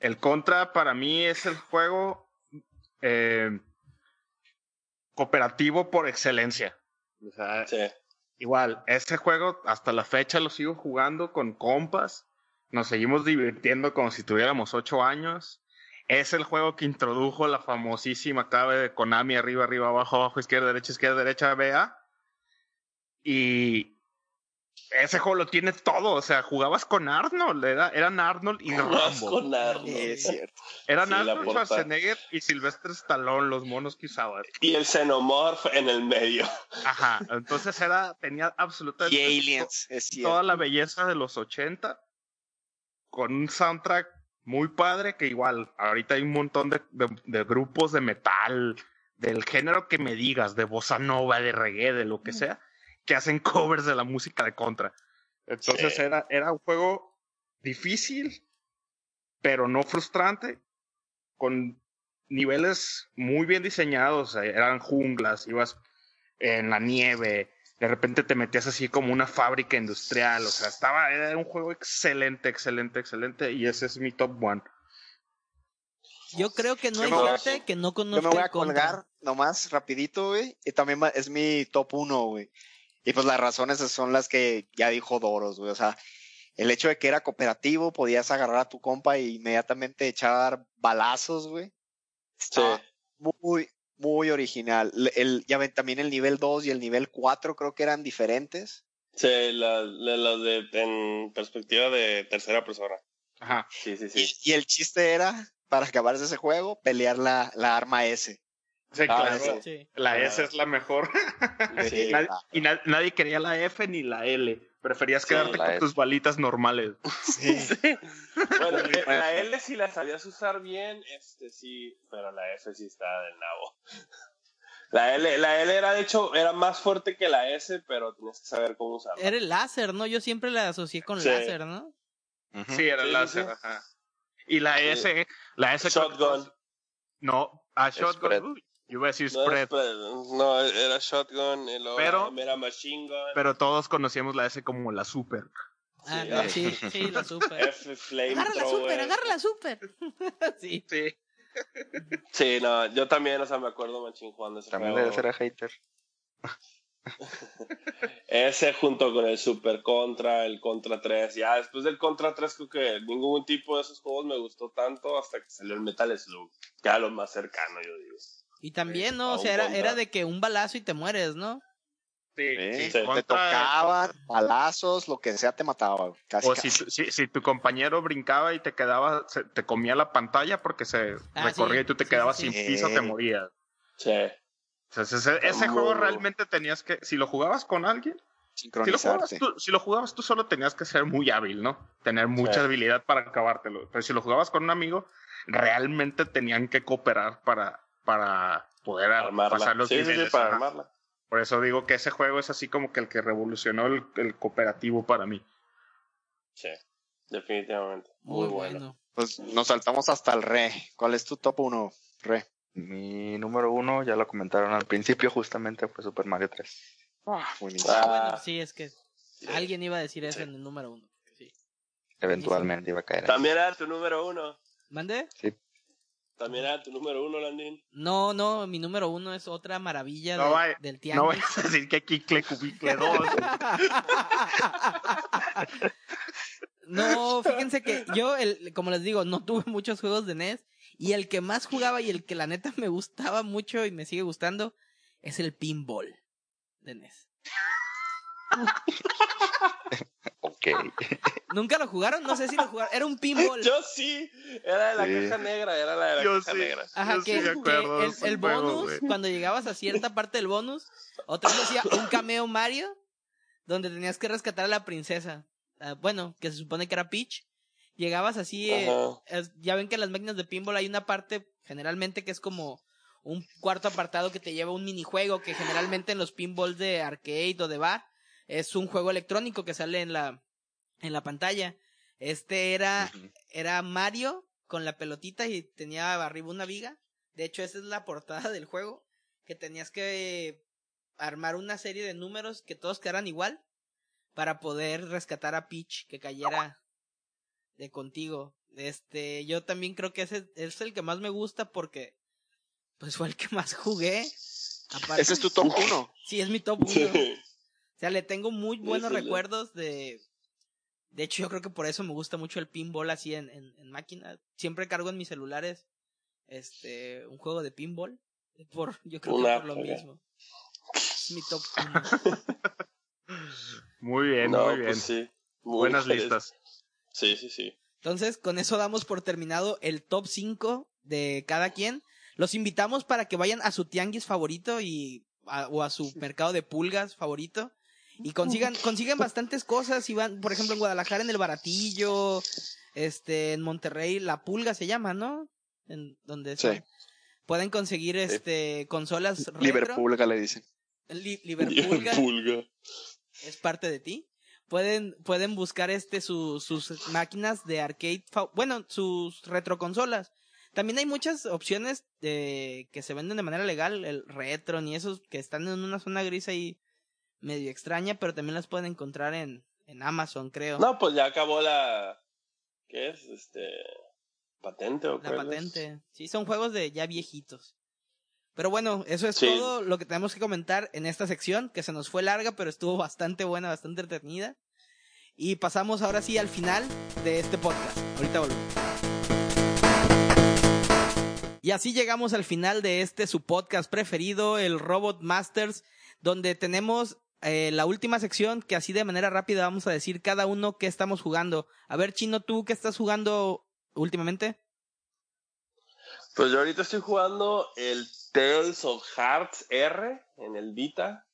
El Contra para mí es el juego eh, cooperativo por excelencia. O sea, sí. igual, ese juego hasta la fecha lo sigo jugando con compas. Nos seguimos divirtiendo como si tuviéramos ocho años. Es el juego que introdujo la famosísima clave de Konami arriba, arriba, abajo, abajo, izquierda, derecha, izquierda, derecha, BA. Y ese juego lo tiene todo. O sea, jugabas con Arnold. Era, eran Arnold y Jugabas Rambo. con Arnold. Es cierto. Eran Sí, Arnold. Schwarzenegger y Sylvester Stallone, los monos que usabas. Y el Xenomorph en el medio. Ajá. Entonces era, tenía absolutamente Y Aliens, es cierto. toda la belleza de los 80 con un soundtrack muy padre que igual ahorita hay un montón de, de- de grupos de metal del género que me digas de bossa nova de reggae de lo que sea que hacen covers de la música de contra entonces Sí. era era un juego difícil pero no frustrante con niveles muy bien diseñados eh, eran junglas ibas en la nieve de repente te metías así como una fábrica industrial, o sea, estaba, era un juego excelente, excelente, excelente, y ese es mi top one. Yo creo que no hay gente que no Yo conozca me voy a Contra. colgar nomás rapidito, güey. Y también es mi top uno, güey. Y pues las razones son las que ya dijo Doros, güey. O sea, el hecho de que era cooperativo, podías agarrar a tu compa e inmediatamente echar balazos, güey. Sí. Muy, muy original. El, ya ven, también el nivel 2 y el nivel 4 creo que eran diferentes. Sí, la, la- las de, en perspectiva de tercera persona. Ajá. Sí, sí, Y, sí. y el chiste era, para acabar ese juego, pelear la, la arma S. Sí, Ah, claro. sí. La. S es la mejor. Sí. Nadie- y na- nadie quería la F ni la L. Preferías Sí, quedarte con S. tus balitas normales. Sí. Bueno, la L si la sabías usar bien, este sí, pero la F sí está del nabo. La L, la L era de hecho, era más fuerte que la S, pero tienes que saber cómo usarla. Era el láser, ¿no? Yo siempre la asocié con Sí. láser, ¿no? Sí, era el sí, láser. sí. Ajá. Y la S, la S. Shotgun. No, a Shotgun. Yo iba a decir No, spread. era, spread, no, era shotgun, y luego Pero- era machine gun, Pero todos conocíamos la S como la super. Ah, Sí. no, sí, sí, la super. F flame Agarra la super, agarra la super. sí. Sí. Sí, no, yo también, o sea, me acuerdo machín jugando ese También juego. debe ser a hater. Ese junto con el Super Contra, el Contra 3. Ya después del Contra 3 creo que ningún tipo de esos juegos me gustó tanto hasta que salió el Metal Slug. Ya lo más cercano, yo digo. Y también, ¿no? O sea, era, era de que un balazo y te mueres, ¿no? Sí, Sí, sí, te tocaban, balazos, lo que sea te mataba. Casi, O si, casi. si, si tu compañero brincaba y te quedaba, se- te comía la pantalla porque se Ah, recorría sí, y tú te sí, quedabas sí, sin sí. piso, te morías. Sí. O sea, ese, ese juego realmente tenías que, si lo jugabas con alguien, si lo, jugabas tú, si lo jugabas tú solo tenías que ser muy hábil, ¿no? Tener mucha Sí. habilidad para acabártelo. Pero si lo jugabas con un amigo, realmente tenían que cooperar para, para poder ar- Armarla. pasar los sí, sí, sí, para armarla. Por eso digo que ese juego es así como que el que revolucionó el, el cooperativo para mí. Sí. Definitivamente. Muy, bueno. Pues nos saltamos hasta el re. ¿Cuál es tu top 1, re? Mi número uno, ya lo comentaron al principio, justamente fue Super Mario 3. Buenísimo. Ah, Ah, bueno, sí, es que alguien iba a decir eso en el número uno. Sí. Eventualmente iba a caer. ahí. También era tu número uno. ¿Mande? También era tu número uno, Landín. No, no, mi número uno es otra maravilla No de- vaya- del No tianguis. vayas a decir que Kikle Cubicle 2. no, fíjense que yo, el, como les digo, no tuve muchos juegos de NES. Y el que más jugaba y el que la neta me gustaba mucho y me sigue gustando es el pinball de NES. Ok. ¿Nunca lo jugaron? No sé si lo jugaron. Era un pinball. Yo sí, era de la Sí. caja negra, era la de la Yo caja sí. negra. Ajá, Yo que, sí me acuerdo que de el, ese el juego, bonus, cuando llegabas a cierta parte del bonus, otra vez decía un cameo Mario, donde tenías que rescatar a la princesa. Ah, bueno, que se supone que era Peach. Llegabas así, eh, ya ven que en las máquinas de pinball hay una parte, generalmente, que es como un cuarto apartado que te lleva un minijuego, que generalmente en los pinballs de arcade o de bar, es un juego electrónico que sale en la, en la pantalla. Este era era Mario con la pelotita y tenía arriba una viga. De hecho, esa es la portada del juego. Que tenías que armar una serie de números que todos quedaran igual. Para poder rescatar a Peach que cayera de contigo. Este, yo también creo que ese es el que más me gusta porque pues fue el que más jugué. Aparte- Ese es tu top 1. Sí, es mi top 1. Sí. O sea, le tengo muy buenos recuerdos de... De hecho, yo creo que por eso me gusta mucho el pinball así en, en, en máquina. Siempre cargo en mis celulares este un juego de pinball. Por, yo creo Una que por lo mismo. Es mi top 1. Muy bien, no, muy bien. pues sí. Muy Buenas bien. listas. Sí, sí, sí. Entonces, con eso damos por terminado el top 5 de cada quien. Los invitamos para que vayan a su tianguis favorito y a- o a su mercado de pulgas favorito y consigan consigan bastantes cosas y van, por ejemplo, en Guadalajara en el Baratillo, este en Monterrey la pulga se llama, ¿no? En donde Sí. pueden conseguir este consolas retro. Liverpool, le dicen. Li- Liverpulga Pulga. es parte de ti. Pueden, pueden buscar este su- sus máquinas de arcade, bueno, sus retroconsolas. También hay muchas opciones de que se venden de manera legal, el retro ni esos que están en una zona gris ahí medio extraña, pero también las pueden encontrar en, en Amazon, creo. No, pues ya acabó la. ¿Qué es? Este. ¿Patente o la cuál es? patente. Sí, son juegos de ya viejitos. Pero bueno, eso es Sí. todo lo que tenemos que comentar en esta sección, que se nos fue larga, pero estuvo bastante buena, bastante entretenida. Y pasamos ahora sí al final de este podcast. Ahorita volvemos. Y así llegamos al final de este su podcast preferido, el Robot Masters, donde tenemos eh, la última sección que así de manera rápida vamos a decir cada uno qué estamos jugando. A ver, Chino, ¿tú qué estás jugando últimamente? Pues yo ahorita estoy jugando el Tales of Hearts R en el Vita.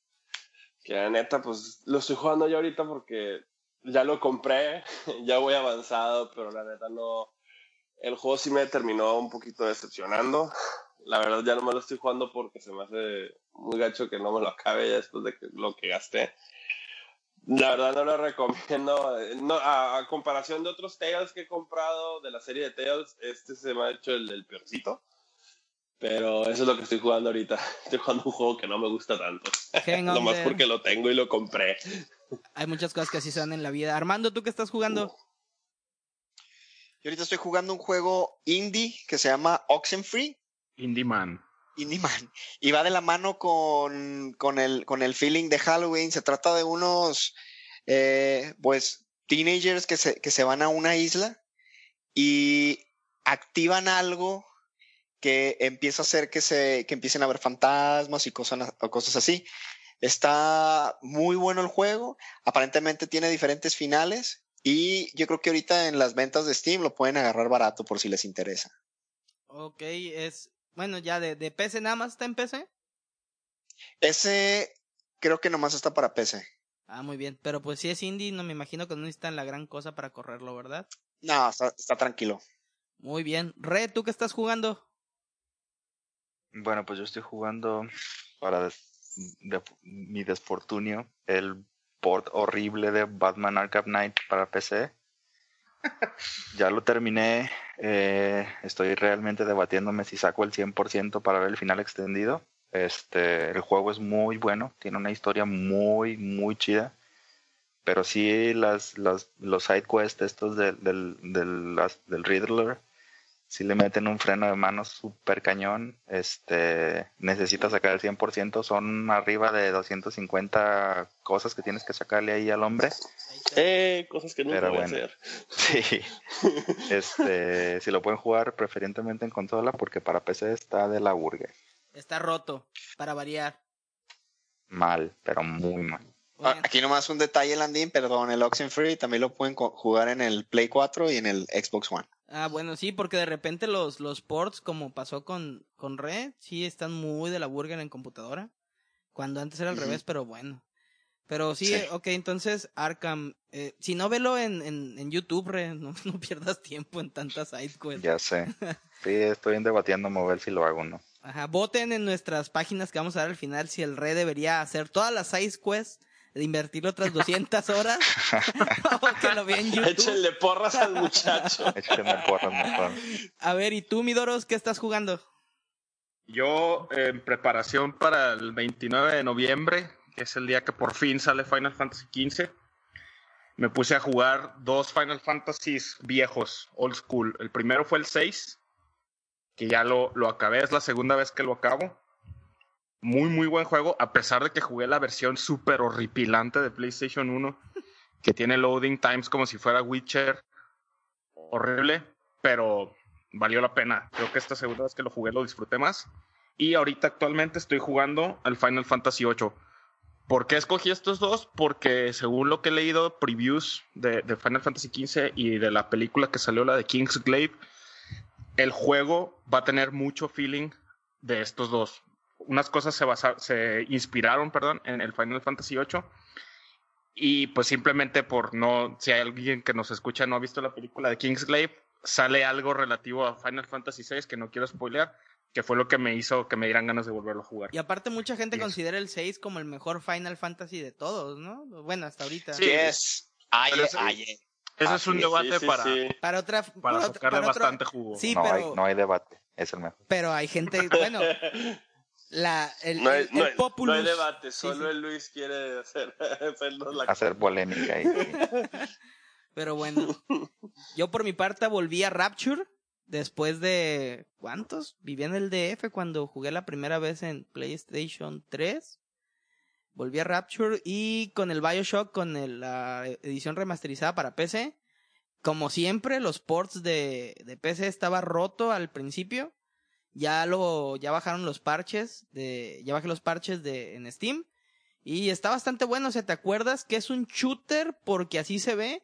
Que la neta, pues lo estoy jugando yo ahorita porque ya lo compré, ya voy avanzado, pero la neta no. El juego sí me terminó un poquito decepcionando. La verdad ya no me lo estoy jugando porque se me hace muy gacho que no me lo acabe ya después de que- lo que gasté. La verdad no lo recomiendo. No, a, a comparación de otros Tales que he comprado de la serie de Tales, este se me ha hecho el, el peorcito. Pero eso es lo que estoy jugando ahorita. Estoy jugando un juego que no me gusta tanto. Nomás there. porque lo tengo y lo compré. Hay muchas cosas que así se dan en la vida. Armando, ¿tú qué estás jugando? Yo ahorita estoy jugando un juego indie que se llama Oxenfree. Indie Man. Indie Man. Y va de la mano con, con, el, con el feeling de Halloween. Se trata de unos, eh, pues, teenagers que se, que se van a una isla y activan algo que empieza a hacer que, se, que empiecen a haber fantasmas y cosas, o cosas así. Está muy bueno el juego. Aparentemente tiene diferentes finales. Y yo creo que ahorita en las ventas de Steam lo pueden agarrar barato por si les interesa. Ok, es. Bueno, ya de, de PC nada más está en PC. Ese creo que nomás está para PC. Ah, muy bien. Pero pues si es indie, no me imagino que no necesitan la gran cosa para correrlo, ¿verdad? No, está, está tranquilo. Muy bien. Re, ¿tú qué estás jugando? Bueno, pues yo estoy jugando para des- de- mi desfortunio el port horrible de Batman Arkham Knight para PC. Ya lo terminé. eh, estoy realmente debatiéndome si saco el 100% para ver el final extendido. Este, el juego es muy bueno, tiene una historia muy, muy chida. Pero sí, las, las, los side quests estos del, del, del, del Riddler, si le meten un freno de mano súper cañón, este, necesitas sacar el 100%, son arriba de 250 cosas que tienes que sacarle ahí al hombre. Eh, cosas que nunca Pero voy a hacer. Sí, este, si lo pueden jugar preferentemente en consola porque para PC está de la burger. Está roto, para variar. Mal, pero muy mal. Ah, Bueno. Aquí nomás un detalle, Landín, perdón, el Oxenfree también lo pueden jugar en el Play 4 y en el Xbox One. Ah, bueno, sí, porque de repente los, los ports, como pasó con, con Red, sí están muy de la burger en computadora. Cuando antes era al revés, pero bueno. Pero sí, Sí. eh, ok, entonces Arkham, eh, si no velo en, en, en YouTube, Re, no, no pierdas tiempo en tantas sidequests. Ya sé. Sí, estoy debatiendo mover si lo hago o no. Ajá, voten en nuestras páginas que vamos a dar al final si el Re debería hacer todas las sidequests, de invertir otras 200 horas, o que lo en YouTube. Échenle porras al muchacho. Échame porras mejor. A ver, ¿y tú, Midoros, qué estás jugando? Yo, en preparación para el 29 de noviembre, que es el día que por fin sale Final Fantasy XV, me puse a jugar dos Final Fantasies viejos, old school. El primero fue el 6, que ya lo, lo acabé, es la segunda vez que lo acabo. Muy, muy buen juego, a pesar de que jugué la versión súper horripilante de PlayStation 1, que tiene loading times como si fuera Witcher. Horrible, pero valió la pena. Creo que esta segunda vez que lo jugué lo disfruté más. Y ahorita actualmente estoy jugando al Final Fantasy VIII. ¿Por qué escogí estos dos? Porque según lo que he leído, previews de, Final Fantasy XV y de la película que salió, la de Kingsglaive, el juego va a tener mucho feeling de estos dos. Unas cosas se, basa- se inspiraron perdón, en el Final Fantasy VIII. Y pues simplemente por no, si hay alguien que nos escucha no ha visto la película de Kingsglaive, sale algo relativo a Final Fantasy VI que no quiero spoilear, que fue lo que me hizo que me dieran ganas de volverlo a jugar. Y aparte mucha gente Yes. considera el 6 como el mejor Final Fantasy de todos, ¿no? Bueno, hasta ahorita. Sí. ¿Qué es? Aye, Pero ese- es un debate Sí, sí, para, sí. Para otra... para para sacarle para otro- bastante jugo. Sí, no, pero, hay, no hay debate. Es el mejor. pero hay gente, bueno, la, el, No hay, el- no el hay- populus- no hay debate, solo sí. el Luis quiere hacer, la Hacer polémica ahí. sí. Pero bueno, yo por mi parte volví a Rapture después de ¿cuántos? Viví en el DF cuando jugué la primera vez en PlayStation 3. Volví a Rapture y con el BioShock con el- la edición remasterizada para PC. Como siempre, los ports de, de PC estaba roto al principio. Ya lo ya bajaron los parches de ya bajé los parches de en Steam y está bastante bueno, o sea, ¿te acuerdas que es un shooter porque así se ve?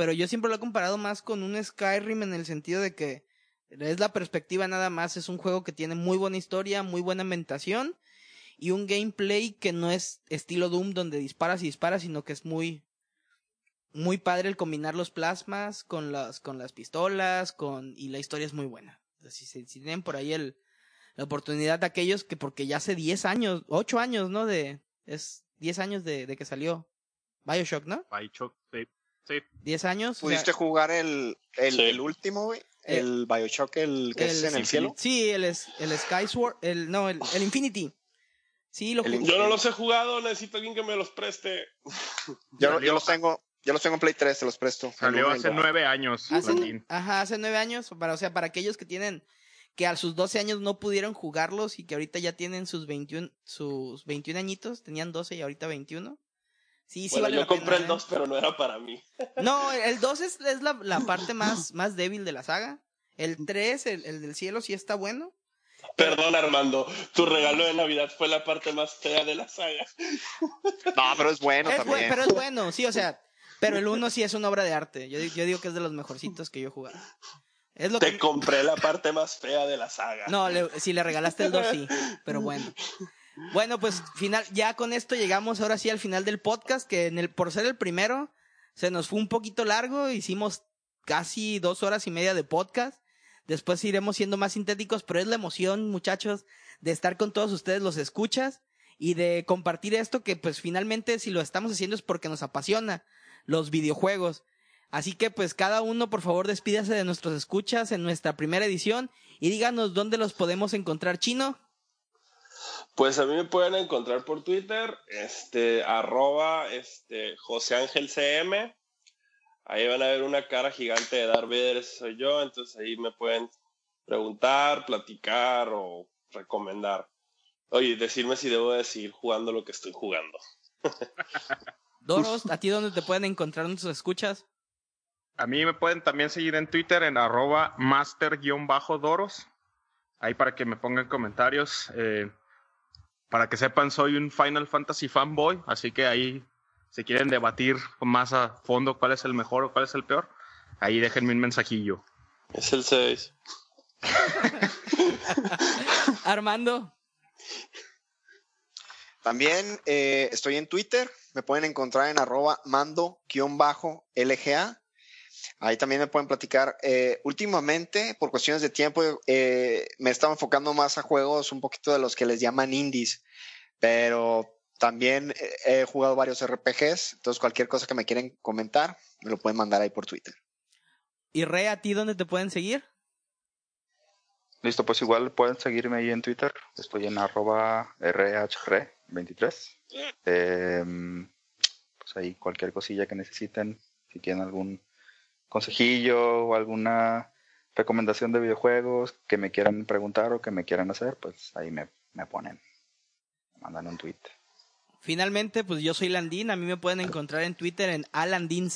pero yo siempre lo he comparado más con un Skyrim en el sentido de que es la perspectiva nada más, es un juego que tiene muy buena historia, muy buena ambientación y un gameplay que no es estilo Doom donde disparas y disparas, sino que es muy muy padre el combinar los plasmas con las con las pistolas, con y la historia es muy buena. Si, tienen por ahí el la oportunidad de aquellos que porque ya hace 10 años, 8 años, ¿no? De es 10 años de, de que salió BioShock, ¿no? Bioshock, sí. Sí. 10 años. o sea, ¿Pudiste jugar el, el, Sí. el último, güey? El Bioshock, el que es en el cielo. Sí, el, el Skyward, el, no, el, el Infinity. Sí, lo El jugué. Yo no los he jugado, necesito alguien que me los preste. Yo, yo los tengo, yo los tengo en Play 3, te los presto. Salió hace nueve años. Hace, ajá, hace nueve años, para, o sea, para aquellos que tienen, que a sus 12 años no pudieron jugarlos y que ahorita ya tienen sus 21, sus 21 añitos, tenían 12 y ahorita 21. Sí, sí bueno, vale yo compré pena, el ¿eh? 2, pero no era para mí. No, el 2 es, es la, la parte más, más débil de la saga. El 3, el, el del cielo, sí está bueno. Perdón, Armando, tu regalo de Navidad fue la parte más fea de la saga. No, pero es bueno Es buen- también. pero es bueno, sí, o sea, pero el 1 sí es una obra de arte. Yo, yo digo que es de los mejorcitos que yo he jugado. Es lo Te que... compré la parte más fea de la saga. No, le- si le regalaste el 2, sí, pero bueno. Bueno, pues final, ya con esto llegamos ahora sí al final del podcast, que en el, por ser el primero, se nos fue un poquito largo, hicimos casi dos horas y media de podcast. Después iremos siendo más sintéticos, pero es la emoción, muchachos, de estar con todos ustedes, los escuchas, y de compartir esto que pues finalmente si lo estamos haciendo es porque nos apasiona los videojuegos. Así que pues cada uno por favor despídase de nuestros escuchas en nuestra primera edición y díganos dónde los podemos encontrar chino. Pues a mí me pueden encontrar por Twitter, este, arroba, este, José Ángel CM. Ahí van a ver una cara gigante de Darth Vader, ese soy yo, entonces ahí me pueden preguntar, platicar o recomendar. Oye, decirme si debo de seguir jugando lo que estoy jugando. Doros, ¿a ti dónde te pueden encontrar nuestros escuchas? A mí me pueden también seguir en Twitter en arroba master-doros. Ahí para que me pongan comentarios. eh, para que sepan, soy un Final Fantasy fanboy, así que ahí si quieren debatir más a fondo cuál es el mejor o cuál es el peor, ahí déjenme un mensajillo. Es el 6. Armando. También eh, estoy en Twitter, me pueden encontrar en arroba mando-lga. Ahí también me pueden platicar. Eh, últimamente, por cuestiones de tiempo, eh, me he estado enfocando más a juegos un poquito de los que les llaman indies, pero también he jugado varios RPGs, entonces cualquier cosa que me quieren comentar, me lo pueden mandar ahí por Twitter. ¿Y Re, a ti dónde te pueden seguir? Listo, pues igual pueden seguirme ahí en Twitter. Estoy en arroba rhre23. Em, pues ahí cualquier cosilla que necesiten, si quieren algún consejillo o alguna recomendación de videojuegos que me quieran preguntar o que me quieran hacer, pues ahí me, me ponen, me mandan un tweet. Finalmente, pues yo soy Landín, a mí me pueden encontrar en Twitter en alandinc.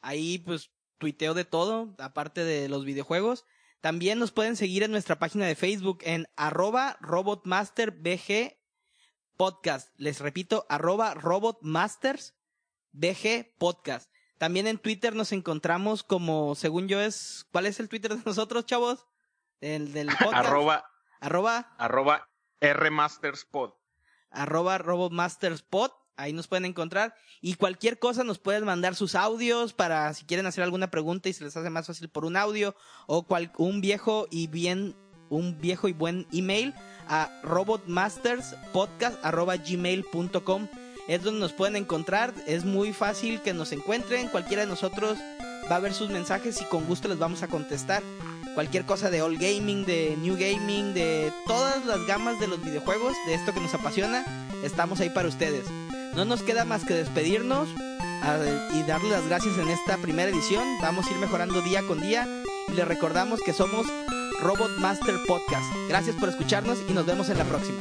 Ahí pues tuiteo de todo, aparte de los videojuegos. También nos pueden seguir en nuestra página de Facebook en arroba robotmasterbg podcast. Les repito, arroba robotmastersbg podcast. También en Twitter nos encontramos como, según yo es, ¿cuál es el Twitter de nosotros, chavos? El del podcast. arroba, arroba, arroba rmasterspod. Arroba robotmasterspod ahí nos pueden encontrar. Y cualquier cosa nos pueden mandar sus audios para si quieren hacer alguna pregunta y se les hace más fácil por un audio o cual, un viejo y bien un viejo y buen email a robotmasterspodcast.gmail.com es donde nos pueden encontrar, es muy fácil que nos encuentren, cualquiera de nosotros va a ver sus mensajes y con gusto les vamos a contestar. Cualquier cosa de old gaming, de new gaming, de todas las gamas de los videojuegos, de esto que nos apasiona, estamos ahí para ustedes. No nos queda más que despedirnos y darle las gracias en esta primera edición. Vamos a ir mejorando día con día y les recordamos que somos Robot Master Podcast. Gracias por escucharnos y nos vemos en la próxima.